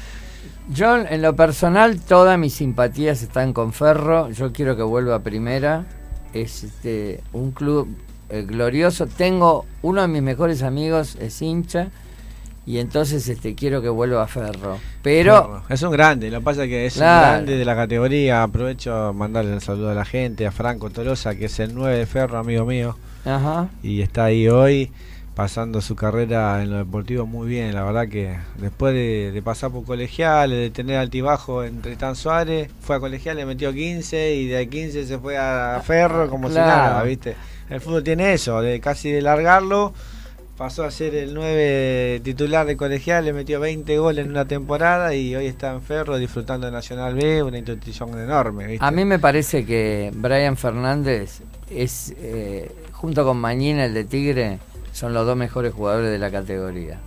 Yo, en lo personal, todas mis simpatías están con Ferro. Yo quiero que vuelva a primera. Es este, un club eh, glorioso. Tengo uno de mis mejores amigos, es hincha. Y entonces este, quiero que vuelva a Ferro. Pero, es un grande, lo que pasa es que es Claro. un grande de la categoría. Aprovecho a mandarle un saludo a la gente, a Franco Tolosa, que es el 9 de Ferro, amigo mío. ajá, y está ahí hoy pasando su carrera en lo deportivo muy bien. La verdad que después de, de pasar por colegial, de tener altibajo entre Tan Suárez, fue a colegial, le metió 15 y de 15 se fue a Ferro como si nada, ¿viste? El fútbol tiene eso, de casi de largarlo. Pasó a ser el 9 titular de colegial, le metió 20 goles en una temporada y hoy está en Ferro disfrutando de Nacional B, una institución enorme. ¿viste? a mí me parece que Brian Fernández es, eh, junto con Mañina, el de Tigre, son los dos mejores jugadores de la categoría.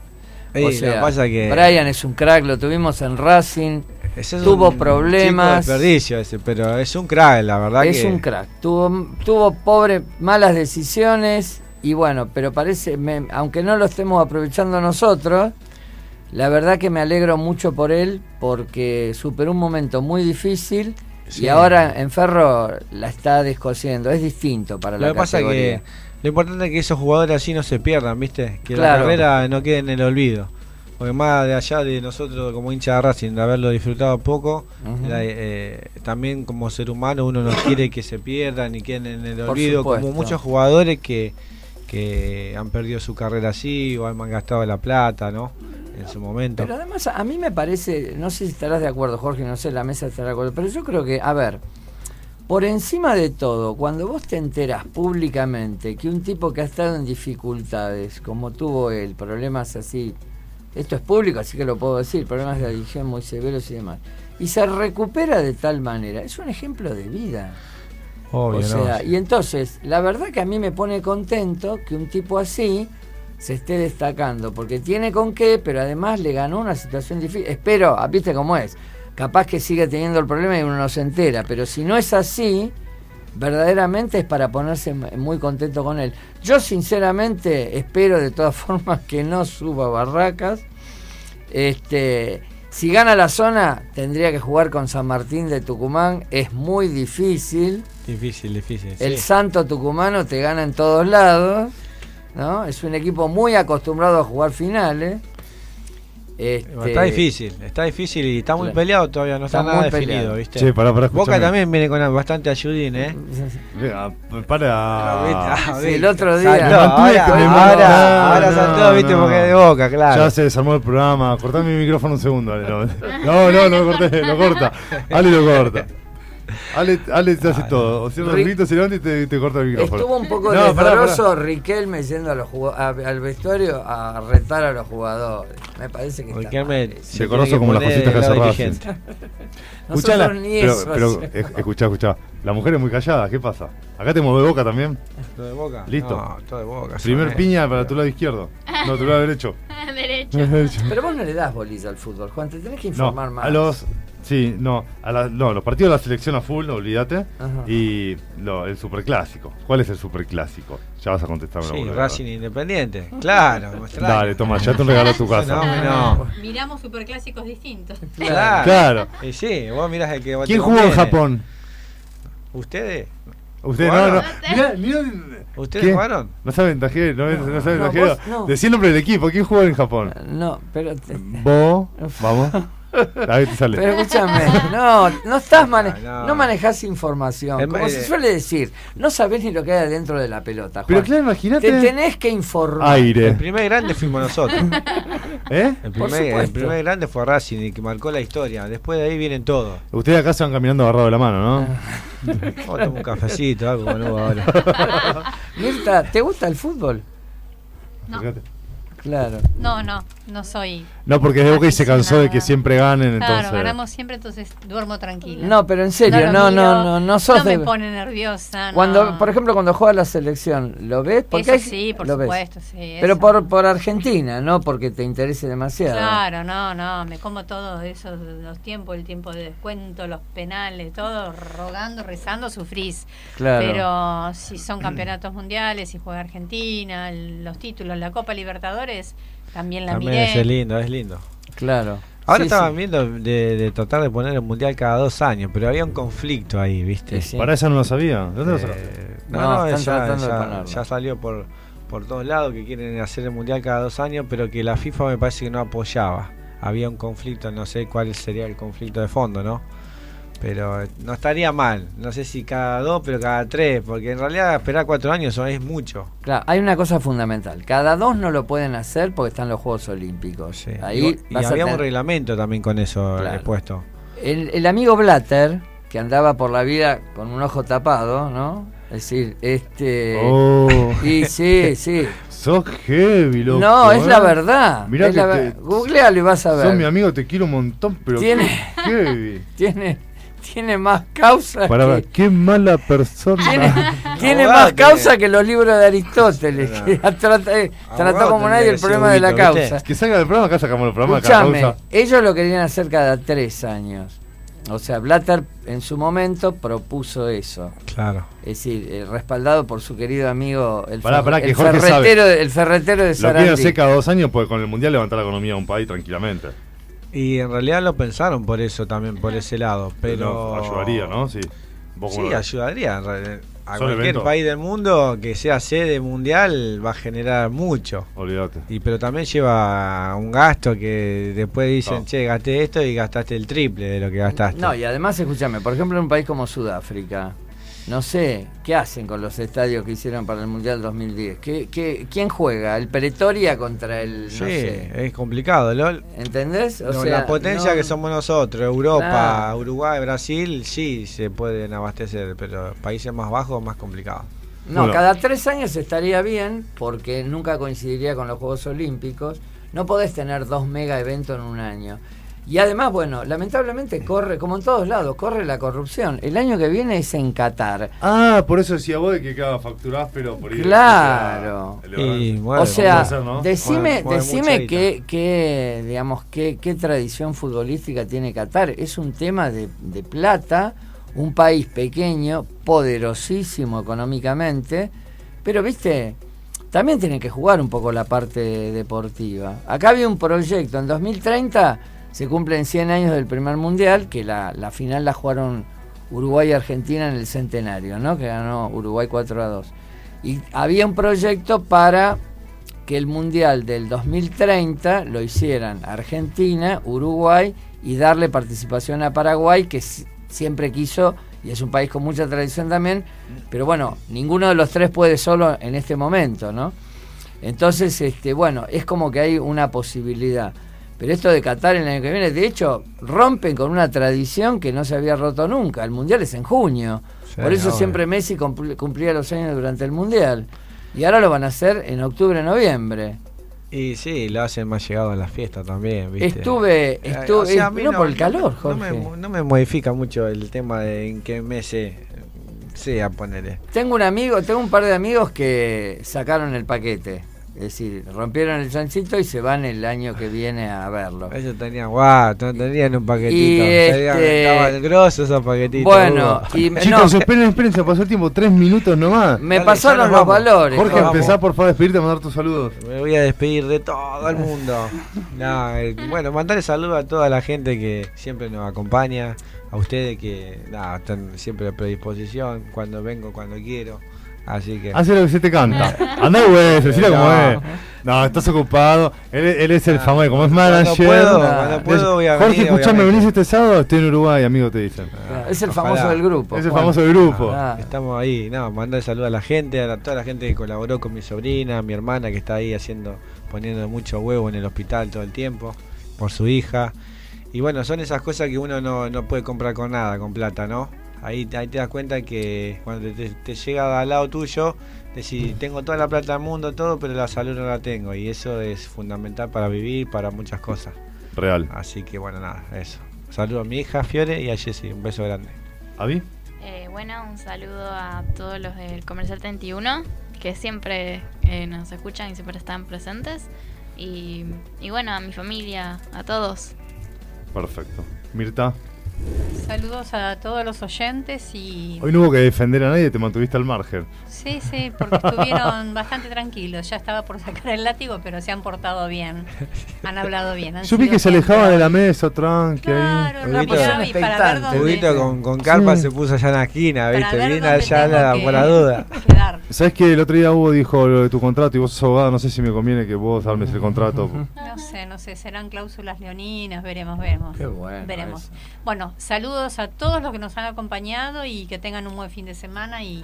Lo que pasa que- Brian es un crack, lo tuvimos en Racing, Ese es tuvo un problemas. chico desperdicio ese, pero es un crack, la verdad Es que un crack. Tuvo, tuvo pobre, malas decisiones y bueno, pero parece, me- aunque no lo estemos aprovechando nosotros, la verdad que me alegro mucho por él porque superó un momento muy difícil Sí. y ahora en Ferro la está descosiendo. Es distinto para Lo la que pasa categoría. que lo importante es que esos jugadores así no se pierdan, ¿viste? Que la carrera no quede en el olvido. Porque más de allá de nosotros como hincha de Racing, de haberlo disfrutado poco, la- eh, también como ser humano uno no quiere que se pierdan ni queden en el Por olvido, como muchos jugadores que, que han perdido su carrera así o han gastado la plata, ¿no? En su momento. Pero además a mí me parece, no sé si estarás de acuerdo Jorge, no sé, la mesa estará de acuerdo, pero yo creo que, a ver, por encima de todo, cuando vos te enteras públicamente que un tipo que ha estado en dificultades, como tuvo él, problemas así, esto es público, así que lo puedo decir, problemas de adicción muy severos y demás, y se recupera de tal manera, es un ejemplo de vida. Obvio, o ¿no? sea, y entonces, la verdad que a mí me pone contento que un tipo así se esté destacando, porque tiene con qué, pero además le ganó una situación difícil. Espero, ah, viste cómo es, capaz que sigue teniendo el problema y uno no se entera, pero si no es así, verdaderamente es para ponerse muy contento con él. Yo sinceramente espero de todas formas que no suba Barracas. Este, si gana la zona, tendría que jugar con San Martín de Tucumán, es muy difícil. Difícil, difícil. El sí. Santo Tucumano te gana en todos lados, ¿no? Es un equipo muy acostumbrado a jugar finales. Este, Está difícil, está difícil y está muy Claro. peleado todavía, no está, Está nada muy definido, peleado. ¿viste? Che, pará, pará, Boca también viene con bastante ayudín, ¿eh? Para. Ah, Sí, el otro día- Saltó, ahora, no, viste, no. porque es de boca, claro. Ya se desarmó el programa. Cortame mi micrófono un segundo, Ale. No, no, no lo corté, lo corta. Ale lo corta. Ale, Ale te hace todo. O Rick- gritos, se levanta y te, te corta el micrófono. Estuvo un poco No, Riquelme yendo a los jugo- a- al vestuario a retar a los jugadores. Me parece que está Riquelme mal. se Decoroso como las cositas que hace Racing. Escuchala, ni pero, eso pero escuchá, escuchá. La mujer es muy callada, ¿qué pasa? Acá te mueve boca también. ¿Todo de boca? Listo. No, todo de boca. Primer piña para tu lado izquierdo. No, tu lado derecho. Derecho. Pero vos no le das bolilla al fútbol, Juan, te tenés que No, informar más. a los. Sí, no, a la- no, los partidos de la selección a full, olvídate. Ajá. Y lo, el superclásico. ¿Cuál es el superclásico? Ya vas a contestarme Sí. Racing Independiente. Claro. Dale, toma, ya te un regalo a tu casa. Fenómeno. Miramos superclásicos distintos. Claro. Claro. Y sí, vos mirás el que ¿Quién jugó en. Japón? ¿Ustedes? Usted no, ¿Jugaron? no. Mirá, mirá. ¿Ustedes ¿Qué? jugaron? No saben tajero, no, no, saben no, tajero. vos no. Decí el nombre del equipo. ¿Quién jugó en Japón? No, pero te- Vos, vamos. A ver, te sale. Pero escúchame, no, no estás mane No. no manejas información. El- Como se suele decir, no sabés ni lo que hay adentro de la pelota. Pero claro, imagínate. Te tenés que informar. El Aire. primer grande fuimos nosotros. ¿Eh? El primer, el grande fue Racing y que marcó la historia. Después de ahí vienen todos. Ustedes acá se van caminando agarrados de la mano, ¿no? Vamos a tomar un cafecito, algo boludo ahora. Mirta, ¿te gusta el fútbol? No. Fíjate. Claro. No, no, no soy. No, porque es de Boca y se cansó de que siempre ganen, Claro, entonces. ganamos siempre, entonces duermo tranquila. No, pero en serio, no, no, miro, no, no sos No me de- pone nerviosa. no. Cuando, por ejemplo, cuando juega la selección, ¿lo ves? Porque Eso hay- sí, por lo ves. supuesto, sí. Pero eso. por, por Argentina, no porque te interese demasiado. Claro, no, no, me como todo eso, los tiempos, el tiempo de descuento, los penales, todo, rogando, rezando, sufrís. Claro. Pero si son campeonatos mundiales, si juega Argentina, los títulos, la Copa Libertadores, también la También miré. es lindo, es lindo. Claro. Ahora Sí, estaban sí. viendo de, de tratar de poner el mundial cada dos años, pero había un conflicto ahí, ¿viste? Sí, sí. Para eso no lo sabía. ¿De ¿Dónde lo sabía? Eh, No, no, no, están ya, ya salió por, por todos lados que quieren hacer el mundial cada dos años, pero que la FIFA me parece que no apoyaba. Había un conflicto, no sé cuál sería el conflicto de fondo, ¿no? Pero eh, no estaría mal, no sé si cada dos, pero cada tres, porque en realidad esperar cuatro años es mucho. Claro, hay una cosa fundamental. Cada dos no lo pueden hacer porque están los Juegos Olímpicos. Sí. Ahí y había un reglamento también con eso Claro. eh, puesto. el, el amigo Blatter, que andaba por la vida con un ojo tapado, ¿no? Es decir, este... Oh. Y sí, sí. Sos heavy, loco. no, es ¿eh? la verdad. Mirá es que la te- Googlealo y vas a ver. Sos mi amigo, te quiero un montón, pero Tiene- heavy. Tiene, tiene más causa Para que... qué mala persona. Tiene, más causa que los libros de Aristóteles, que trata- eh, trató como nadie el problema de la causa. Que salga del programa, acá sacamos el programa causa. ellos lo querían hacer cada tres años. O sea, Blatter en su momento propuso eso. Claro. Es decir, eh, respaldado por su querido amigo el, Pará, fer- pará, que el Jorge ferretero, sabe. el ferretero de Lo quieren Sarandí. hacer cada dos años porque con el mundial levantar la economía de un país tranquilamente. Y en realidad lo pensaron por eso también, por ese lado. Pero. No, ayudaría, ¿no? Sí. ¿Vos cómo Sí, lo- ayudaría. en realidad. A cualquier eventos. país del mundo que sea sede mundial va a generar mucho. Olvídate. Y pero también lleva un gasto que después dicen, No. che, gasté esto y gastaste el triple de lo que gastaste. No, y además, escúchame, por ejemplo, en un país como Sudáfrica, no sé, ¿qué hacen con los estadios que hicieron para el Mundial 2010? ¿Qué, qué, quién juega? ¿El Pretoria contra el.? Sí, no sé. es complicado. Lo, ¿Entendés? O no, sea, la potencia no- que somos nosotros, Europa, Claro. Uruguay, Brasil, sí se pueden abastecer, pero países más bajos más complicado. No, cada tres años estaría bien, porque nunca coincidiría con los Juegos Olímpicos. No podés tener dos mega eventos en un año. Y además, bueno, lamentablemente corre, como en todos lados, corre la corrupción. El año que viene es en Qatar. Ah, por eso decía vos de que cada facturás, pero por ahí. Claro. el- el- o sea, ser, ¿no? decime, qué, digamos, qué, qué tradición futbolística tiene Qatar. Es un tema de, de plata, un país pequeño, poderosísimo económicamente, pero viste, también tienen que jugar un poco la parte deportiva. Acá había un proyecto, en 2030 se cumplen 100 años del primer mundial, que la, la final la jugaron Uruguay y Argentina en el centenario, ¿no? Que ganó Uruguay 4 a 2. Y había un proyecto para que el Mundial del 2030 lo hicieran Argentina, Uruguay y darle participación a Paraguay, que si- siempre quiso, y es un país con mucha tradición también, pero bueno, ninguno de los tres puede solo en este momento, ¿no? Entonces, este, bueno, es como que hay una posibilidad. Pero esto de Qatar el año que viene, de hecho, rompen con una tradición que no se había roto nunca. El Mundial es en junio. Sí, Por eso obvio. siempre Messi cumpl- cumplía los años durante el Mundial. Y ahora lo van a hacer en octubre, noviembre. Y sí, lo hacen más llegado a las fiestas también, ¿viste? Estuve- Eh, estuve- a mí no, por el calor, no me- Jorge. No me, modifica mucho el tema de en qué mes se- sea, ponele. Tengo un amigo, tengo un par de amigos que sacaron el paquete. Es decir, rompieron el chanchito y se van el año que viene a verlo. Ellos tenían, guau, no tenían un paquetito. Y Tenían- este- Estaban grosos esos paquetitos. Bueno, Hugo. y me- Chicos, no, esperen, esperen, se pasó el tiempo, tres minutos nomás. me pasaron los valores. Jorge, Vamos. empezá por favor a despedirte, a mandar tus saludos. Me voy a despedir de todo el mundo. No, eh, bueno, mandarle saludos a toda la gente que siempre nos acompaña, a ustedes que nada, están siempre a predisposición, cuando vengo, cuando quiero. Así que. Hace lo que se te canta. Andá güey, decila como No. es. No, estás ocupado. Él, él es el famoso, como es Cuando manager. puedo, cuando puedo voy a Jorge, venir, escuchame, venís este sábado, estoy en Uruguay, amigo, te dicen. Es el Ojalá. famoso del grupo. Es el famoso del grupo. Ah. Estamos ahí, no, mandar saludos a la gente, a la- toda la gente que colaboró con mi sobrina, mi hermana que está ahí haciendo, poniendo mucho huevo en el hospital todo el tiempo, por su hija. Y bueno, son esas cosas que uno no, no puede comprar con nada, con plata, ¿no? Ahí, ahí te das cuenta que cuando te, te llega al lado tuyo, decís, tengo toda la plata del mundo, todo, pero la salud no la tengo. Y eso es fundamental para vivir, para muchas cosas. Real. Así que bueno, nada, eso. Saludo a mi hija Fiore y a Jessy, un beso grande. ¿Avi? Eh, bueno, un saludo a todos los del Comercial 31, que siempre eh, nos escuchan y siempre están presentes. Y, y bueno, a mi familia, a todos. Perfecto. Mirta, Saludos a todos los oyentes y... hoy no hubo que defender a nadie, te mantuviste al margen. Sí, sí, porque estuvieron bastante tranquilos. Ya estaba por sacar el látigo, pero se han portado bien. Han hablado bien. han Yo vi que se siempre- alejaba de la mesa, tranqui Claro, ahí. rápido, y para ver dónde- Huguito con, con carpa Sí. se puso allá en la esquina, Para ¿viste? dónde allá la- que- por la duda. quedar. ¿Sabes que el otro día Hugo dijo lo de tu contrato y vos sos abogado? No sé si me conviene que vos armes el contrato. No sé, no sé, serán cláusulas leoninas, veremos, veremos. Qué bueno Veremos. eso. Bueno, saludos a todos los que nos han acompañado y que tengan un buen fin de semana y,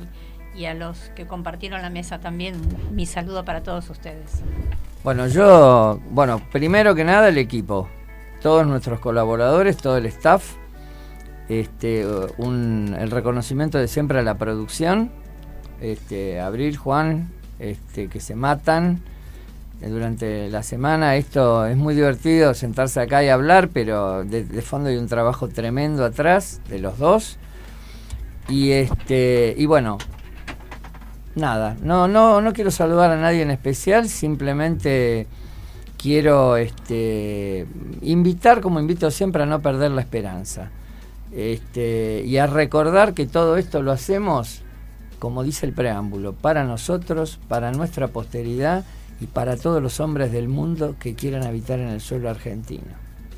y a los que compartieron la mesa también, mi saludo para todos ustedes. Bueno, yo, bueno, primero que nada el equipo, todos nuestros colaboradores, todo el staff, este, un, el reconocimiento de siempre a la producción, este, Abril, Juan, este, que se matan durante la semana. Esto es muy divertido sentarse acá y hablar, pero de, fondo hay un trabajo tremendo atrás de los dos. Y este, y bueno, Nada, no, no, no quiero saludar a nadie en especial, simplemente quiero este, invitar, como invito siempre, a no perder la esperanza. Este, y a recordar que todo esto lo hacemos, como dice el preámbulo, para nosotros, para nuestra posteridad y para todos los hombres del mundo que quieran habitar en el suelo argentino.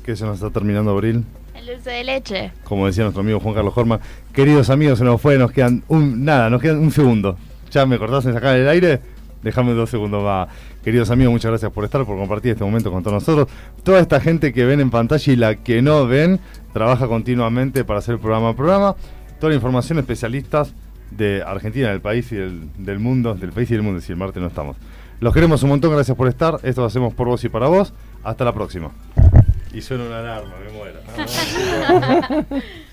Que se nos está terminando abril. El dulce de leche. Como decía nuestro amigo Juan Carlos Horma. Queridos amigos, se nos fue, nos quedan un, nada, nos quedan un segundo. Ya me cortás en sacar el aire. Déjame dos segundos más. Queridos amigos, muchas gracias por estar, por compartir este momento con todos nosotros. Toda esta gente que ven en pantalla y la que no ven, trabaja continuamente para hacer programa a programa. Toda la información, especialistas de Argentina, del país y del, del mundo, del país y del mundo, si el martes no estamos. Los queremos un montón, gracias por estar. Esto lo hacemos por vos y para vos. Hasta la próxima. Y suena una alarma, me muero.